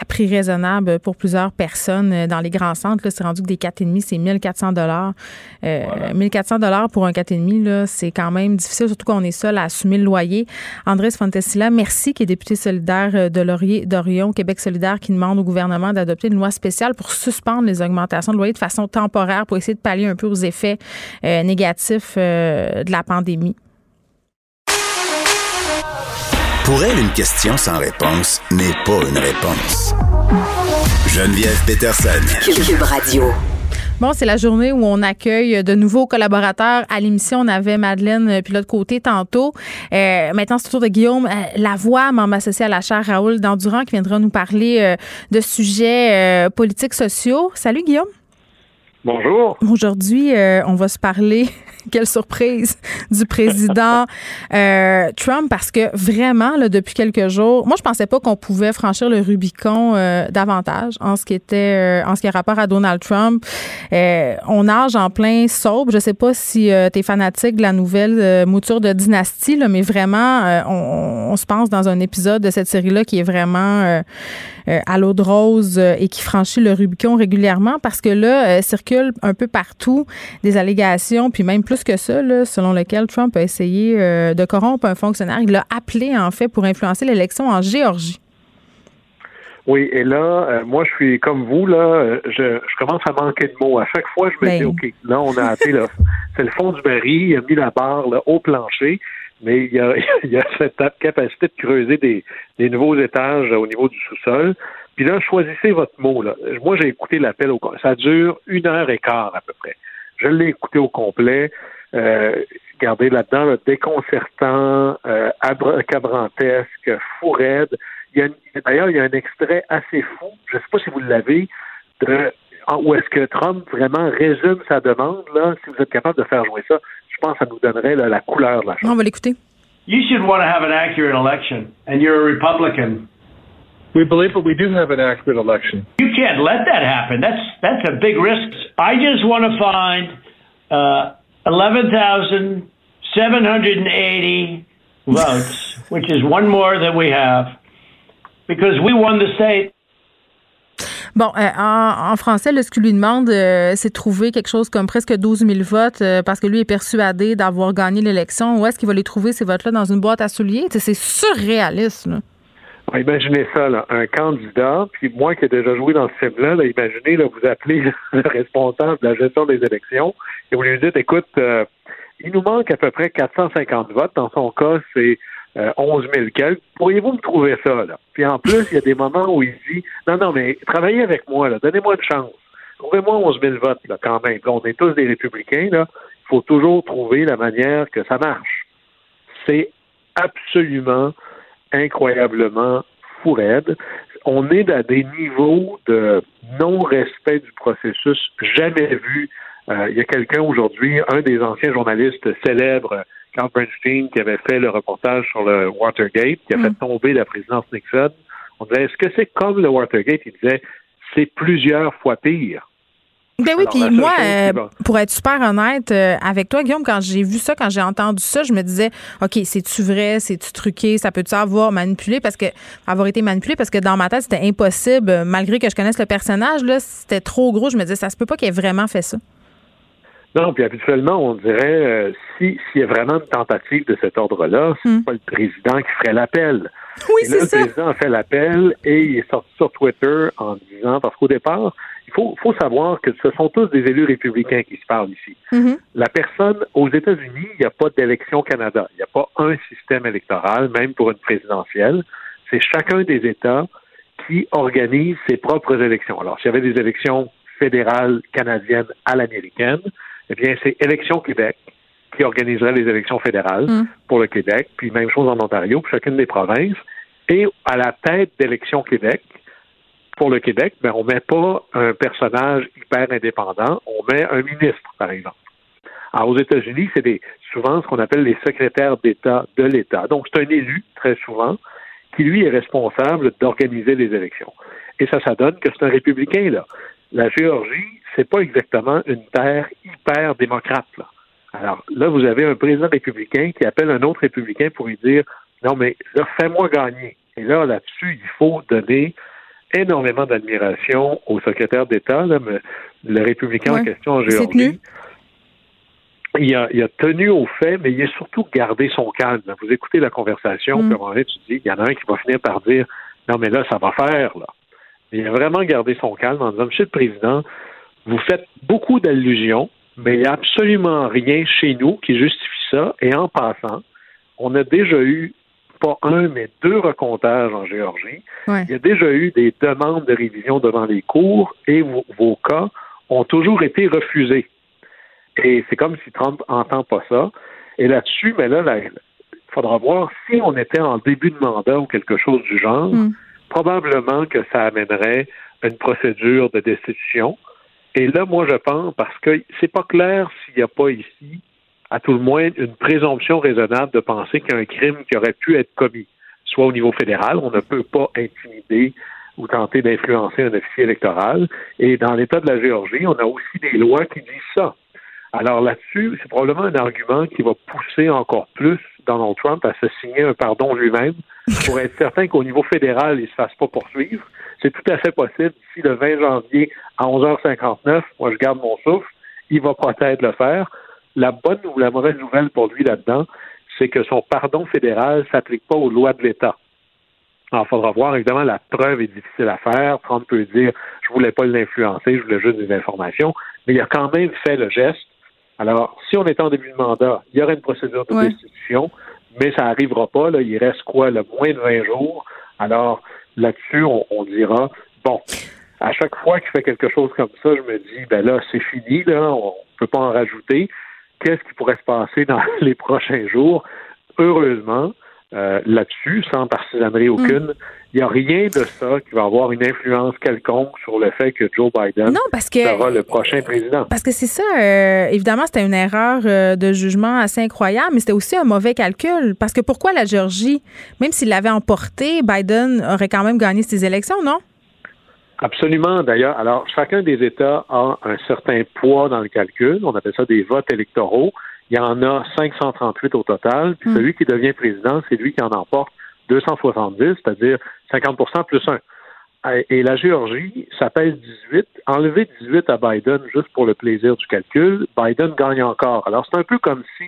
C: à prix raisonnable pour plusieurs personnes dans les grands centres. C'est rendu que des 4,5, c'est 1400 dollars. 1400 dollars pour un 4,5, c'est quand même difficile, surtout quand on est seul à assumer le loyer. Andrés Fontesilla, merci, qui est député solidaire de Laurier d'Orion, Québec solidaire, qui demande au gouvernement d'adopter une loi spéciale pour suspendre les augmentations de loyer de façon temporaire pour essayer de pallier un peu aux effets euh, négatifs euh, de la pandémie.
E: Pour elle, une question sans réponse n'est pas une réponse. Geneviève Peterson.
B: Cube Radio.
C: Bon, c'est la journée où on accueille de nouveaux collaborateurs à l'émission. On avait Madeleine euh, puis l'autre côté tantôt. Euh, maintenant, c'est au tour de Guillaume euh, Lavoie, membre associé à la chaire Raoul Dandurand, qui viendra nous parler de sujets politiques sociaux. Salut Guillaume.
L: Bonjour.
C: Aujourd'hui, on va se parler quelle surprise du président euh, Trump parce que vraiment là, depuis quelques jours, moi je pensais pas qu'on pouvait franchir le Rubicon euh, davantage en ce qui était euh, en ce qui a rapport à Donald Trump. on nage en plein sobre. Je sais pas si tu es fanatique de la nouvelle mouture de Dynastie là, mais vraiment on, on, se pense dans un épisode de cette série là qui est vraiment à l'eau de rose et qui franchit le Rubicon régulièrement parce que là circule un peu partout des allégations puis même plus que ça, selon lequel Trump a essayé euh, de corrompre un fonctionnaire. Il l'a appelé, en fait, pour influencer l'élection en Géorgie.
L: Oui, et là, euh, moi, je suis comme vous, là, euh, je, commence à manquer de mots. À chaque fois, je me dis, ben. OK, là, on a appelé, c'est le fond du baril, il a mis la barre au plancher, mais il y, a, il a cette capacité de creuser des, des nouveaux étages au niveau du sous-sol. Puis là, choisissez votre mot. Là. Moi, j'ai écouté l'appel au Ça dure une heure et quart à peu près. Je l'ai écouté au complet. Euh, regardez là-dedans, le déconcertant, euh, abracadabrantesque, fou raide. D'ailleurs, il y a un extrait assez fou, je ne sais pas si vous l'avez, de où est-ce que Trump vraiment résume sa demande. Là, si vous êtes capable de faire jouer ça, je pense que ça nous donnerait la couleur de la chose.
C: On va l'écouter.
M: You should want to have an accurate election, and you're a Republican.
N: We believe that we do have an accurate election.
M: You can't let that happen. That's that's a big risk. I just want to find uh, eleven thousand seven hundred and eighty votes, which is one more than we have, because we won the state.
C: Bon, euh, en, français, ce qu'il lui demande, euh, c'est de trouver quelque chose comme presque 12 000 votes parce que lui est persuadé d'avoir gagné l'élection. Où est-ce qu'il va les trouver, ces votes-là, dans une boîte à souliers? c'est surréaliste. Là.
L: Imaginez ça, là, un candidat, puis moi qui ai déjà joué dans ce film-là, imaginez, là, vous appelez le responsable de la gestion des élections et vous lui dites, écoute, il nous manque à peu près 450 votes. Dans son cas, c'est 11 000 quelques. Pourriez-vous me trouver ça, là? Puis en plus, il y a des moments où il dit, non, non, mais travaillez avec moi, là. Donnez-moi une chance. Trouvez-moi 11 000 votes, là, quand même. on est tous des républicains, là. Il faut toujours trouver la manière que ça marche. C'est absolument, incroyablement fou raide. On est à des niveaux de non-respect du processus jamais vus. Euh, il y a quelqu'un aujourd'hui, un des anciens journalistes célèbres, Carl Bernstein, qui avait fait le reportage sur le Watergate, qui a fait mm. tomber la présidence Nixon. On disait, est-ce que c'est comme le Watergate? Il disait, c'est plusieurs fois pire.
C: Ben oui, puis moi, euh, pour être super honnête euh, avec toi, Guillaume, quand j'ai vu ça, quand j'ai entendu ça, je me disais, OK, c'est-tu vrai, c'est-tu truqué, ça peut-tu avoir manipulé, parce que, avoir été manipulé, parce que dans ma tête, c'était impossible, malgré que je connaisse le personnage, là, c'était trop gros, je me disais, ça se peut pas qu'il ait vraiment fait ça.
L: Non, puis habituellement, on dirait euh, si s'il y a vraiment une tentative de cet ordre-là, c'est hmm. pas le président qui ferait l'appel.
C: Oui, c'est ça.
L: Le président a fait l'appel et il est sorti sur Twitter en disant parce qu'au départ, il faut, faut savoir que ce sont tous des élus républicains qui se parlent ici. Hmm. La personne aux États-Unis, il n'y a pas d'élection Canada. Il n'y a pas un système électoral, même pour une présidentielle. C'est chacun des États qui organise ses propres élections. Alors, s'il y avait des élections fédérales canadiennes à l'américaine, eh bien, c'est Élections Québec qui organiserait les élections fédérales mm. pour le Québec, puis même chose en Ontario, pour chacune des provinces. Et à la tête d'Élections Québec, pour le Québec, ben, on met pas un personnage hyper indépendant, on met un ministre, par exemple. Alors, aux États-Unis, c'est des, souvent ce qu'on appelle les secrétaires d'État de l'État. Donc, c'est un élu, très souvent, qui, lui, est responsable d'organiser les élections. Et ça, ça donne que c'est un républicain, là. La Géorgie, c'est pas exactement une terre hyper démocrate. Là. Alors là, vous avez un président républicain qui appelle un autre républicain pour lui dire non, mais fais-moi gagner. Et là, là-dessus, il faut donner énormément d'admiration au secrétaire d'État, le républicain en question en Géorgie. Il a, il a, tenu au fait, mais il a surtout gardé son calme. Vous écoutez la conversation, mm. puis à un moment donné, tu dis, il y en a un qui va finir par dire, non, mais là, ça va faire, là. Il a vraiment gardé son calme en disant, Monsieur le Président, vous faites beaucoup d'allusions, mais il n'y a absolument rien chez nous qui justifie ça. Et en passant, on a déjà eu pas un, mais deux recomptages en Géorgie. Il y a déjà eu des demandes de révision devant les cours et vos, cas ont toujours été refusés. Et c'est comme si Trump n'entend pas ça. Et là-dessus, mais là, il faudra voir si on était en début de mandat ou quelque chose du genre, mm. Probablement que ça amènerait une procédure de destitution. Et là, moi, je pense, parce que c'est pas clair s'il n'y a pas ici, à tout le moins, une présomption raisonnable de penser qu'il y a un crime qui aurait pu être commis, soit au niveau fédéral, on ne peut pas intimider ou tenter d'influencer un officier électoral. Et dans l'État de la Géorgie, on a aussi des lois qui disent ça. Alors là-dessus, c'est probablement un argument qui va pousser encore plus Donald Trump à se signer un pardon lui-même pour être certain qu'au niveau fédéral, il ne se fasse pas poursuivre. C'est tout à fait possible. D'ici le 20 janvier à 11h59, moi je garde mon souffle, il va peut-être le faire. La bonne ou la mauvaise nouvelle pour lui là-dedans, c'est que son pardon fédéral ne s'applique pas aux lois de l'État. Alors, il faudra voir, évidemment, la preuve est difficile à faire. Trump peut dire, je voulais pas l'influencer, je voulais juste des informations, mais il a quand même fait le geste. Alors, si on est en début de mandat, il y aurait une procédure de destitution, mais ça n'arrivera pas. Là, il reste quoi, le moins de 20 jours? Alors, là-dessus, on, dira, bon, à chaque fois qu'il fait quelque chose comme ça, je me dis, ben là, c'est fini, là, on ne peut pas en rajouter. Qu'est-ce qui pourrait se passer dans les prochains jours? Heureusement, euh, là-dessus, sans partisanerie mm. aucune, il n'y a rien de ça qui va avoir une influence quelconque sur le fait que Joe Biden sera le prochain président.
C: Parce que c'est ça, euh, évidemment, c'était une erreur euh, de jugement assez incroyable, mais c'était aussi un mauvais calcul. Parce que pourquoi la Géorgie, même s'il l'avait emporté, Biden aurait quand même gagné ses élections, non?
L: Absolument, d'ailleurs. Alors, chacun des États a un certain poids dans le calcul. On appelle ça des votes électoraux. Il y en a 538 au total. Puis hmm. celui qui devient président, c'est lui qui en emporte 270, c'est-à-dire 50% plus 1. et la Géorgie, ça pèse 18. Enlever 18 à Biden juste pour le plaisir du calcul, Biden gagne encore. Alors, c'est un peu comme si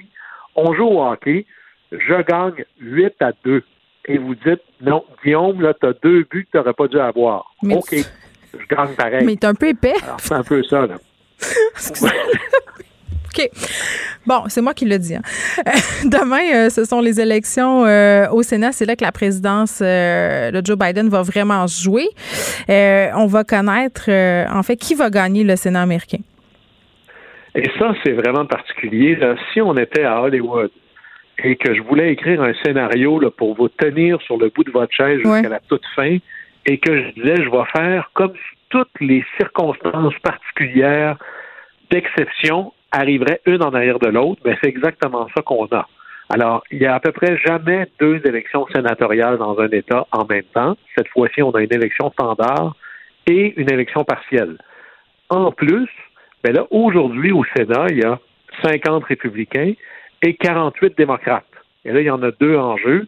L: on joue au hockey, je gagne 8 à 2. Et vous dites, non, Guillaume, là, t'as deux buts que t'aurais pas dû avoir. OK, je gagne pareil.
C: Mais t'es un peu épais.
L: Alors, c'est un peu ça, là.
C: OK. Bon, c'est moi qui le dis. Hein. Demain, euh, ce sont les élections euh, au Sénat. C'est là que la présidence euh, de Joe Biden va vraiment jouer. on va connaître, en fait, qui va gagner le Sénat américain.
L: Et ça, c'est vraiment particulier. Si on était à Hollywood et que je voulais écrire un scénario là, pour vous tenir sur le bout de votre chaise jusqu'à la toute fin, et que je disais, je vais faire comme si toutes les circonstances particulières d'exception arriveraient une en arrière de l'autre, mais c'est exactement ça qu'on a. Alors, il y a à peu près jamais deux élections sénatoriales dans un État en même temps. Cette fois-ci, on a une élection standard et une élection partielle. En plus, ben là, aujourd'hui, au Sénat, il y a 50 républicains et 48 démocrates. Et là, il y en a deux en jeu.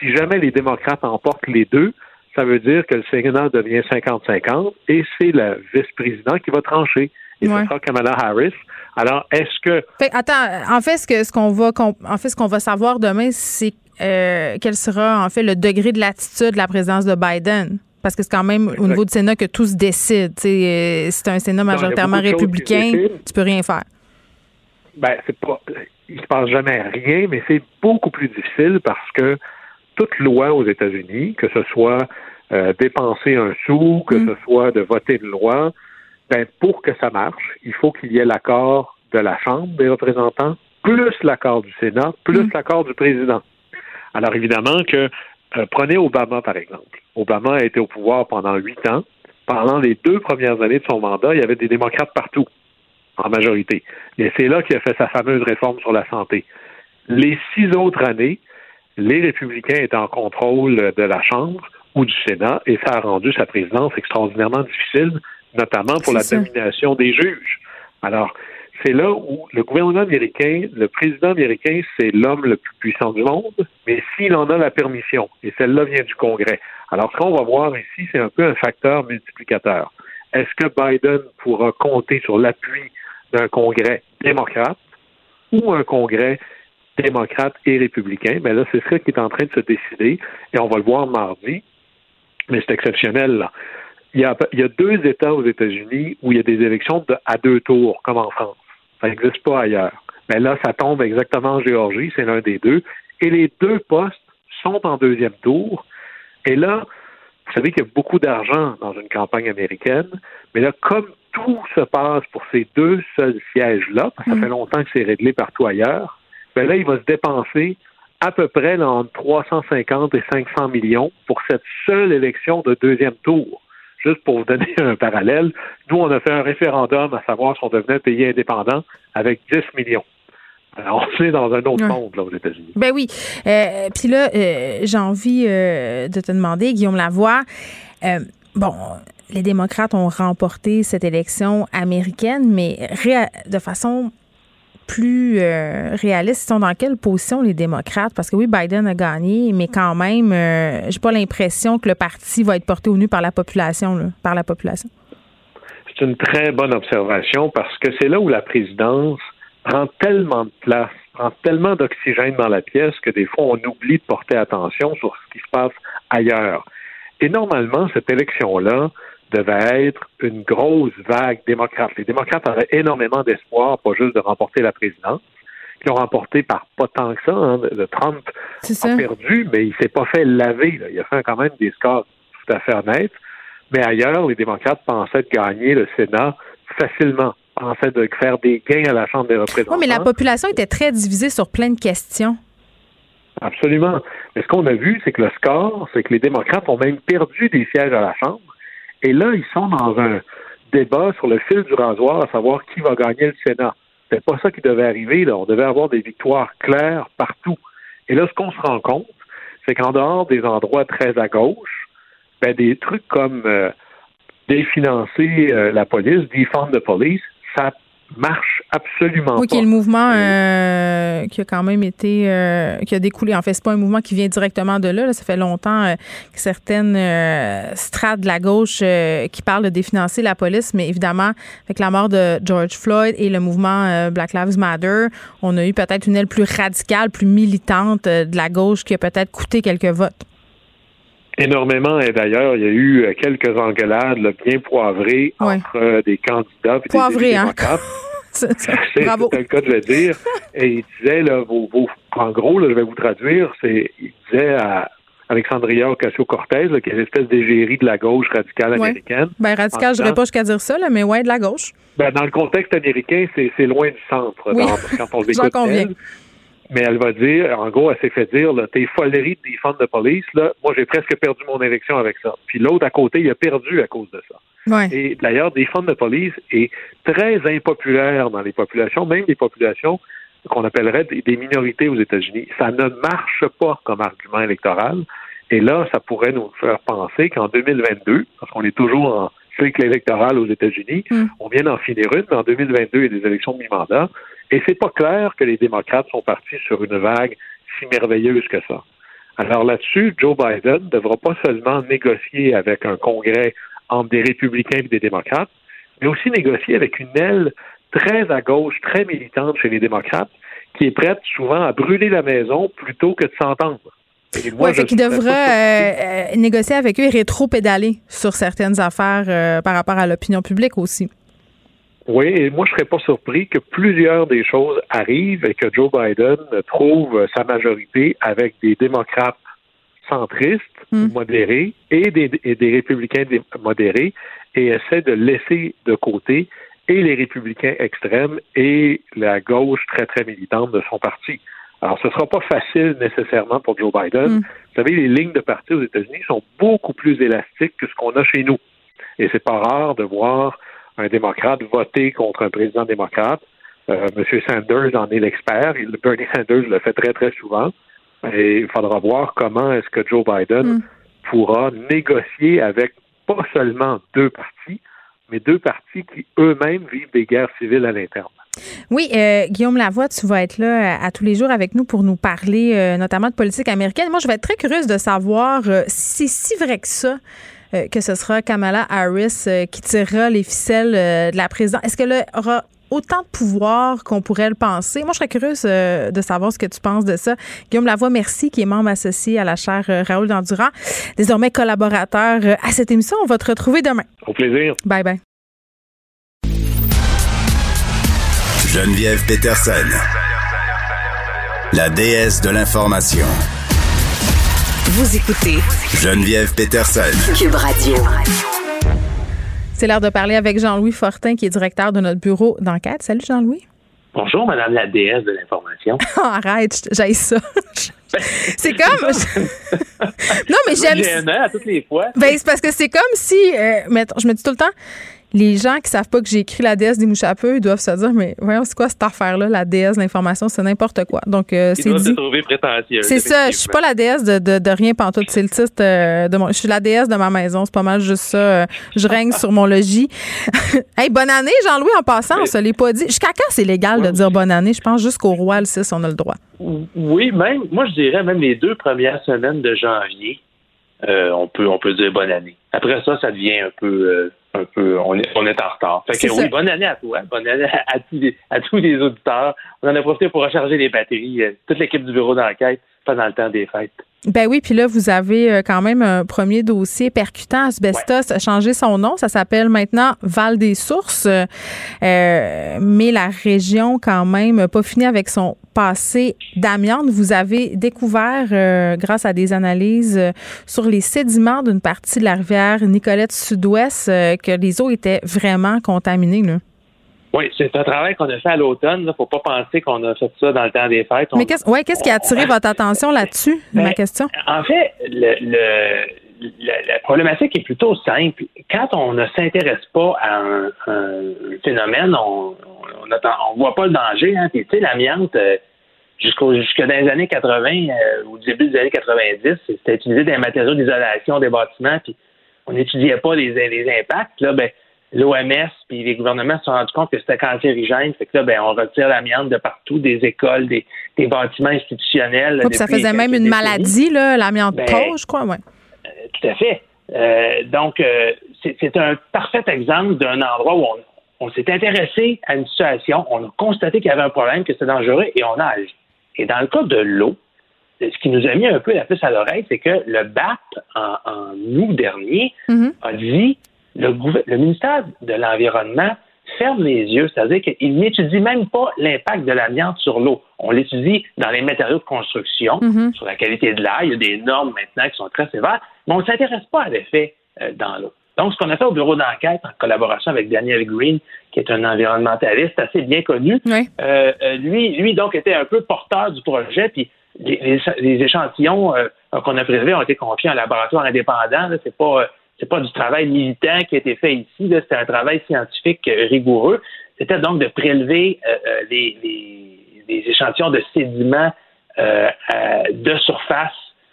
L: Si jamais les démocrates emportent les deux, ça veut dire que le Sénat devient 50-50 et c'est le vice-président qui va trancher. Et ce sera Kamala Harris. Alors, est-ce que.
C: attends, en fait, ce que ce qu'on va en fait ce qu'on va savoir demain, c'est euh, quel sera en fait le degré de l'attitude de la présidence de Biden. Parce que c'est quand même au niveau du Sénat que tout se décide. Euh, si c'est un Sénat majoritairement républicain, tu peux rien faire.
L: Ben, c'est pas. Il se passe jamais rien, mais c'est beaucoup plus difficile parce que toute loi aux États-Unis, que ce soit euh, dépenser un sou, que mm. ce soit de voter une loi, ben, pour que ça marche, il faut qu'il y ait l'accord de la Chambre des représentants, plus l'accord du Sénat, plus mm. l'accord du président. Alors évidemment que euh, prenez Obama par exemple. Obama a été au pouvoir pendant huit ans. Pendant les deux premières années de son mandat, il y avait des démocrates partout, en majorité. Et c'est là qu'il a fait sa fameuse réforme sur la santé. Les six autres années, les républicains étaient en contrôle de la Chambre ou du Sénat, et ça a rendu sa présidence extraordinairement difficile, notamment pour la domination des juges. Alors, c'est là où le gouvernement américain, le président américain, c'est l'homme le plus puissant du monde, mais s'il en a la permission, et celle-là vient du Congrès. Alors, ce qu'on va voir ici, c'est un peu un facteur multiplicateur. Est-ce que Biden pourra compter sur l'appui d'un Congrès démocrate ou un Congrès démocrates et républicains, mais ben là, c'est ça qui est en train de se décider, et on va le voir mardi, mais c'est exceptionnel, là. Il y, a, il y a deux États aux États-Unis où il y a des élections à deux tours, comme en France. Ça n'existe pas ailleurs. Mais là, ça tombe exactement en Géorgie, c'est l'un des deux. Et les deux postes sont en deuxième tour. Et là, vous savez qu'il y a beaucoup d'argent dans une campagne américaine, mais là, comme tout se passe pour ces deux seuls sièges-là, parce que ça mm. fait longtemps que c'est réglé partout ailleurs, ben là, il va se dépenser à peu près entre 350 et 500 millions pour cette seule élection de deuxième tour. Juste pour vous donner un parallèle, nous, on a fait un référendum à savoir si on devenait un pays indépendant avec 10 millions. Alors, on est dans un autre monde là, aux États-Unis.
C: Ben oui. Euh, puis là, euh, j'ai envie euh, de te demander, Guillaume Lavoie, bon, les démocrates ont remporté cette élection américaine, mais de façon plus euh, réaliste, ils sont dans quelle position les démocrates? Parce que oui, Biden a gagné, mais quand même, euh, j'ai pas l'impression que le parti va être porté au nu par la population, par la population.
L: C'est une très bonne observation parce que c'est là où la présidence prend tellement de place, prend tellement d'oxygène dans la pièce que des fois on oublie de porter attention sur ce qui se passe ailleurs. Et normalement, cette élection-là, devait être une grosse vague démocrate. Les démocrates avaient énormément d'espoir, pas juste de remporter la présidence, qui ont remporté par pas tant que ça. Hein, de Trump a perdu, mais il s'est pas fait laver. Il a fait quand même des scores tout à fait honnêtes. Mais ailleurs, les démocrates pensaient de gagner le Sénat facilement pensaient de faire des gains à la Chambre des représentants.
C: Oui, mais la population était très divisée sur plein de questions.
L: Absolument. Mais ce qu'on a vu, c'est que le score, c'est que les démocrates ont même perdu des sièges à la Chambre et là, ils sont dans un débat sur le fil du rasoir, à savoir qui va gagner le Sénat. C'est pas ça qui devait arriver. Là. On devait avoir des victoires claires partout. Et là, ce qu'on se rend compte, c'est qu'en dehors des endroits très à gauche, ben, des trucs comme euh, définancer euh, la police, defund the police, ça marche absolument
C: oui,
L: pas.
C: qui est le mouvement euh, qui a quand même été, euh, qui a découlé. En fait, c'est pas un mouvement qui vient directement de là. Ça fait longtemps euh, que certaines strates de la gauche qui parlent de définancer la police, mais évidemment, avec la mort de George Floyd et le mouvement Black Lives Matter, on a eu peut-être une aile plus radicale, plus militante de la gauche qui a peut-être coûté quelques votes.
L: Énormément, et d'ailleurs, il y a eu quelques engueulades bien poivrées entre des candidats et
C: des hein? C'est
L: le cas de le dire. Et il disait, là, vos, vos, en gros, là, je vais vous traduire, c'est, il disait à Alexandria Ocasio-Cortez, qui est l'espèce d'égérie de la gauche radicale américaine.
C: Ben, radicale, je dirais pas jusqu'à dire ça, là, mais ouais, de la gauche.
L: Ben, dans le contexte américain, c'est loin du centre.
C: Oui.
L: Dans, quand on l'écoute. Mais elle va dire, en gros, elle s'est fait dire, là, tes foleries de défendre de police, là, moi, j'ai presque perdu mon élection avec ça. Puis l'autre à côté, il a perdu à cause de ça.
C: Ouais.
L: Et d'ailleurs, défendre de police est très impopulaire dans les populations, même des populations qu'on appellerait des minorités aux États-Unis. Ça ne marche pas comme argument électoral. Et là, ça pourrait nous faire penser qu'en 2022, parce qu'on est toujours en cycle électoral aux États-Unis, on vient d'en finir une, mais en 2022, il y a des élections de mi-mandat. Et c'est pas clair que les démocrates sont partis sur une vague si merveilleuse que ça. Alors là-dessus, Joe Biden ne devra pas seulement négocier avec un congrès entre des républicains et des démocrates, mais aussi négocier avec une aile très à gauche, très militante chez les démocrates, qui est prête souvent à brûler la maison plutôt que de s'entendre.
C: Oui, fait qu'il devra euh, euh, négocier avec eux et rétro-pédaler sur certaines affaires euh, par rapport à l'opinion publique aussi.
L: Oui, et moi, je serais pas surpris que plusieurs des choses arrivent et que Joe Biden trouve sa majorité avec des démocrates centristes, modérés, et des, et des républicains modérés, et essaie de laisser de côté et les républicains extrêmes et la gauche très, très militante de son parti. Alors, ce ne sera pas facile nécessairement pour Joe Biden. Vous savez, les lignes de parti aux États-Unis sont beaucoup plus élastiques que ce qu'on a chez nous. Et c'est pas rare de voir un démocrate voter contre un président démocrate. Euh, M. Sanders en est l'expert. Bernie Sanders le fait très, très souvent. Et il faudra voir comment est-ce que Joe Biden pourra négocier avec pas seulement deux partis, mais deux partis qui eux-mêmes vivent des guerres civiles à l'interne.
C: Oui, euh, Guillaume Lavoie, tu vas être là à, tous les jours avec nous pour nous parler euh, notamment de politique américaine. Moi, je vais être très curieuse de savoir euh, si c'est si vrai que ça. Euh, que ce sera Kamala Harris euh, qui tirera les ficelles euh, de la présidence. Est-ce qu'elle aura autant de pouvoir qu'on pourrait le penser? Moi, je serais curieuse de savoir ce que tu penses de ça. Guillaume Lavoie, merci, qui est membre associé à la chaire Raoul Dandurand, désormais collaborateur à cette émission. On va te retrouver demain.
L: Au plaisir.
C: Bye bye.
E: Geneviève Peterson, la déesse de l'information.
B: Vous écoutez
E: Geneviève Peterson.
B: Cube Radio.
C: C'est l'heure de parler avec Jean-Louis Fortin, qui est directeur de notre bureau d'enquête. Salut Jean-Louis.
O: Bonjour, Madame la déesse de l'information.
C: Arrête, j'aille ça. c'est comme. non, mais j'aime.
O: à toutes les fois.
C: Ben, c'est parce que c'est comme si. Euh, mettons, je me dis tout le temps, les gens qui savent pas que j'ai écrit la déesse des mouches à peu, ils doivent se dire, mais voyons, c'est quoi cette affaire-là, la déesse de l'information, c'est n'importe quoi. Donc, euh, c'est dit. C'est ça, je suis pas la déesse de, de, de rien pantoute. C'est le titre euh, de mon. Je suis la déesse de ma maison. C'est pas mal juste ça. euh, je règne sur mon logis. hey, bonne année, Jean-Louis, en passant, on se l'est pas dit. Jusqu'à quand c'est légal de dire bonne année? Je pense jusqu'au roi, le 6, on a le droit.
O: Oui, même, moi, je dirais même les deux premières semaines de janvier, euh, on peut, on peut dire bonne année. Après ça, ça devient un peu, un peu, on est, on est en retard. Fait
C: C'est
O: que
C: ça.
O: oui, bonne année à toi, bonne année à, tous les, à tous les auditeurs. On en a profité pour recharger les batteries, euh, toute l'équipe du bureau d'enquête le temps des fêtes.
C: Ben oui, puis là, vous avez euh, quand même un premier dossier percutant. Asbestos a changé son nom. Ça s'appelle maintenant Val des Sources. Euh, mais la région, quand même, pas fini avec son passé d'amiante. Vous avez découvert, euh, grâce à des analyses euh, sur les sédiments d'une partie de la rivière Nicolette Sud-Ouest, que les eaux étaient vraiment contaminées. Là.
O: Oui, c'est un travail qu'on a fait à l'automne. Il ne faut pas penser qu'on a fait ça dans le temps des fêtes.
C: Mais qu'est-ce ouais, qu'est-ce qui a attiré votre attention là-dessus?
O: Ben,
C: ma question?
O: En fait, le, le- la, la problématique est plutôt simple. Quand on ne s'intéresse pas à un, un phénomène, on on voit pas le danger. Hein. Puis, tu sais, l'amiante, euh, jusqu'au jusque dans les années 80, euh, au début des années 90, c'était utilisé dans les matériaux d'isolation des bâtiments. Puis, on n'étudiait pas les, les impacts. Là, ben, l'OMS puis les gouvernements se sont rendus compte que c'était cancérigène. Fait que là, ben, on retire l'amiante de partout, des écoles, des, bâtiments institutionnels.
C: ça faisait même une maladie, l'amiante ben, je crois, ouais.
O: Euh, tout à fait. Euh, donc, euh, c'est un parfait exemple d'un endroit où on, s'est intéressé à une situation, on a constaté qu'il y avait un problème, que c'était dangereux et on a agi. Et dans le cas de l'eau, ce qui nous a mis un peu la puce à l'oreille, c'est que le BAP, en, août dernier, mm-hmm. a dit le, le ministère de l'Environnement ferme les yeux, c'est-à-dire qu'il n'étudie même pas l'impact de l'amiante sur l'eau. On l'étudie dans les matériaux de construction, mm-hmm. sur la qualité de l'air. Il y a des normes maintenant qui sont très sévères, mais on ne s'intéresse pas à l'effet euh, dans l'eau. Donc, ce qu'on a fait au bureau d'enquête en collaboration avec Daniel Green, qui est un environnementaliste assez bien connu, euh, euh, lui, lui, donc, était un peu porteur du projet, puis les, échantillons qu'on a prélevés ont été confiés à un laboratoire indépendant. C'est pas c'est pas du travail militant qui a été fait ici, c'était un travail scientifique rigoureux. C'était donc de prélever les, échantillons de sédiments de surface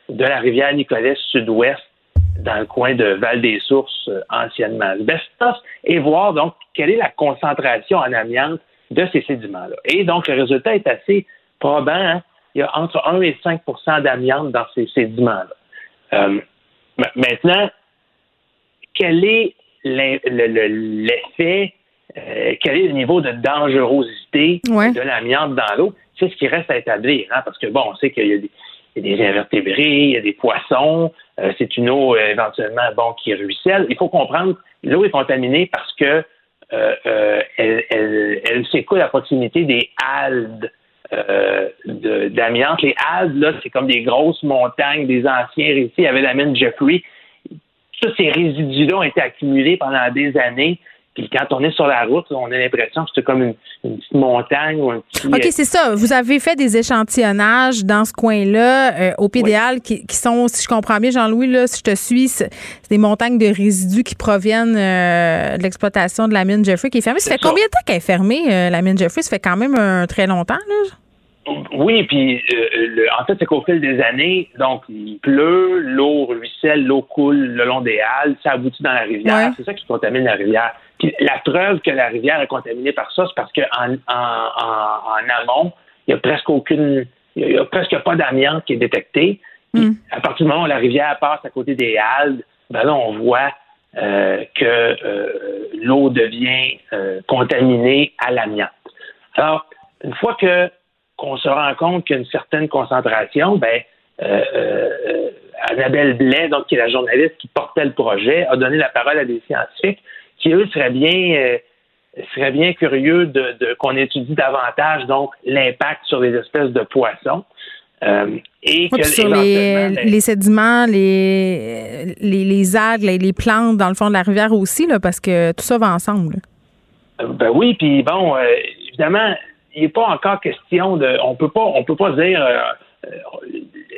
O: de la rivière Nicolas sud-ouest dans le coin de Val-des-Sources, euh, anciennement Bestos, et voir donc quelle est la concentration en amiante de ces sédiments-là. Et donc, le résultat est assez probant. Hein. Il y a entre 1 et 5% d'amiante dans ces sédiments-là. Euh, maintenant, quel est l'effet, euh, quel est le niveau de dangerosité de l'amiante dans l'eau? C'est ce qui reste à établir, hein, parce que bon, on sait qu'il y a des, il y a des invertébrés, il y a des poissons. Euh, c'est une eau euh, éventuellement bon qui ruisselle. Il faut comprendre, l'eau est contaminée parce que euh, elle, s'écoule à proximité des haldes d'amiante. Les haldes, là, c'est comme des grosses montagnes, des anciens récits. Il y avait la mine Jeffrey. Tous ces résidus-là ont été accumulés pendant des années puis quand on est sur la route, on a l'impression que c'est comme une, petite montagne ou un petit.
C: OK, c'est ça. Vous avez fait des échantillonnages dans ce coin-là, euh, au PDL, qui, sont, si je comprends bien, Jean-Louis, là, si je te suis, c'est des montagnes de résidus qui proviennent euh, de l'exploitation de la mine Jeffrey qui est fermée. Ça fait combien de temps qu'elle est fermée, euh, la mine Jeffrey? Ça fait quand même un très longtemps, là?
O: Oui, puis en fait, c'est qu'au fil des années, donc il pleut, l'eau ruisselle, l'eau coule le long des halles, ça aboutit dans la rivière. C'est ça qui contamine la rivière la preuve que la rivière est contaminée par ça, c'est parce qu'en en, amont, il n'y a presque aucune, il y a presque pas d'amiante qui est détectée. Hmm. À partir du moment où la rivière passe à côté des halles, ben là, on voit euh, que euh, l'eau devient euh, contaminée à l'amiante. Alors, une fois que qu'on se rend compte qu'il y a une certaine concentration, ben Annabelle Blais, donc qui est la journaliste qui portait le projet, a donné la parole à des scientifiques qui, eux, seraient bien, euh, bien curieux de, qu'on étudie davantage donc l'impact sur les espèces de poissons.
C: Euh, et que sur les, les, sédiments, les, les, les, algues, les, plantes dans le fond de la rivière aussi, là, parce que tout ça va ensemble.
O: Euh, ben oui, puis bon, évidemment, il n'est pas encore question de. On peut pas, on peut pas dire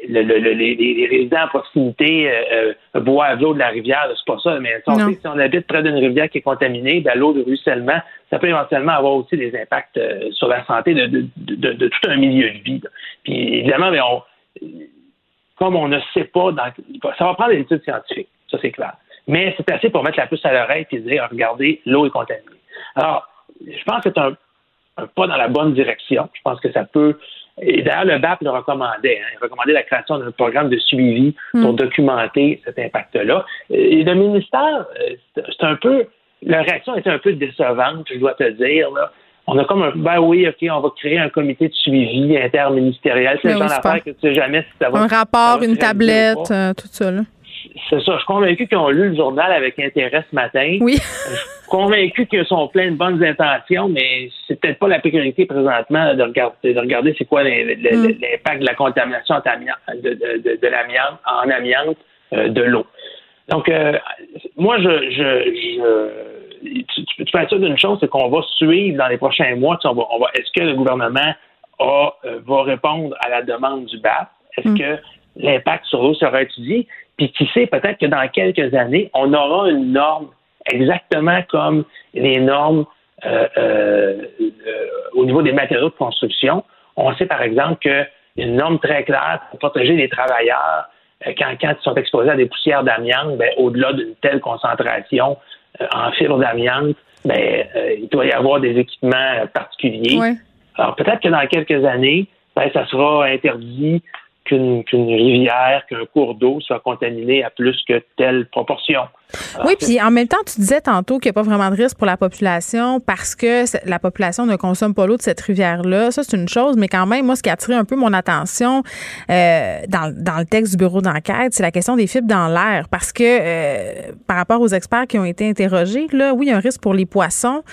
O: les, résidents à proximité euh, euh, boivent l'eau de la rivière, c'est pas ça, mais si on habite près d'une rivière qui est contaminée, ben, l'eau de ruissellement, ça peut éventuellement avoir aussi des impacts euh, sur la santé de, tout un milieu de vie. Puis évidemment, mais on, comme on ne sait pas, ça va prendre des études scientifiques, ça c'est clair. Mais c'est assez pour mettre la puce à l'oreille et dire, regardez, l'eau est contaminée. Alors, je pense que c'est un pas dans la bonne direction. Je pense que ça peut et d'ailleurs, le BAP le recommandait. Hein. il recommandait la création d'un programme de suivi pour hmm. documenter cet impact-là. Et le ministère, euh, c'est un peu. La réaction était un peu décevante, je dois te dire. On a comme un. Ben oui, OK, on va créer un comité de suivi interministériel. C'est le genre d'affaire que tu sais jamais si ça va.
C: Un rapport, une tablette, euh, tout ça. Là
O: c'est ça. Je suis convaincu qu'ils ont lu le journal avec intérêt ce matin.
C: Oui.
O: je suis convaincu qu'ils sont pleins de bonnes intentions, mais c'est peut-être pas la priorité présentement de regarder, de regarder c'est quoi mm. l'impact de la contamination de, de, de, l'amiante en amiante euh, de l'eau. Donc, euh, moi, je, je, je tu, tu, peux être sûr d'une chose, c'est qu'on va suivre dans les prochains mois. On va, on va, est-ce que le gouvernement a, euh, va répondre à la demande du BAP? Est-ce mm. que l'impact sur l'eau sera étudié? Puis qui sait, peut-être que dans quelques années, on aura une norme exactement comme les normes euh, euh, euh, au niveau des matériaux de construction. On sait par exemple qu'il y a une norme très claire pour protéger les travailleurs quand, quand ils sont exposés à des poussières d'amiante, ben, au-delà d'une telle concentration en fibre d'amiante, ben, il doit y avoir des équipements particuliers. Alors peut-être que dans quelques années, ben, ça sera interdit qu'une rivière, qu'un cours d'eau soit contaminé à plus que telle proportion.
C: oui, puis en même temps, tu disais tantôt qu'il n'y a pas vraiment de risque pour la population parce que la population ne consomme pas l'eau de cette rivière-là. Ça, c'est une chose, mais quand même, moi, ce qui a attiré un peu mon attention euh, dans, le texte du bureau d'enquête, c'est la question des fibres dans l'air parce que euh, par rapport aux experts qui ont été interrogés, là, oui, il y a un risque pour les poissons,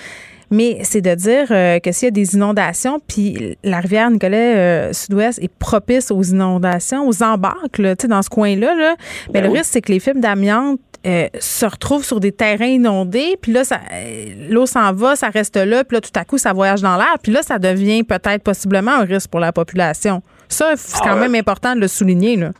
C: mais c'est de dire euh, que s'il y a des inondations, puis la rivière Nicolet euh, Sud-Ouest est propice aux inondations, aux embarques, là, dans ce coin-là, là, ben, le risque, c'est que les fibres d'amiante euh, se retrouvent sur des terrains inondés, puis là, l'eau s'en va, ça reste là, puis là, tout à coup, ça voyage dans l'air, puis là, ça devient peut-être possiblement un risque pour la population. Ça, c'est quand ah même important de le souligner. Là.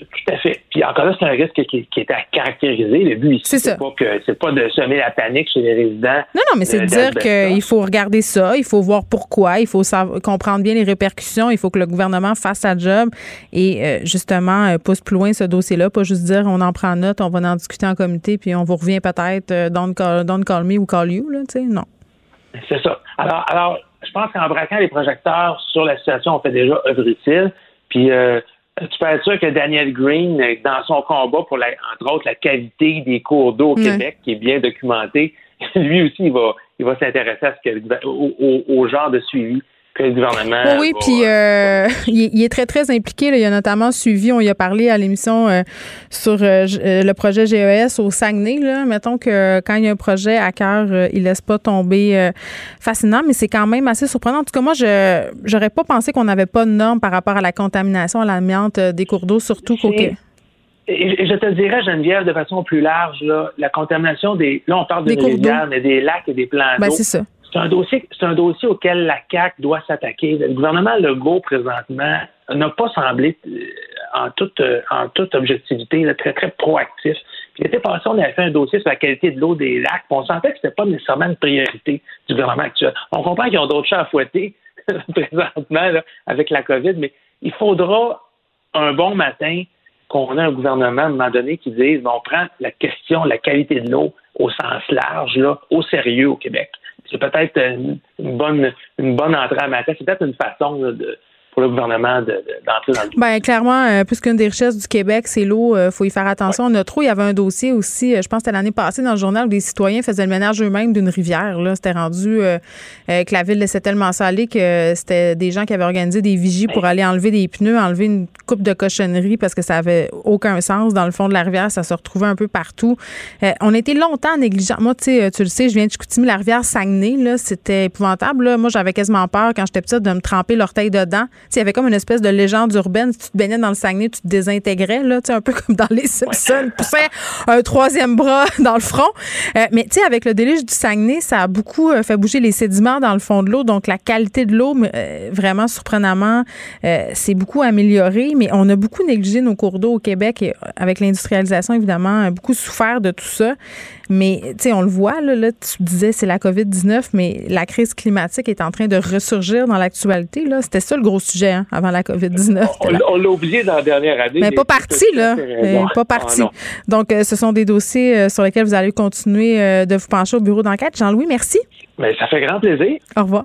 O: Tout à fait. Puis encore là, c'est un risque qui, est à caractériser. Le but ici, c'est pas que c'est pas de semer la panique chez les résidents.
C: Non, non, mais c'est de dire qu'il faut regarder ça, il faut voir pourquoi, il faut comprendre bien les répercussions, il faut que le gouvernement fasse sa job et euh, justement euh, pousse plus loin ce dossier-là, pas juste dire on en prend note, on va en discuter en comité, puis on vous revient peut-être euh, don't, call, don't call me ou call you, là, tu sais, non.
O: C'est ça. Alors, alors, je pense qu'en braquant les projecteurs sur la situation, on fait déjà œuvre utile. Puis tu peux être sûr que Daniel Green, dans son combat pour, la, entre autres, la qualité des cours d'eau au Québec, qui est bien documenté, lui aussi, il va, il va s'intéresser à ce que, au, au genre de suivi gouvernement.
C: Oui, puis euh, il, est très, très impliqué. Il a notamment suivi, on y a parlé à l'émission euh, sur euh, le projet GES au Saguenay. Là. Mettons que quand il y a un projet à cœur, il laisse pas tomber fascinant, mais c'est quand même assez surprenant. En tout cas, moi, je j'aurais pas pensé qu'on n'avait pas de normes par rapport à la contamination à l'amiante des cours d'eau, surtout qu'au
O: je te dirais, Geneviève, de façon plus large, là, la contamination des. Là, on parle de rivières, mais des lacs et des plans ben, d'eau.
C: c'est ça
O: c'est un dossier, auquel la CAC doit s'attaquer. Le gouvernement Legault présentement n'a pas semblé euh, en toute euh, en toute objectivité très très proactif. Puis l'été passé, on avait fait un dossier sur la qualité de l'eau des lacs. on sentait que c'était pas nécessairement une priorité du gouvernement actuel. On comprend qu'ils ont d'autres chats à fouetter présentement avec la COVID, mais il faudra un bon matin qu'on ait un gouvernement à un moment donné qui dise on prend la question, la qualité de l'eau au sens large, au sérieux au Québec c'est peut-être une, bonne, une bonne entrée à matière. C'est peut-être une façon de, pour le gouvernement d'entrer dans le
C: Bien, clairement, euh, puisqu'une des richesses du Québec, c'est l'eau, il euh, faut y faire attention. On a trop. Il y avait un dossier aussi, euh, je pense que c'était l'année passée dans le journal où des citoyens faisaient le ménage eux-mêmes d'une rivière. Là, C'était rendu que la ville laissait tellement salé que c'était des gens qui avaient organisé des vigies pour aller enlever des pneus, enlever une coupe de cochonnerie parce que ça avait aucun sens. Dans le fond de la rivière, ça se retrouvait un peu partout. on était longtemps négligents. Moi, tu sais, tu le sais, je viens de Chicoutimi, la rivière Saguenay, là, c'était épouvantable. Là. Moi, j'avais quasiment peur quand j'étais petite de me tremper l'orteil dedans il y avait comme une espèce de légende urbaine. Si tu te baignais dans le Saguenay, tu te désintégrais, là, un peu comme dans les Simpsons. Tu fais un troisième bras dans le front. Euh, mais tu sais, avec le déluge du Saguenay, ça a beaucoup euh, fait bouger les sédiments dans le fond de l'eau. Donc, la qualité de l'eau, euh, vraiment surprenamment, c'est beaucoup amélioré. Mais on a beaucoup négligé nos cours d'eau au Québec et avec l'industrialisation, évidemment, beaucoup souffert de tout ça. Mais, tu sais, on le voit, là, là tu disais c'est la COVID-19, mais la crise climatique est en train de ressurgir dans l'actualité. Là. C'était ça le gros sujet hein, avant la COVID-19.
O: On, l'a oublié dans la dernière année.
C: Mais pas parti, là. pas parti. Ah, Donc, euh, ce sont des dossiers euh, sur lesquels vous allez continuer euh, de vous pencher au bureau d'enquête. Jean-Louis, merci.
O: Mais ça fait grand plaisir.
C: Au revoir.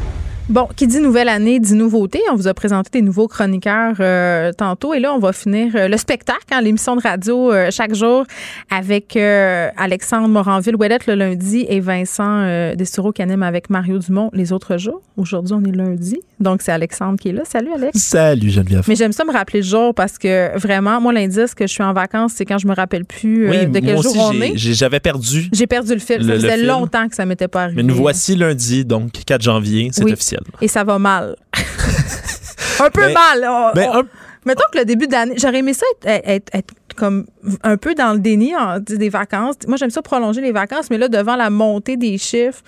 C: Bon, qui dit nouvelle année dit nouveauté. On vous a présenté des nouveaux chroniqueurs euh, tantôt et là, on va finir euh, le spectacle, hein, l'émission de radio euh, chaque jour avec Alexandre Moranville-Ouellette le lundi et Vincent Dessureau qui anime avec Mario Dumont les autres jours. Aujourd'hui, on est lundi, donc c'est Alexandre qui est là. Salut Alex.
P: Salut Geneviève.
C: Mais j'aime ça me rappeler le jour parce que vraiment, moi, l'indice que je suis en vacances, c'est quand je me rappelle plus de quel jour on est.
P: J'avais perdu.
C: J'ai perdu le fil. ça faisait longtemps que ça m'était pas arrivé.
P: Mais nous voici lundi, donc 4 janvier, c'est officiel.
C: Et ça va mal. un peu ben, mal.
P: Ben,
C: mettons que le début d'année, j'aurais aimé ça être, comme un peu dans le déni des vacances. Moi, j'aime ça prolonger les vacances, mais là, devant la montée des chiffres,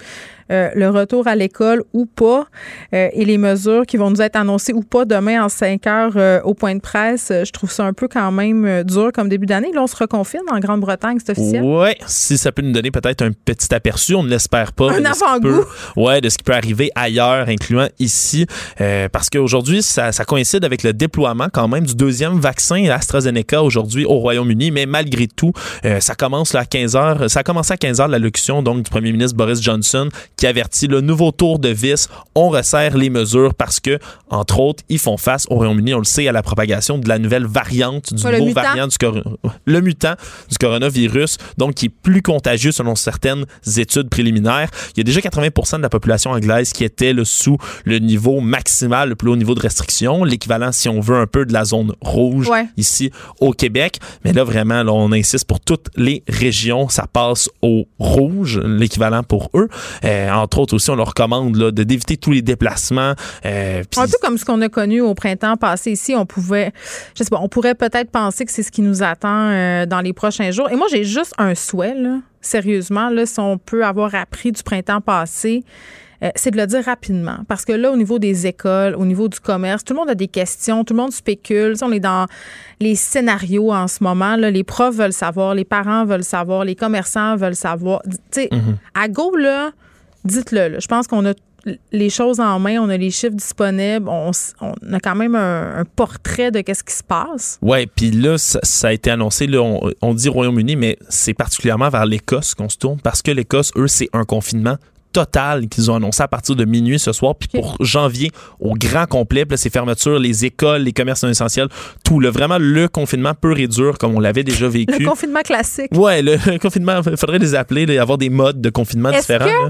C: euh, le retour à l'école ou pas euh, et les mesures qui vont nous être annoncées ou pas demain en 5 heures au point de presse. Je trouve ça un peu quand même dur comme début d'année. Là, on se reconfine en Grande-Bretagne, c'est officiel.
P: Oui, si ça peut nous donner peut-être un petit aperçu, on ne l'espère pas.
C: Un avant-goût.
P: Oui, de ce qui peut arriver ailleurs, incluant ici. parce qu'aujourd'hui, ça, ça coïncide avec le déploiement quand même du deuxième vaccin AstraZeneca aujourd'hui au Royaume-Uni. Mais malgré tout, ça commence là, à 15 heures. Ça a commencé à 15 heures l'allocution donc du premier ministre Boris Johnson qui avertit le nouveau tour de vis. On resserre les mesures parce que, entre autres, ils font face au Royaume-Uni, on le sait, à la propagation de la nouvelle variante, du nouveau variant du le mutant du coronavirus, donc qui est plus contagieux selon certaines études préliminaires. Il y a déjà 80% de la population anglaise qui était sous le niveau maximal, le plus haut niveau de restriction, l'équivalent, si on veut, un peu de la zone rouge ici au Québec. Mais là, vraiment, là, on insiste pour toutes les régions, ça passe au rouge, l'équivalent pour eux. Euh, entre autres aussi, on leur recommande là, de d'éviter tous les déplacements.
C: Euh, un peu comme ce qu'on a connu au printemps passé ici, on pouvait, je sais pas, on pourrait peut-être penser que c'est ce qui nous attend euh, dans les prochains jours. Et moi, j'ai juste un souhait, là, sérieusement, là, si on peut avoir appris du printemps passé. Euh, c'est de le dire rapidement. Parce que là, au niveau des écoles, au niveau du commerce, tout le monde a des questions, tout le monde spécule. on est dans les scénarios en ce moment. Là. Les profs veulent savoir, les parents veulent savoir, les commerçants veulent savoir. Tu sais, mm-hmm. à go, là, dites-le. Je pense qu'on a les choses en main, on a les chiffres disponibles, on, a quand même un, portrait de qu'est-ce qui se passe.
P: Ouais, puis là, ça, a été annoncé, là, on, on dit Royaume-Uni, mais c'est particulièrement vers l'Écosse qu'on se tourne parce que l'Écosse, eux, c'est un confinement total qu'ils ont annoncé à partir de minuit ce soir. Puis pour janvier, au grand complet, ces fermetures, les écoles, les commerces non essentiels, tout. Le, vraiment, le confinement pur et dur, comme on l'avait déjà vécu.
C: Le confinement classique.
P: Ouais, le confinement, il faudrait les appeler, avoir des modes de confinement différents.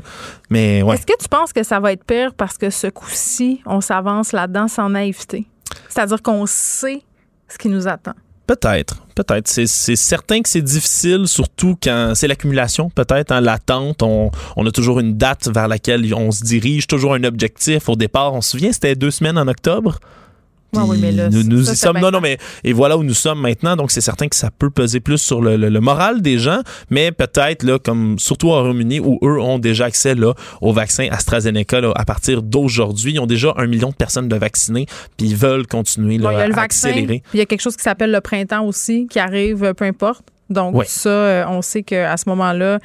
P: Mais ouais.
C: Est-ce que tu penses que ça va être pire parce que ce coup-ci, on s'avance là-dedans sans naïveté? C'est-à-dire qu'on sait ce qui nous attend.
P: Peut-être, peut-être. C'est certain que c'est difficile, surtout quand c'est l'accumulation, peut-être, hein, l'attente. On, on, a toujours une date vers laquelle on se dirige, toujours un objectif. Au départ, on se souvient, c'était deux semaines en octobre nous, nous y sommes. Non, non, mais et voilà où nous sommes maintenant. Donc, c'est certain que ça peut peser plus sur le, le, moral des gens, mais peut-être, là, comme surtout au Royaume-Uni, où eux ont déjà accès là, au vaccin AstraZeneca là, à partir d'aujourd'hui. Ils ont déjà un million de personnes de vaccinées, puis ils veulent continuer là, à accélérer.
C: il y a quelque chose qui s'appelle le printemps aussi, qui arrive, peu importe. Donc ça, euh, on sait qu'à ce moment-là,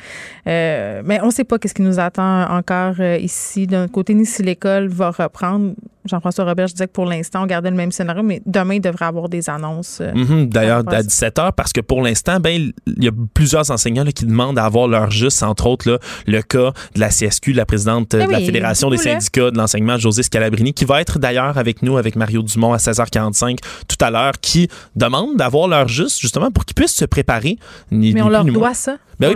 C: euh, mais on ne sait pas qu'est-ce qui nous attend encore euh, ici. D'un côté, ni si l'école va reprendre. Jean-François Robert, je disais que pour l'instant, on gardait le même scénario, mais demain, il devrait avoir des annonces.
P: Mhm, d'ailleurs, à 17 h, parce que pour l'instant, ben, il y a plusieurs enseignants qui demandent à avoir leur juste, entre autres, le cas de la CSQ, la présidente de eh la Fédération des syndicats de l'enseignement, José Scalabrini, qui va être d'ailleurs avec nous, avec Mario Dumont à 16h45 tout à l'heure, qui demande d'avoir leur juste, justement, pour qu'ils puissent se préparer
C: mais on leur doit ça.
P: Ben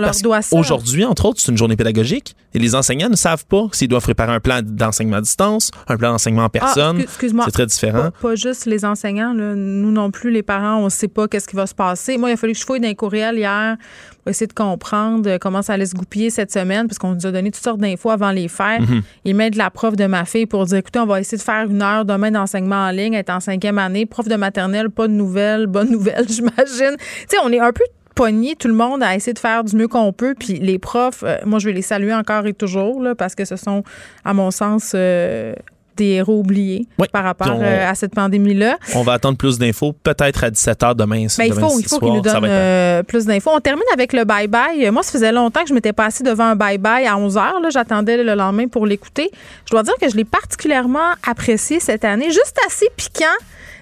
P: aujourd'hui, entre autres, c'est une journée pédagogique et les enseignants ne savent pas s'ils doivent préparer un plan d'enseignement à distance, un plan d'enseignement en ah, personne. excuse-moi. C'est très différent.
C: Pas, juste les enseignants, nous non plus, les parents, on ne sait pas qu'est-ce qui va se passer. Moi, il a fallu que je fouille dans les courriels hier pour essayer de comprendre euh, comment ça allait se goupiller cette semaine, parce qu'on nous a donné toutes sortes d'infos avant les fêtes. Mm Il met de la prof de ma fille pour dire, écoutez, on va essayer de faire une heure demain d'enseignement en ligne, être en cinquième année, prof de maternelle, pas de nouvelles, bonne nouvelle, j'imagine. Tu sais, on est un peu pogner tout le monde à essayer de faire du mieux qu'on peut. Puis les profs, euh, moi, je vais les saluer encore et toujours là, parce que ce sont, à mon sens, euh, des héros oubliés par rapport euh, à cette pandémie-là.
P: On va attendre plus d'infos, peut-être à 17h demain.
C: Ben, il faut, il faut qu'ils nous donnent plus d'infos. On termine avec le bye-bye. Moi, ça faisait longtemps que je m'étais passée devant un bye-bye à 11h. J'attendais le lendemain pour l'écouter. Je dois dire que je l'ai particulièrement apprécié cette année. Juste assez piquant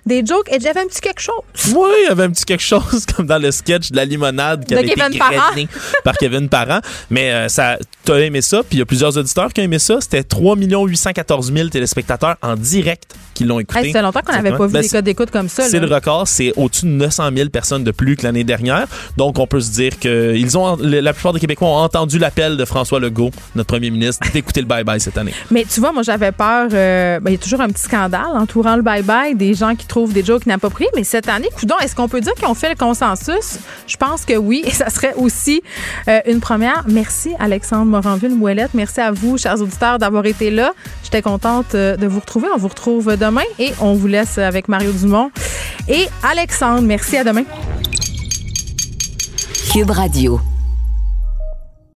C: des jokes et j'avais un petit quelque chose.
P: Oui, il y avait un petit quelque chose comme dans le sketch de la limonade qui avait été créé par Kevin Parent. Mais euh, ça, t'as aimé ça, puis il y a plusieurs auditeurs qui ont aimé ça. C'était 3 814 000 téléspectateurs en direct qui l'ont écouté.
C: Hey, ça fait longtemps qu'on n'avait pas vu ben, des codes d'écoute comme ça.
P: C'est le record, c'est au-dessus de 900 000 personnes de plus que l'année dernière. Donc on peut se dire que ils ont, la plupart des Québécois ont entendu l'appel de François Legault, notre premier ministre, d'écouter le bye-bye cette année.
C: Mais tu vois, moi j'avais peur, euh, ben, il y a toujours un petit scandale entourant le bye-bye, des gens qui trouvent des jokes inappropriés. Mais cette année, coudon, est-ce qu'on peut dire qu'ils ont fait le consensus? Je pense que oui, et ça serait aussi euh, une première. Merci Alexandre Moranville-Mouellette. Merci à vous, chers auditeurs, d'avoir été là. J'étais contente euh, de vous retrouver. On vous retrouve demain et on vous laisse avec Mario Dumont et Alexandre. Merci, à demain.
B: Cube Radio.